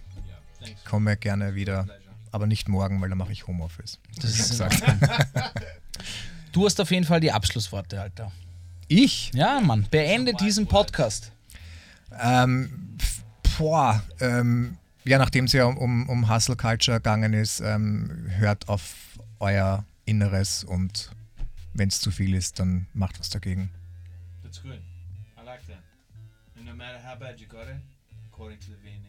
Thanks. Komme gerne wieder. aber nicht morgen, weil da mache ich Homeoffice. Das ist gesagt. Du hast auf jeden Fall die Abschlussworte, Alter. Ich? Ja, Mann, beende diesen Podcast. Ähm, boah, ähm, ja, nachdem es ja um, um Hustle Culture gegangen ist, ähm, hört auf euer Inneres und wenn es zu viel ist, dann macht was dagegen. That's good. I like that. And no matter how bad you got it, according to the Viennese,